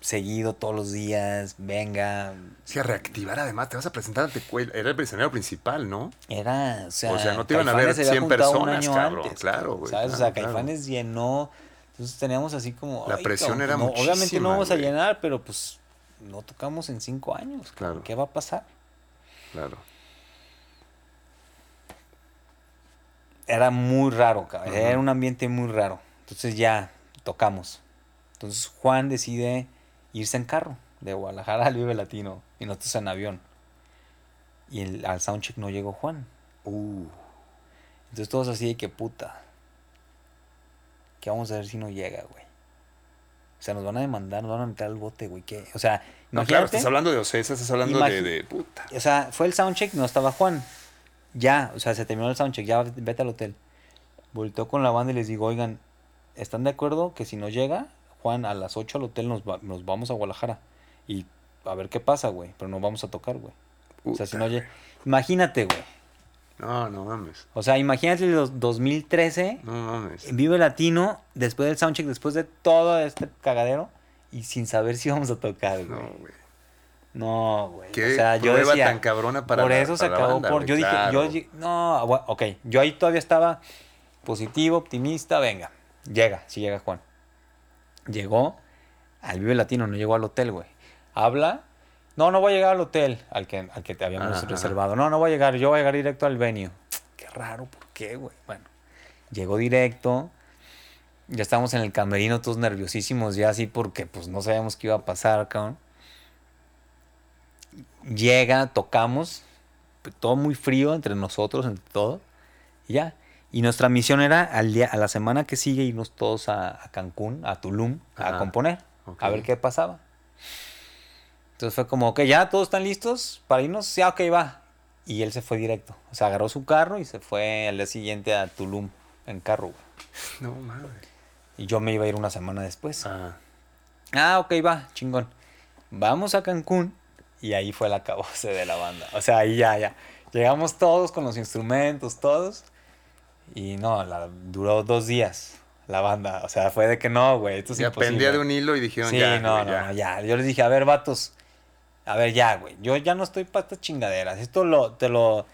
[SPEAKER 3] seguido todos los días, venga.
[SPEAKER 1] Sí, a reactivar además, te vas a presentar ante. Era el escenario principal, ¿no?
[SPEAKER 3] Era, o sea,
[SPEAKER 1] O sea, no te iban a ver
[SPEAKER 3] Caifanes se había
[SPEAKER 1] 100
[SPEAKER 3] juntado un
[SPEAKER 1] personas, cabrón, claro, güey,
[SPEAKER 3] ¿Sabes? o
[SPEAKER 1] claro,
[SPEAKER 3] sea,
[SPEAKER 1] claro.
[SPEAKER 3] Caifanes llenó. Entonces teníamos así como.
[SPEAKER 1] La
[SPEAKER 3] "Ay,
[SPEAKER 1] presión era
[SPEAKER 3] pues no, Obviamente
[SPEAKER 1] muchísima,
[SPEAKER 3] no vamos a llenar, pero pues no tocamos en cinco años.
[SPEAKER 1] Claro.
[SPEAKER 3] ¿Qué va a pasar?
[SPEAKER 1] Claro.
[SPEAKER 3] Era muy raro, cabrón. Era un ambiente muy raro. Entonces ya tocamos. Entonces Juan decide irse en carro de Guadalajara al Vive Latino y nosotros en avión. Y el, al soundcheck no llegó Juan.
[SPEAKER 1] Uh.
[SPEAKER 3] Entonces todos así de que puta. ¿Qué vamos a ver si no llega, güey? O sea, nos van a demandar, nos van a meter al bote, güey. ¿qué? O sea,
[SPEAKER 1] No, claro, estás hablando de Ocesa, estás hablando de, de puta.
[SPEAKER 3] O sea, fue el soundcheck, no estaba Juan. Ya, o sea, se terminó el soundcheck, ya vete al hotel. Volteó con la banda y les digo, oigan, ¿están de acuerdo que si no llega, Juan, a las 8 al hotel nos, va- nos vamos a Guadalajara? Y a ver qué pasa, güey, pero no vamos a tocar, güey. O sea, si no llega... Imagínate, güey.
[SPEAKER 1] No, no mames.
[SPEAKER 3] O sea, imagínate los 2013,
[SPEAKER 1] No mames.
[SPEAKER 3] Vive Latino, después del soundcheck, después de todo este cagadero, y sin saber si íbamos a tocar, güey.
[SPEAKER 1] No, güey.
[SPEAKER 3] No, güey.
[SPEAKER 1] Qué
[SPEAKER 3] o sea, yo decía,
[SPEAKER 1] tan cabrona para
[SPEAKER 3] por eso se
[SPEAKER 1] para
[SPEAKER 3] acabó
[SPEAKER 1] banda,
[SPEAKER 3] por. Yo dije, yo no, ok. Yo ahí todavía estaba positivo, optimista, venga. Llega, sí llega Juan. Llegó al Vive Latino, no llegó al hotel, güey. Habla. No, no voy a llegar al hotel al que, al que te habíamos
[SPEAKER 1] Ajá,
[SPEAKER 3] reservado. No, no voy a llegar, yo voy a llegar directo al venue. Qué raro, ¿por qué, güey? Bueno, llegó directo. Ya estábamos en el camerino todos nerviosísimos ya así porque pues no sabíamos qué iba a pasar, cabrón. Llega, tocamos, todo muy frío entre nosotros, entre todo. Y ya. Y nuestra misión era al día, a la semana que sigue irnos todos a, a Cancún, a Tulum, a
[SPEAKER 1] Ajá.
[SPEAKER 3] componer,
[SPEAKER 1] Ok.
[SPEAKER 3] a ver qué pasaba. Entonces fue como, ok, ya todos están listos para irnos, ya, ok, va. Y él se fue directo. O sea, agarró su carro y se fue al día siguiente a Tulum en carro, güey. [LAUGHS]
[SPEAKER 1] No mames.
[SPEAKER 3] Y yo me iba a ir una semana después.
[SPEAKER 1] Ah,
[SPEAKER 3] Ah, ok, va, chingón. Vamos a Cancún. Y ahí fue el acabose de la banda. O sea, ahí ya, ya. Llegamos todos con los instrumentos, todos. Y no, la, duró dos días la banda. O sea, fue de que no, güey. Esto es
[SPEAKER 1] ya
[SPEAKER 3] imposible.
[SPEAKER 1] pendía de un hilo y dijeron
[SPEAKER 3] Sí,
[SPEAKER 1] ya.
[SPEAKER 3] no, no,
[SPEAKER 1] ya.
[SPEAKER 3] no, ya. Yo les dije, a ver, vatos. A ver, ya, güey. Yo ya no estoy para estas chingaderas. Esto lo, te lo.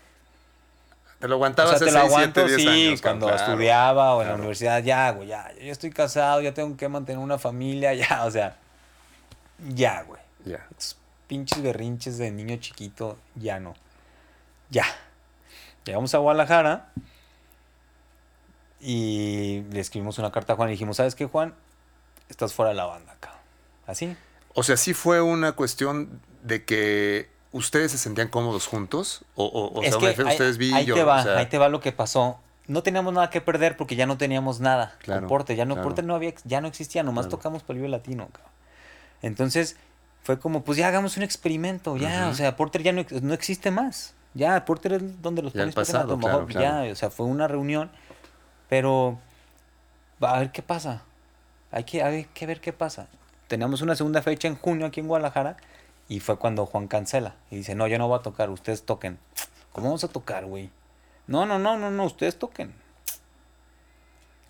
[SPEAKER 1] Te lo
[SPEAKER 3] O
[SPEAKER 1] aguantabas
[SPEAKER 3] sea, te lo
[SPEAKER 1] 6, 7,
[SPEAKER 3] aguanto,
[SPEAKER 1] 10
[SPEAKER 3] sí,
[SPEAKER 1] años.
[SPEAKER 3] cuando
[SPEAKER 1] claro,
[SPEAKER 3] estudiaba o en la universidad, ya, güey, ya. Yo estoy casado, ya tengo que mantener una familia, [LAUGHS] ya, o sea. Ya, güey.
[SPEAKER 1] Ya.
[SPEAKER 3] Estos pinches berrinches de niño chiquito, ya no. Ya. Llegamos a Guadalajara y le escribimos una carta a Juan y dijimos, ¿sabes qué, Juan? Estás fuera de la banda, cabrón. Así.
[SPEAKER 1] O sea, sí fue una cuestión de que ustedes se sentían cómodos juntos. O, o, o
[SPEAKER 3] es
[SPEAKER 1] sea,
[SPEAKER 3] que
[SPEAKER 1] me refiero a
[SPEAKER 3] ahí,
[SPEAKER 1] ustedes vi
[SPEAKER 3] ahí
[SPEAKER 1] yo.
[SPEAKER 3] te va,
[SPEAKER 1] o sea,
[SPEAKER 3] ahí te va lo que pasó. No teníamos nada que perder porque ya no teníamos nada.
[SPEAKER 1] Claro,
[SPEAKER 3] ya no,
[SPEAKER 1] claro.
[SPEAKER 3] No había, ya no existía, nomás
[SPEAKER 1] Claro.
[SPEAKER 3] tocamos Polivio Latino, cabrón. Entonces, fue como, pues ya hagamos un experimento, ya, o sea, Porter ya no, no existe más. Ya, Porter es donde los
[SPEAKER 1] Ya
[SPEAKER 3] pones
[SPEAKER 1] pasado, claro, claro.
[SPEAKER 3] ya, o sea, fue una reunión, pero va a ver qué pasa. Hay que, hay que ver qué pasa. Teníamos una segunda fecha en junio aquí en Guadalajara y fue cuando Juan cancela y dice, no, yo no voy a tocar, ustedes toquen. ¿Cómo vamos a tocar, güey? No, no, no, no, no, ustedes toquen.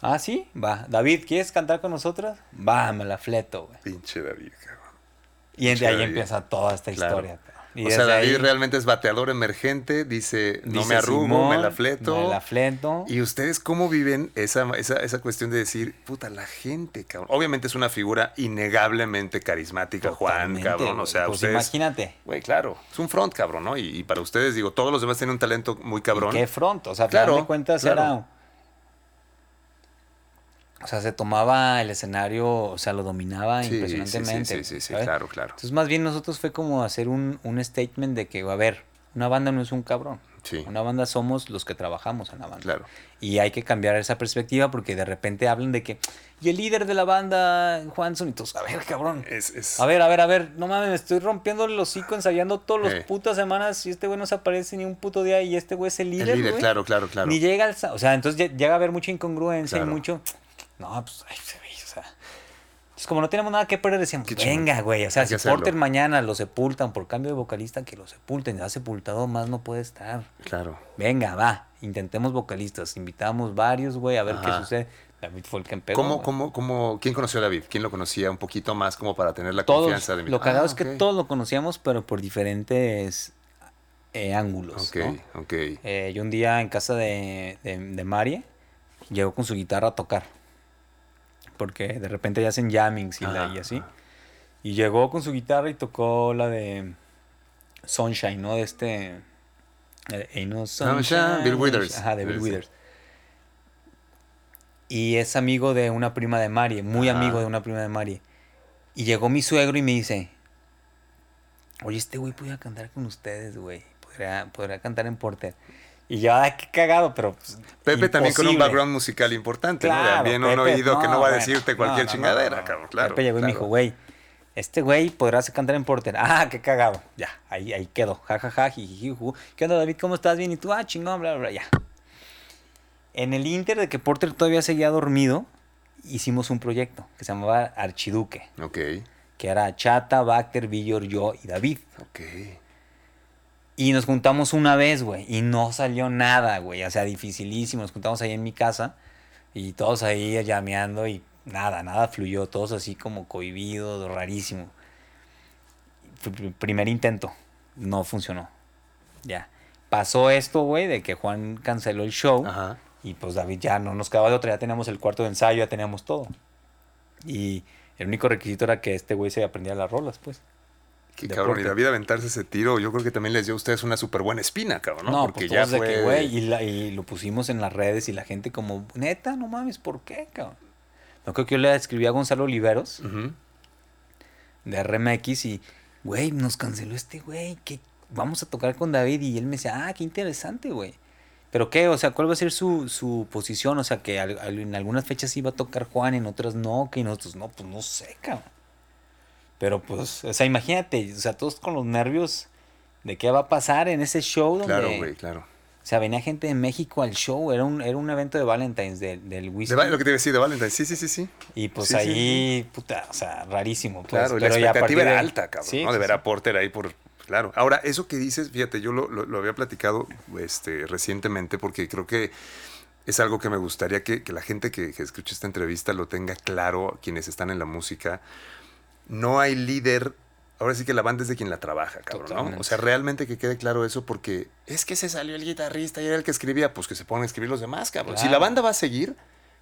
[SPEAKER 3] Ah, sí, va. David, ¿quieres cantar con nosotros? Va, me la fleto, güey.
[SPEAKER 1] Pinche David, cabrón.
[SPEAKER 3] Y de ahí
[SPEAKER 1] David.
[SPEAKER 3] empieza toda esta
[SPEAKER 1] Claro.
[SPEAKER 3] historia. Y
[SPEAKER 1] o sea, David
[SPEAKER 3] ahí
[SPEAKER 1] realmente es bateador emergente. Dice, no
[SPEAKER 3] dice
[SPEAKER 1] me arrugo,
[SPEAKER 3] Simón,
[SPEAKER 1] me la fleto.
[SPEAKER 3] Me la fleto.
[SPEAKER 1] ¿Y ustedes cómo viven esa, esa, esa cuestión de decir, puta, la gente, cabrón? Obviamente es una figura innegablemente carismática, Juan, cabrón. O sea,
[SPEAKER 3] pues
[SPEAKER 1] ustedes.
[SPEAKER 3] imagínate.
[SPEAKER 1] Güey, claro, es un front, cabrón, ¿no? Y, y para ustedes, digo, todos los demás tienen un talento muy cabrón.
[SPEAKER 3] ¿Qué front? O sea,
[SPEAKER 1] claro,
[SPEAKER 3] de cuentas
[SPEAKER 1] claro.
[SPEAKER 3] era. O sea, se tomaba el escenario, o sea, lo dominaba
[SPEAKER 1] Sí, sí, sí,
[SPEAKER 3] impresionantemente.
[SPEAKER 1] sí, sí, sí,
[SPEAKER 3] ¿sabes?
[SPEAKER 1] claro, claro.
[SPEAKER 3] Entonces, más bien nosotros fue como hacer un, un statement de que, a ver, una banda no es un cabrón.
[SPEAKER 1] Sí,
[SPEAKER 3] Una banda somos los que trabajamos en la banda.
[SPEAKER 1] claro.
[SPEAKER 3] Y hay que cambiar esa perspectiva porque de repente hablan de que, y el líder de la banda, Juanson, y todos, a ver, cabrón.
[SPEAKER 1] Es, es-
[SPEAKER 3] A ver, a ver, a ver, no mames, me estoy rompiendo el hocico ensayando todos los
[SPEAKER 1] Eh.
[SPEAKER 3] putas semanas y este güey no se aparece ni un puto día y este güey es el líder,
[SPEAKER 1] el líder,
[SPEAKER 3] güey.
[SPEAKER 1] claro, claro, claro.
[SPEAKER 3] Ni llega al... O sea, entonces lle- llega a haber mucha incongruencia
[SPEAKER 1] Claro.
[SPEAKER 3] y mucho... No, pues, ay, o sea... Es como no tenemos nada que perder, decíamos,
[SPEAKER 1] Qué
[SPEAKER 3] venga, güey. O sea, si
[SPEAKER 1] que hacerlo.
[SPEAKER 3] Porter mañana lo sepultan por cambio de vocalista, que lo sepulten. Ya sepultado más no puede estar.
[SPEAKER 1] Claro.
[SPEAKER 3] Venga, va, intentemos vocalistas. Invitamos varios, güey, a ver
[SPEAKER 1] Ajá.
[SPEAKER 3] qué sucede. David fue el que empezó.
[SPEAKER 1] ¿Cómo, cómo, cómo, ¿Quién conoció a David? ¿Quién lo conocía un poquito más como para tener la
[SPEAKER 3] Todos,
[SPEAKER 1] confianza de mi
[SPEAKER 3] lo cagado
[SPEAKER 1] Ah,
[SPEAKER 3] es que
[SPEAKER 1] ok.
[SPEAKER 3] todos lo conocíamos, pero por diferentes eh, ángulos,
[SPEAKER 1] Ok,
[SPEAKER 3] ¿no?
[SPEAKER 1] ok.
[SPEAKER 3] Eh, yo un día en casa de, de, de Marie, llegó con su guitarra a tocar. Porque de repente ya hacen jammings y, la-
[SPEAKER 1] Ajá,
[SPEAKER 3] y así. Y llegó con su guitarra y tocó la de Sunshine, ¿no? De este... eh, Ain't no
[SPEAKER 1] Sunshine, Bill Withers.
[SPEAKER 3] Ajá, de Bill. Withers. Y es amigo de una prima de Marie, muy
[SPEAKER 1] Ajá.
[SPEAKER 3] amigo de una prima de Marie. Y llegó mi suegro y me dice, oye, este güey podría cantar con ustedes, güey. Podría, podría cantar en Porter. Y yo, ay, qué cagado, pero... pues,
[SPEAKER 1] Pepe también con un background musical importante, ¿no?
[SPEAKER 3] Claro,
[SPEAKER 1] También un oído que no va a
[SPEAKER 3] bueno,
[SPEAKER 1] decirte cualquier
[SPEAKER 3] no, no,
[SPEAKER 1] chingadera,
[SPEAKER 3] no, no.
[SPEAKER 1] cabrón, claro.
[SPEAKER 3] Pepe llegó y me dijo, güey, este güey podrá cantar en Porter. [LAUGHS] Ah, qué cagado. Ya, ahí, ahí quedó. Ja, ja, ja, juju. ¿Qué onda, David? ¿Cómo estás? Bien. ¿Y tú? Ah, chingón, bla, bla, bla. Ya. En el Inter de que Porter todavía seguía dormido, hicimos un proyecto que se llamaba Archiduque,
[SPEAKER 1] Ok,
[SPEAKER 3] que era Chata, Bacter, Villor, yo y David.
[SPEAKER 1] ok.
[SPEAKER 3] Y nos juntamos una vez, güey, y no salió nada, güey. O sea, dificilísimo. Nos juntamos ahí en mi casa y todos ahí llameando y nada, nada fluyó. Todos así como cohibidos, rarísimo. Primer intento, no funcionó. Ya. Pasó esto, güey, de que Juan canceló el show
[SPEAKER 1] Ajá.
[SPEAKER 3] y pues David ya no nos quedaba de otra. Ya teníamos el cuarto de ensayo, ya teníamos todo. Y el único requisito era que este güey se aprendiera las rolas, pues.
[SPEAKER 1] Qué
[SPEAKER 3] de
[SPEAKER 1] cabrón, y. David aventarse ese tiro, yo creo que también les dio a ustedes una súper buena espina, cabrón, ¿no?
[SPEAKER 3] No,
[SPEAKER 1] Porque
[SPEAKER 3] pues
[SPEAKER 1] ya
[SPEAKER 3] de
[SPEAKER 1] fue...
[SPEAKER 3] que, güey, y, la- y lo pusimos en las redes y la gente como, neta, no mames, ¿por qué, cabrón? No creo que yo le escribí a Gonzalo Oliveros de RMX y, güey, nos canceló este güey, que vamos a tocar con David y él me decía, ah, qué interesante, güey. ¿Pero qué? O sea, ¿cuál va a ser su, su posición? O sea, que al- al- en algunas fechas va a tocar Juan, en otras no, que nosotros no, pues no sé, cabrón. Pero pues, o sea, imagínate, o sea, todos con los nervios de qué va a pasar en ese show donde...
[SPEAKER 1] Claro, güey, claro.
[SPEAKER 3] O sea, venía gente de México al show, era un, era un evento de Valentine's del, del whisky.
[SPEAKER 1] De lo que te iba a decir de Valentine, sí, sí, sí, sí.
[SPEAKER 3] Y pues
[SPEAKER 1] Sí, sí,
[SPEAKER 3] ahí, puta, o sea, rarísimo. Pues,
[SPEAKER 1] Claro, y la
[SPEAKER 3] pero ya a
[SPEAKER 1] expectativa era
[SPEAKER 3] de-
[SPEAKER 1] alta, cabrón,
[SPEAKER 3] Sí,
[SPEAKER 1] ¿no? De ver a Porter ahí por... Claro. Ahora, eso que dices, fíjate, yo lo, lo- lo había platicado este, recientemente porque creo que es algo que me gustaría que, que la gente que, que escuche esta entrevista lo tenga claro, quienes están en la música. No hay líder... Ahora sí que la banda es de quien la trabaja, cabrón, ¿no? O sea, realmente que quede claro eso porque es que se salió el guitarrista y era el que escribía, pues que se pongan a escribir los demás, cabrón. Si la banda va a seguir,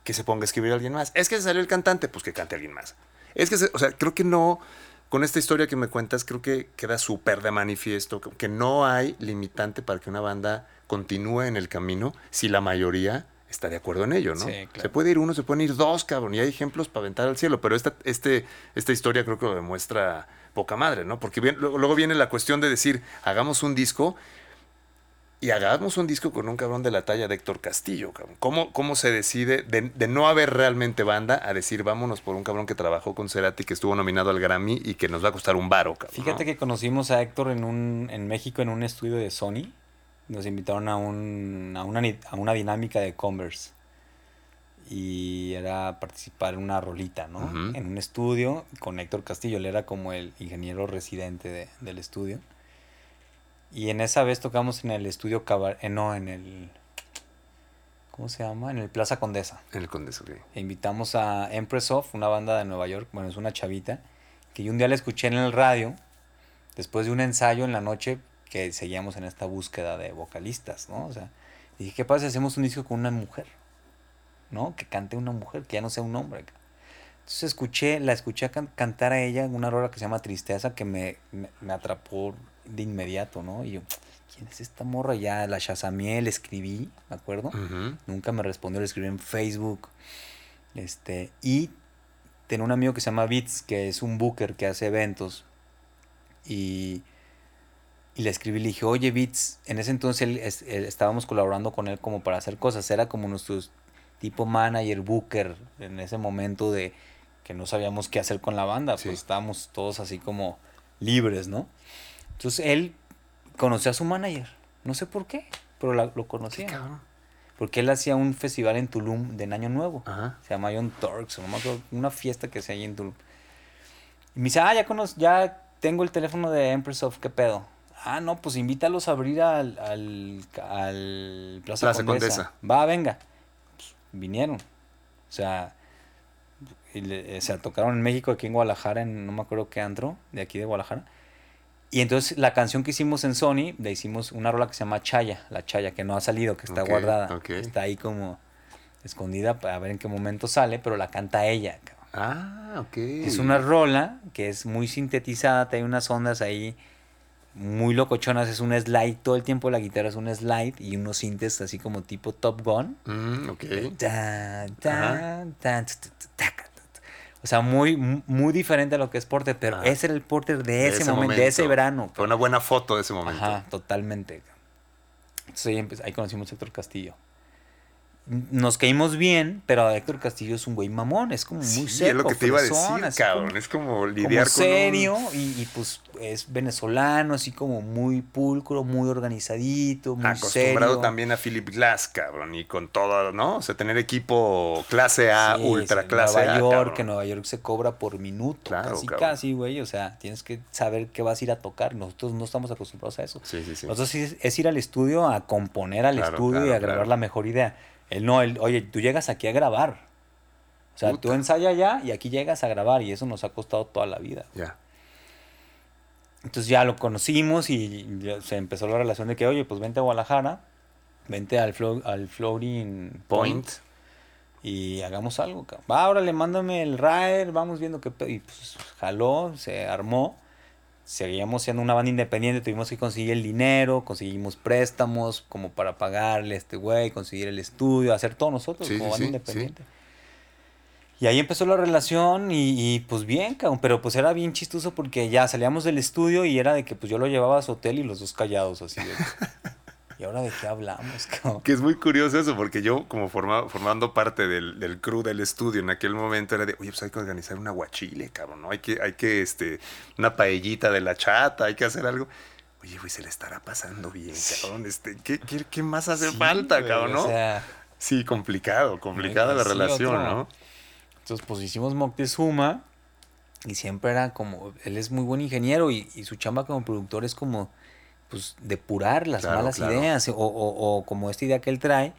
[SPEAKER 1] que se ponga a escribir alguien más. Es que se salió el cantante, pues que cante alguien más. Es que, se- o sea, creo que no, con esta historia que me cuentas, creo que queda súper de manifiesto que no hay limitante para que una banda continúe en el camino si la mayoría está de acuerdo en ello, ¿no?
[SPEAKER 3] Sí, claro.
[SPEAKER 1] Se puede ir uno, se pueden ir dos, cabrón, y hay ejemplos para aventar al cielo, pero esta, este, esta historia creo que lo demuestra poca madre, ¿no? Porque bien- luego, viene la cuestión de decir, hagamos un disco y hagamos un disco con un cabrón de la talla de Héctor Castillo, cabrón. ¿Cómo, cómo se decide de, de no haber realmente banda a decir vámonos por un cabrón que trabajó con Cerati, que estuvo nominado al Grammy y que nos va a costar un varo, cabrón?
[SPEAKER 3] Fíjate
[SPEAKER 1] ¿no?
[SPEAKER 3] que conocimos a Héctor en, un, en México en un estudio de Sony. Nos invitaron a, un, a, una, a una dinámica de Converse. Y era participar en una rolita, ¿no? En un estudio con Héctor Castillo. Él era como el ingeniero residente de- del estudio. Y en esa vez tocamos en el estudio Cabar... eh, no, en el... ¿Cómo se llama? En el Plaza Condesa.
[SPEAKER 1] En el Condeso, ok.
[SPEAKER 3] E invitamos a Empress of, una banda de Nueva York, bueno, es una chavita, que yo un día la escuché en el radio, después de un ensayo en la noche, que seguíamos en esta búsqueda de vocalistas, ¿no? O sea, dije, ¿qué pasa si hacemos un disco con una mujer? ¿No? Que cante una mujer, que ya no sea un hombre. Entonces escuché, la escuché can- cantar a ella en una rola que se llama Tristeza, que me, me, me atrapó de inmediato, ¿no? Y yo, ¿quién es esta morra? Ya la chasameé, le escribí, ¿me acuerdo? Nunca me respondió, le escribí en Facebook. Este, y tenía un amigo que se llama Beats, que es un booker que hace eventos. Y, y le escribí, le dije, oye Beats, en ese entonces él él- estábamos colaborando con él como para hacer cosas. Era como nuestro tipo manager, booker, en ese momento de que no sabíamos qué hacer con la banda.
[SPEAKER 1] Sí.
[SPEAKER 3] Pues estábamos todos así como libres, ¿no? Entonces él conoció a su manager. No sé por qué, pero la- lo
[SPEAKER 1] Qué
[SPEAKER 3] conocía.
[SPEAKER 1] cabrón.
[SPEAKER 3] Porque él hacía un festival en Tulum de Año Nuevo.
[SPEAKER 1] Ajá.
[SPEAKER 3] Se llama John Turks, o no me acuerdo, una fiesta que se ahí en Tulum. Y me dice, ah, ya, conoz- ya tengo el teléfono de Empress of, ¿qué pedo? Ah, no, pues invítalos a abrir al, al, al Plaza,
[SPEAKER 1] Plaza
[SPEAKER 3] Condesa.
[SPEAKER 1] Condesa.
[SPEAKER 3] Va, venga. Pues, vinieron. O sea, o sea, tocaron en México, aquí en Guadalajara, en no me acuerdo qué antro, de aquí de Guadalajara. Y entonces la canción que hicimos en Sony, le hicimos una rola que se llama Chaya, la Chaya, que no ha salido, que está guardada.
[SPEAKER 1] ok.
[SPEAKER 3] Está ahí como escondida para ver en qué momento sale, pero la canta ella. cabrón.
[SPEAKER 1] Ah, ok.
[SPEAKER 3] Es una rola que es muy sintetizada, hay unas ondas ahí muy locochonas, es un slide, todo el tiempo la guitarra es un slide y unos sintes así como tipo Top Gun.
[SPEAKER 1] Mm, ok.
[SPEAKER 3] Tan, tan, tan. O sea, muy, muy diferente a lo que es Porter, pero
[SPEAKER 1] Ajá.
[SPEAKER 3] ese era el Porter de ese, momento, de ese verano.
[SPEAKER 1] Fue una buena foto de ese momento.
[SPEAKER 3] Ajá, totalmente. Entonces ahí, ahí conocimos a Héctor Castillo. Nos caímos bien, pero Héctor Castillo es un güey mamón, es como muy
[SPEAKER 1] Sí,
[SPEAKER 3] seco.
[SPEAKER 1] es lo que te iba a decir, cabrón.
[SPEAKER 3] como-
[SPEAKER 1] es como
[SPEAKER 3] como
[SPEAKER 1] lidiar con un-
[SPEAKER 3] serio y, y, pues es venezolano, así como muy pulcro, muy organizadito, muy
[SPEAKER 1] acostumbrado
[SPEAKER 3] serio.
[SPEAKER 1] también a Philip Glass, cabrón, y con todo, ¿no? O sea, tener equipo clase A,
[SPEAKER 3] Sí,
[SPEAKER 1] ultra
[SPEAKER 3] sí,
[SPEAKER 1] clase
[SPEAKER 3] Nueva
[SPEAKER 1] A.
[SPEAKER 3] York,
[SPEAKER 1] cabrón.
[SPEAKER 3] que Nueva York se cobra por minuto,
[SPEAKER 1] Claro,
[SPEAKER 3] casi
[SPEAKER 1] cabrón.
[SPEAKER 3] casi, güey, o sea, tienes que saber qué vas a ir a tocar, nosotros no estamos acostumbrados a eso.
[SPEAKER 1] Sí, sí, sí.
[SPEAKER 3] Nosotros es, es ir al estudio a componer al
[SPEAKER 1] Claro,
[SPEAKER 3] estudio y a grabar la mejor idea. Él no, él, oye, tú llegas aquí a grabar. O sea, tú
[SPEAKER 1] Puta.
[SPEAKER 3] ensaya allá y aquí llegas a grabar y eso nos ha costado toda la vida.
[SPEAKER 1] Ya.
[SPEAKER 3] Entonces ya lo conocimos y ya se empezó la relación de que, oye, pues vente a Guadalajara, vente al, Flo- al Floating Point,
[SPEAKER 1] Point.
[SPEAKER 3] y hagamos algo. cabrón. Va, órale, mándame el rider, vamos viendo qué pedo. Y pues jaló, se armó. Seguíamos siendo una banda independiente, tuvimos que conseguir el dinero, conseguimos préstamos como para pagarle a este güey, conseguir el estudio, hacer todo nosotros
[SPEAKER 1] Sí,
[SPEAKER 3] como
[SPEAKER 1] sí,
[SPEAKER 3] banda
[SPEAKER 1] sí,
[SPEAKER 3] independiente. Y ahí empezó la relación y, pues bien, pero pues era bien chistoso porque ya salíamos del estudio y era de que pues yo lo llevaba a su hotel y los dos callados así. De, [LAUGHS] ¿Y ahora de qué hablamos, [LAUGHS] cabrón?
[SPEAKER 1] Que es muy curioso eso, porque yo como formando parte del, del, crew del estudio en aquel momento era de, oye, pues hay que organizar una guachile, cabrón, ¿no? Hay que, hay que, este, una paellita de la chata, hay que hacer algo. Oye, güey, se le estará pasando bien, cabrón. Este, ¿qué, qué, qué más hace falta, cabrón, no? O sea, sí, complicado, complicada la relación, ¿no?
[SPEAKER 3] Entonces, pues hicimos Moctezuma y siempre era como, él es muy buen ingeniero y, su chamba como productor es como, pues, depurar las malas ideas o, o, como esta idea que él trae,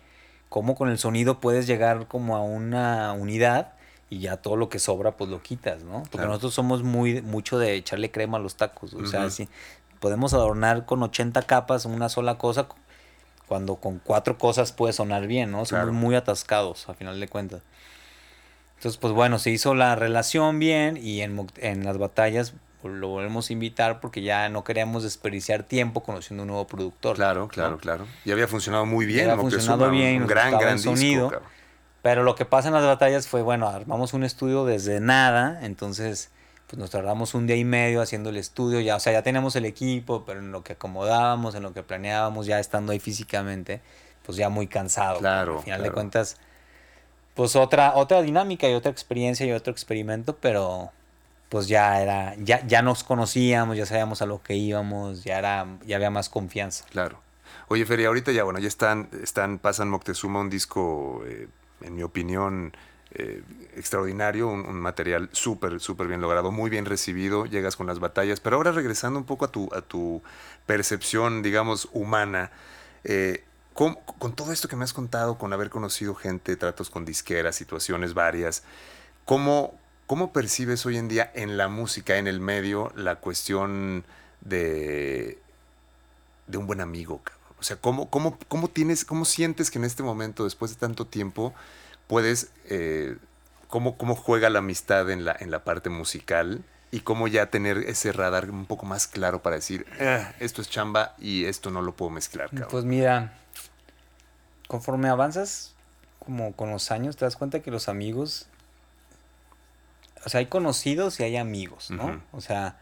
[SPEAKER 3] cómo con el sonido puedes llegar como a una unidad y ya todo lo que sobra pues lo quitas, ¿no? Porque nosotros somos muy mucho de echarle crema a los tacos, o sea, si podemos adornar con 80 capas una sola cosa cuando con cuatro cosas puede sonar bien, ¿no? Somos muy atascados a final de cuentas. Entonces, pues bueno, se hizo la relación bien y en, en las batallas lo volvemos a invitar porque ya no queríamos desperdiciar tiempo conociendo un nuevo productor.
[SPEAKER 1] Claro, claro, claro. Y había funcionado muy bien.
[SPEAKER 3] había funcionado bien, un gran, gran sonido. Pero lo que pasa en las batallas fue, bueno, armamos un estudio desde nada, entonces pues nos tardamos un día y medio haciendo el estudio, ya, o sea, ya teníamos el equipo, pero en lo que acomodábamos, en lo que planeábamos, ya estando ahí físicamente, pues ya muy cansado.
[SPEAKER 1] Claro.
[SPEAKER 3] Al final de cuentas, pues otra, otra dinámica y otra experiencia y otro experimento, pero pues ya era, ya, ya nos conocíamos, ya sabíamos a lo que íbamos, ya era, ya había más confianza.
[SPEAKER 1] Claro. Oye, Feria, ahorita ya, bueno, ya están, están, pasan Moctezuma un disco, eh, en mi opinión, eh, extraordinario, un, material súper, súper bien logrado, muy bien recibido, llegas con las batallas, pero ahora regresando un poco a tu, a tu percepción, digamos, humana, eh, con, todo esto que me has contado, con haber conocido gente, tratos con disqueras, situaciones varias, ¿cómo, ¿cómo percibes hoy en día en la música, en el medio, la cuestión de, de un buen amigo? O sea, ¿cómo, cómo, cómo, tienes, ¿cómo sientes que en este momento, después de tanto tiempo, puedes, eh, cómo, cómo juega la amistad en la, en la parte musical y cómo ya tener ese radar un poco más claro para decir, ah, esto es chamba y esto no lo puedo mezclar.
[SPEAKER 3] Pues mira, conforme avanzas como con los años, te das cuenta que los amigos, o sea, hay conocidos y hay amigos, ¿no? O sea,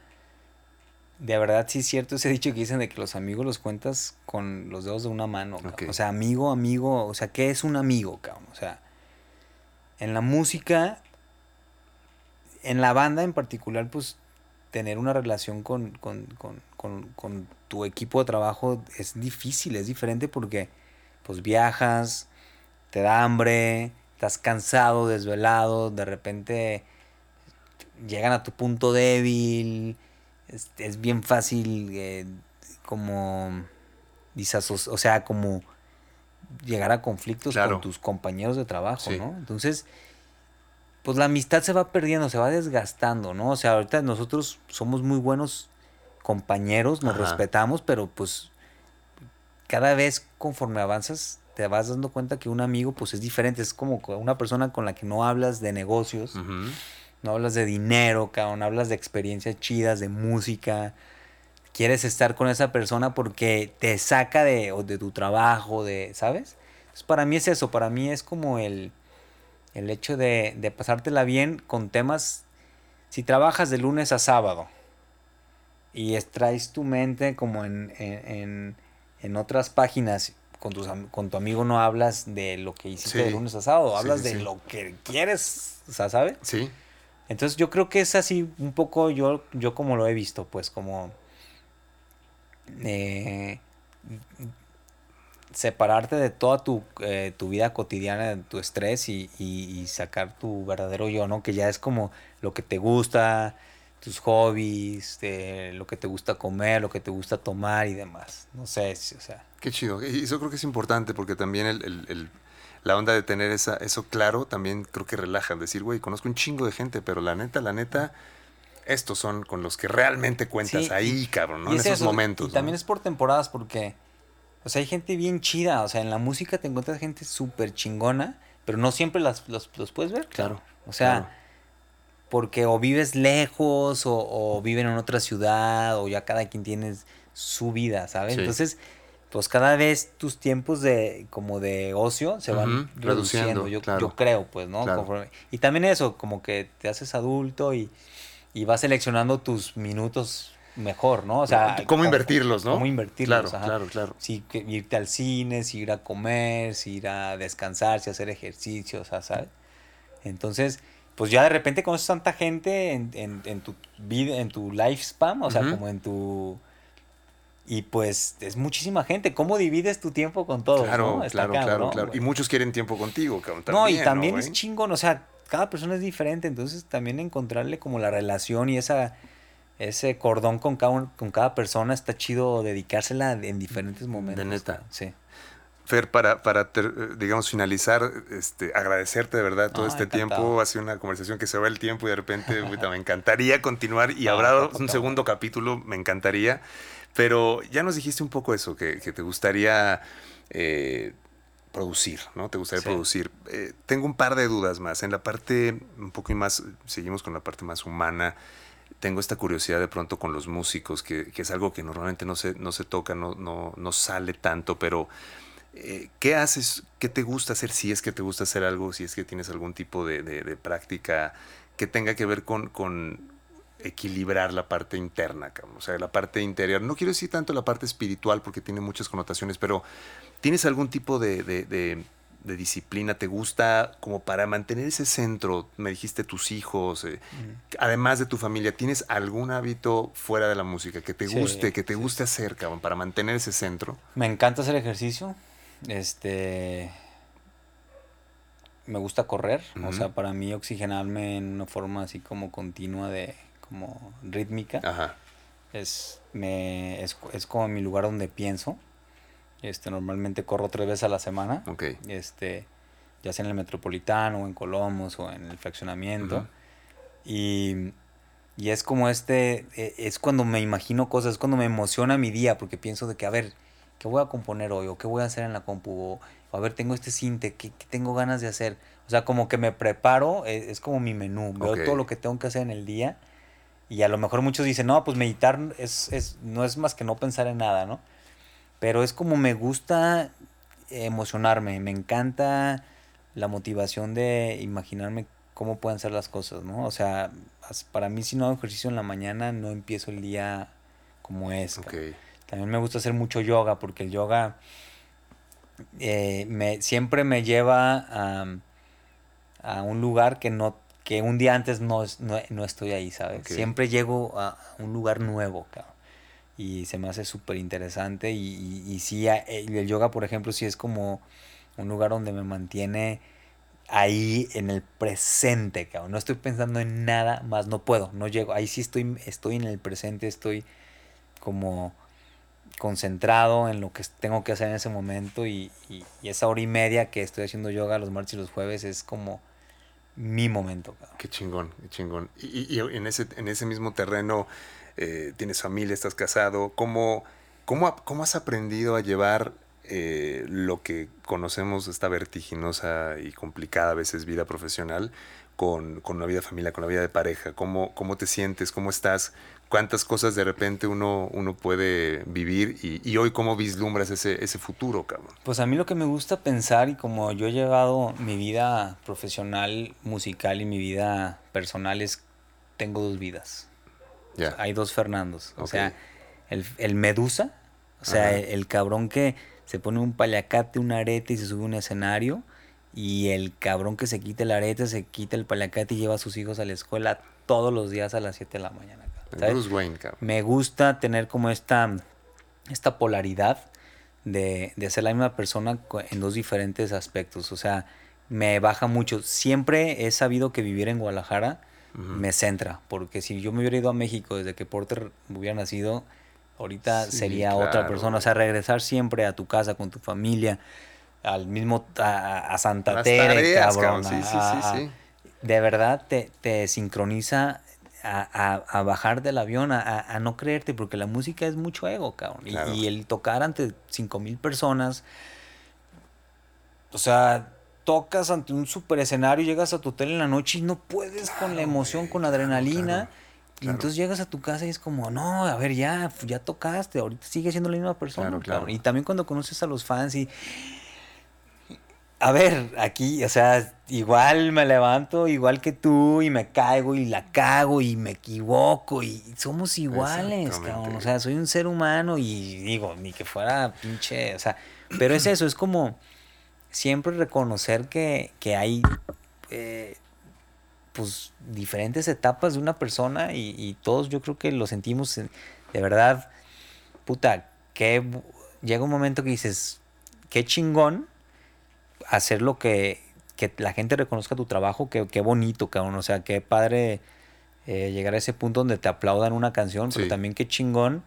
[SPEAKER 3] de verdad sí es cierto ese [LAUGHS] dicho que dicen de que los amigos los cuentas con los dedos de una mano. O sea, amigo, amigo, o sea, ¿qué es un amigo, cabrón? O sea, en la música, en la banda en particular, pues tener una relación con, tu equipo de trabajo es difícil, es diferente porque pues viajas, te da hambre, estás cansado, desvelado, de repente llegan a tu punto débil, es, bien fácil eh, como o sea, como llegar a conflictos con tus compañeros de trabajo, ¿no? Entonces, pues la amistad se va perdiendo, se va desgastando, ¿no? O sea, ahorita nosotros somos muy buenos compañeros, nos respetamos, pero pues cada vez conforme avanzas te vas dando cuenta que un amigo pues es diferente, es como una persona con la que no hablas de negocios, no hablas de dinero, cabrón, hablas de experiencias chidas, de música, quieres estar con esa persona porque te saca de, de tu trabajo, de, ¿sabes? Entonces, para mí es eso, para mí es como el, el hecho de, de pasártela bien con temas, si trabajas de lunes a sábado y extraes tu mente como en, en, en otras páginas, con, tus, con tu amigo no hablas de lo que hiciste de lunes a sábado, hablas de lo que quieres, o sea, ¿sabes?
[SPEAKER 1] Sí.
[SPEAKER 3] Entonces yo creo que es así un poco yo, yo como lo he visto, pues como eh, separarte de toda tu, eh, tu, vida cotidiana, tu estrés y, y, sacar tu verdadero yo, ¿no? Que ya es como lo que te gusta, tus hobbies, lo que te gusta comer, lo que te gusta tomar y demás. No sé, o sea.
[SPEAKER 1] Qué chido. Eso creo que es importante porque también el, la onda de tener esa, eso claro también creo que relaja. Decir, güey, conozco un chingo de gente, pero la neta, la neta estos son con los que realmente cuentas ahí, cabrón, ¿no? En esos momentos.
[SPEAKER 3] Y también es por temporadas porque, o sea, hay gente bien chida, o sea, en la música te encuentras gente súper chingona, pero no siempre las, los, puedes ver.
[SPEAKER 1] Claro.
[SPEAKER 3] O sea, porque o vives lejos o, viven en otra ciudad o ya cada quien tiene su vida, ¿sabes? Entonces, pues cada vez tus tiempos de como de ocio se van reduciendo, yo, yo, creo, pues, ¿no? y también eso, como que te haces adulto y, y vas seleccionando tus minutos mejor, ¿no? O sea,
[SPEAKER 1] cómo invertirlos, ¿no?
[SPEAKER 3] Cómo invertirlos,
[SPEAKER 1] claro, claro, claro.
[SPEAKER 3] Sí, irte al cine, si ir a comer, si ir a descansar, si hacer ejercicio, o sea, ¿sabes? Entonces, pues ya de repente conoces tanta gente en, en, en tu vida, en tu lifespan, o sea, como en tu... Y pues es muchísima gente. ¿Cómo divides tu tiempo con todos?
[SPEAKER 1] Claro, claro, claro, claro. Y muchos quieren tiempo contigo, cabrón.
[SPEAKER 3] no, y también es chingón, o sea, cada persona es diferente, entonces también encontrarle como la relación y esa ese cordón con cada, con cada persona está chido dedicársela en diferentes momentos.
[SPEAKER 1] De neta.
[SPEAKER 3] Sí.
[SPEAKER 1] Fer, para, para digamos, finalizar, este, agradecerte de verdad todo este tiempo. Ha sido una conversación que se va el tiempo y de repente [LAUGHS] me encantaría continuar y habrá un segundo capítulo, me encantaría. Pero ya nos dijiste un poco eso, que, te gustaría eh, producir, ¿no? Te gustaría producir. Eh, tengo un par de dudas más. En la parte, un poco más, seguimos con la parte más humana tengo esta curiosidad de pronto con los músicos, que, es algo que normalmente no se, no se toca, no, no, no sale tanto, pero eh, ¿qué haces? ¿Qué te gusta hacer si es que te gusta hacer algo, si es que tienes algún tipo de, práctica que tenga que ver con, con equilibrar la parte interna, o sea, la parte interior. No quiero decir tanto la parte espiritual porque tiene muchas connotaciones, pero ¿tienes algún tipo de de disciplina te gusta como para mantener ese centro? Me dijiste tus hijos, eh, además de tu familia, ¿tienes algún hábito fuera de la música que te guste, que te guste hacer, cabrón, para mantener ese centro?
[SPEAKER 3] Me encanta hacer ejercicio. Este. Me gusta correr. O sea, para mí oxigenarme en una forma así como continua de. Como rítmica.
[SPEAKER 1] Ajá.
[SPEAKER 3] Es, me, es, es como mi lugar donde pienso. Este, normalmente corro tres veces a la semana. Este, ya sea en el Metropolitano, o en Colomos, o en el fraccionamiento. y, y, es como este, e, es cuando me imagino cosas, es cuando me emociona mi día, porque pienso de que, a ver, ¿qué voy a componer hoy? ¿O qué voy a hacer en la compu? O, a ver, tengo este cinte, ¿qué, tengo ganas de hacer? O sea, como que me preparo, e, es, como mi menú, veo todo lo que tengo que hacer en el día. Y a lo mejor muchos dicen, no, pues meditar es, es, no es más que no pensar en nada, ¿no? Pero es como me gusta emocionarme, me encanta la motivación de imaginarme cómo pueden ser las cosas, ¿no? O sea, para mí si no hago ejercicio en la mañana no empiezo el día como es. También me gusta hacer mucho yoga porque el yoga eh, me, siempre me lleva a, a, un lugar que no que un día antes no, no, estoy ahí, ¿sabes? Siempre llego a un lugar nuevo, cabrón y se me hace súper interesante y, y, sí, el yoga, por ejemplo, sí es como un lugar donde me mantiene ahí en el presente, cabrón. No estoy pensando en nada más, no puedo, no llego. Ahí sí estoy, estoy en el presente, estoy como concentrado en lo que tengo que hacer en ese momento y, y, esa hora y media que estoy haciendo yoga los martes y los jueves es como mi momento. Cabrón.
[SPEAKER 1] Qué chingón, qué chingón. Y, y, en, ese, en ese mismo terreno eh, tienes familia, estás casado, ¿cómo, cómo, cómo has aprendido a llevar eh, lo que conocemos, esta vertiginosa y complicada a veces vida profesional, con, con, una vida de familia, con la vida de pareja? ¿Cómo, ¿Cómo te sientes? ¿Cómo estás? ¿Cuántas cosas de repente uno, uno puede vivir? Y, y hoy, ¿cómo vislumbras ese, ese futuro, cabrón?
[SPEAKER 3] Pues a mí lo que me gusta pensar y como yo he llevado mi vida profesional, musical y mi vida personal es, tengo dos vidas. Hay dos Fernandos. O sea, el, Medusa, o sea, el, cabrón que se pone un paliacate, un arete y se sube a un escenario. Y el cabrón que se quita el arete, se quita el paliacate y lleva a sus hijos a la escuela todos los días a las 7 de la mañana. Me gusta tener como esta, esta polaridad de, de ser la misma persona en dos diferentes aspectos. O sea, me baja mucho. Siempre he sabido que vivir en Guadalajara me centra, porque si yo me hubiera ido a México desde que Porter hubiera nacido, ahorita sería otra persona, o sea, regresar siempre a tu casa con tu familia, al mismo, a, Santa Tere, cabrón, sí, sí, sí, de verdad te, te sincroniza a, a, bajar del avión, a, no creerte, porque la música es mucho ego, cabrón. Y, y, el tocar ante cinco mil personas, o sea, tocas ante un super escenario, llegas a tu hotel en la noche y no puedes con la emoción, con la adrenalina. Y entonces llegas a tu casa y es como, no, a ver, ya, ya tocaste, ahorita sigue siendo la misma persona.
[SPEAKER 1] Claro, claro.
[SPEAKER 3] cabrón. Y también cuando conoces a los fans y... A ver, aquí, o sea, igual me levanto, igual que tú, y me caigo y la cago y me equivoco y somos iguales, cabrón. O sea, soy un ser humano y digo, ni que fuera pinche, o sea, pero es eso, es como siempre reconocer que, que hay eh, pues diferentes etapas de una persona y, y todos yo creo que lo sentimos en- de verdad, puta, que llega un momento que dices, qué chingón hacer lo que, que la gente reconozca tu trabajo, qué, qué bonito, cabrón, o sea, qué padre eh, llegar a ese punto donde te aplaudan una canción, pero también qué chingón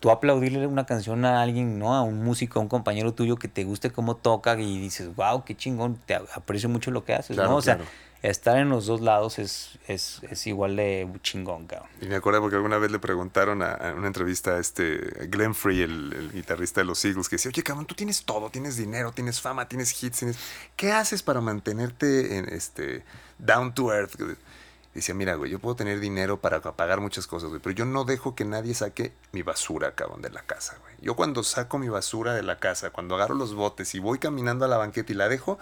[SPEAKER 3] tú aplaudirle una canción a alguien, ¿no? A un músico, a un compañero tuyo que te guste cómo toca y dices, wow, qué chingón, te aprecio mucho lo que haces,
[SPEAKER 1] Claro,
[SPEAKER 3] ¿no? O sea, estar en los dos lados es, es, es igual de chingón, cabrón.
[SPEAKER 1] Y me acuerdo porque alguna vez le preguntaron a, a una entrevista a este Glenn Free, el, el guitarrista de los Eagles, que decía, oye, cabrón, tú tienes todo, tienes dinero, tienes fama, tienes hits, tienes... ¿qué haces para mantenerte en este down to earth? Decía, mira, güey, yo puedo tener dinero para pagar muchas cosas, güey, pero yo no dejo que nadie saque mi basura, cabrón, de la casa, güey. Yo cuando saco mi basura de la casa, cuando agarro los botes y voy caminando a la banqueta y la dejo,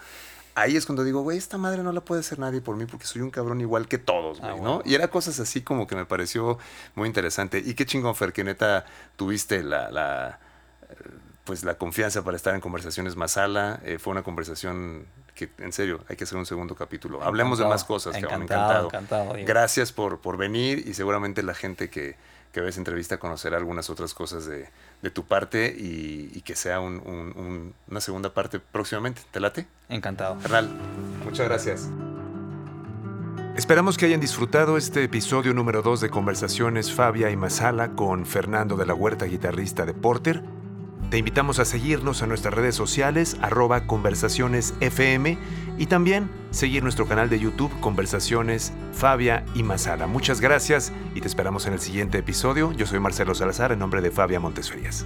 [SPEAKER 1] ahí es cuando digo, güey, esta madre no la puede hacer nadie por mí porque soy un cabrón igual que todos, güey,
[SPEAKER 3] Ah,
[SPEAKER 1] ¿no?
[SPEAKER 3] huevo.
[SPEAKER 1] Y era cosas así como que me pareció muy interesante. Y qué chingón, Fer, que neta tuviste la, la, pues la confianza para estar en conversaciones más ala. Eh, fue una conversación que, en serio, hay que hacer un segundo capítulo. Hablemos de más cosas, cabrón,
[SPEAKER 3] encantado,
[SPEAKER 1] encantado.
[SPEAKER 3] encantado.
[SPEAKER 1] Gracias por, por venir y seguramente la gente que, que ve esa entrevista conocerá algunas otras cosas de, de tu parte y, y que sea un- un- un- una segunda parte próximamente. ¿Te late?
[SPEAKER 3] Encantado.
[SPEAKER 1] Carnal, muchas gracias. Esperamos que hayan disfrutado este episodio número 2 de Conversaciones Fabia y Masala con Fernando de la Huerta, guitarrista de Porter. Te invitamos a seguirnos en nuestras redes sociales, arroba conversaciones FM, y también seguir nuestro canal de YouTube, Conversaciones Fabia y Masala. Muchas gracias y te esperamos en el siguiente episodio. Yo soy Marcelo Salazar en nombre de Fabia Montesferias.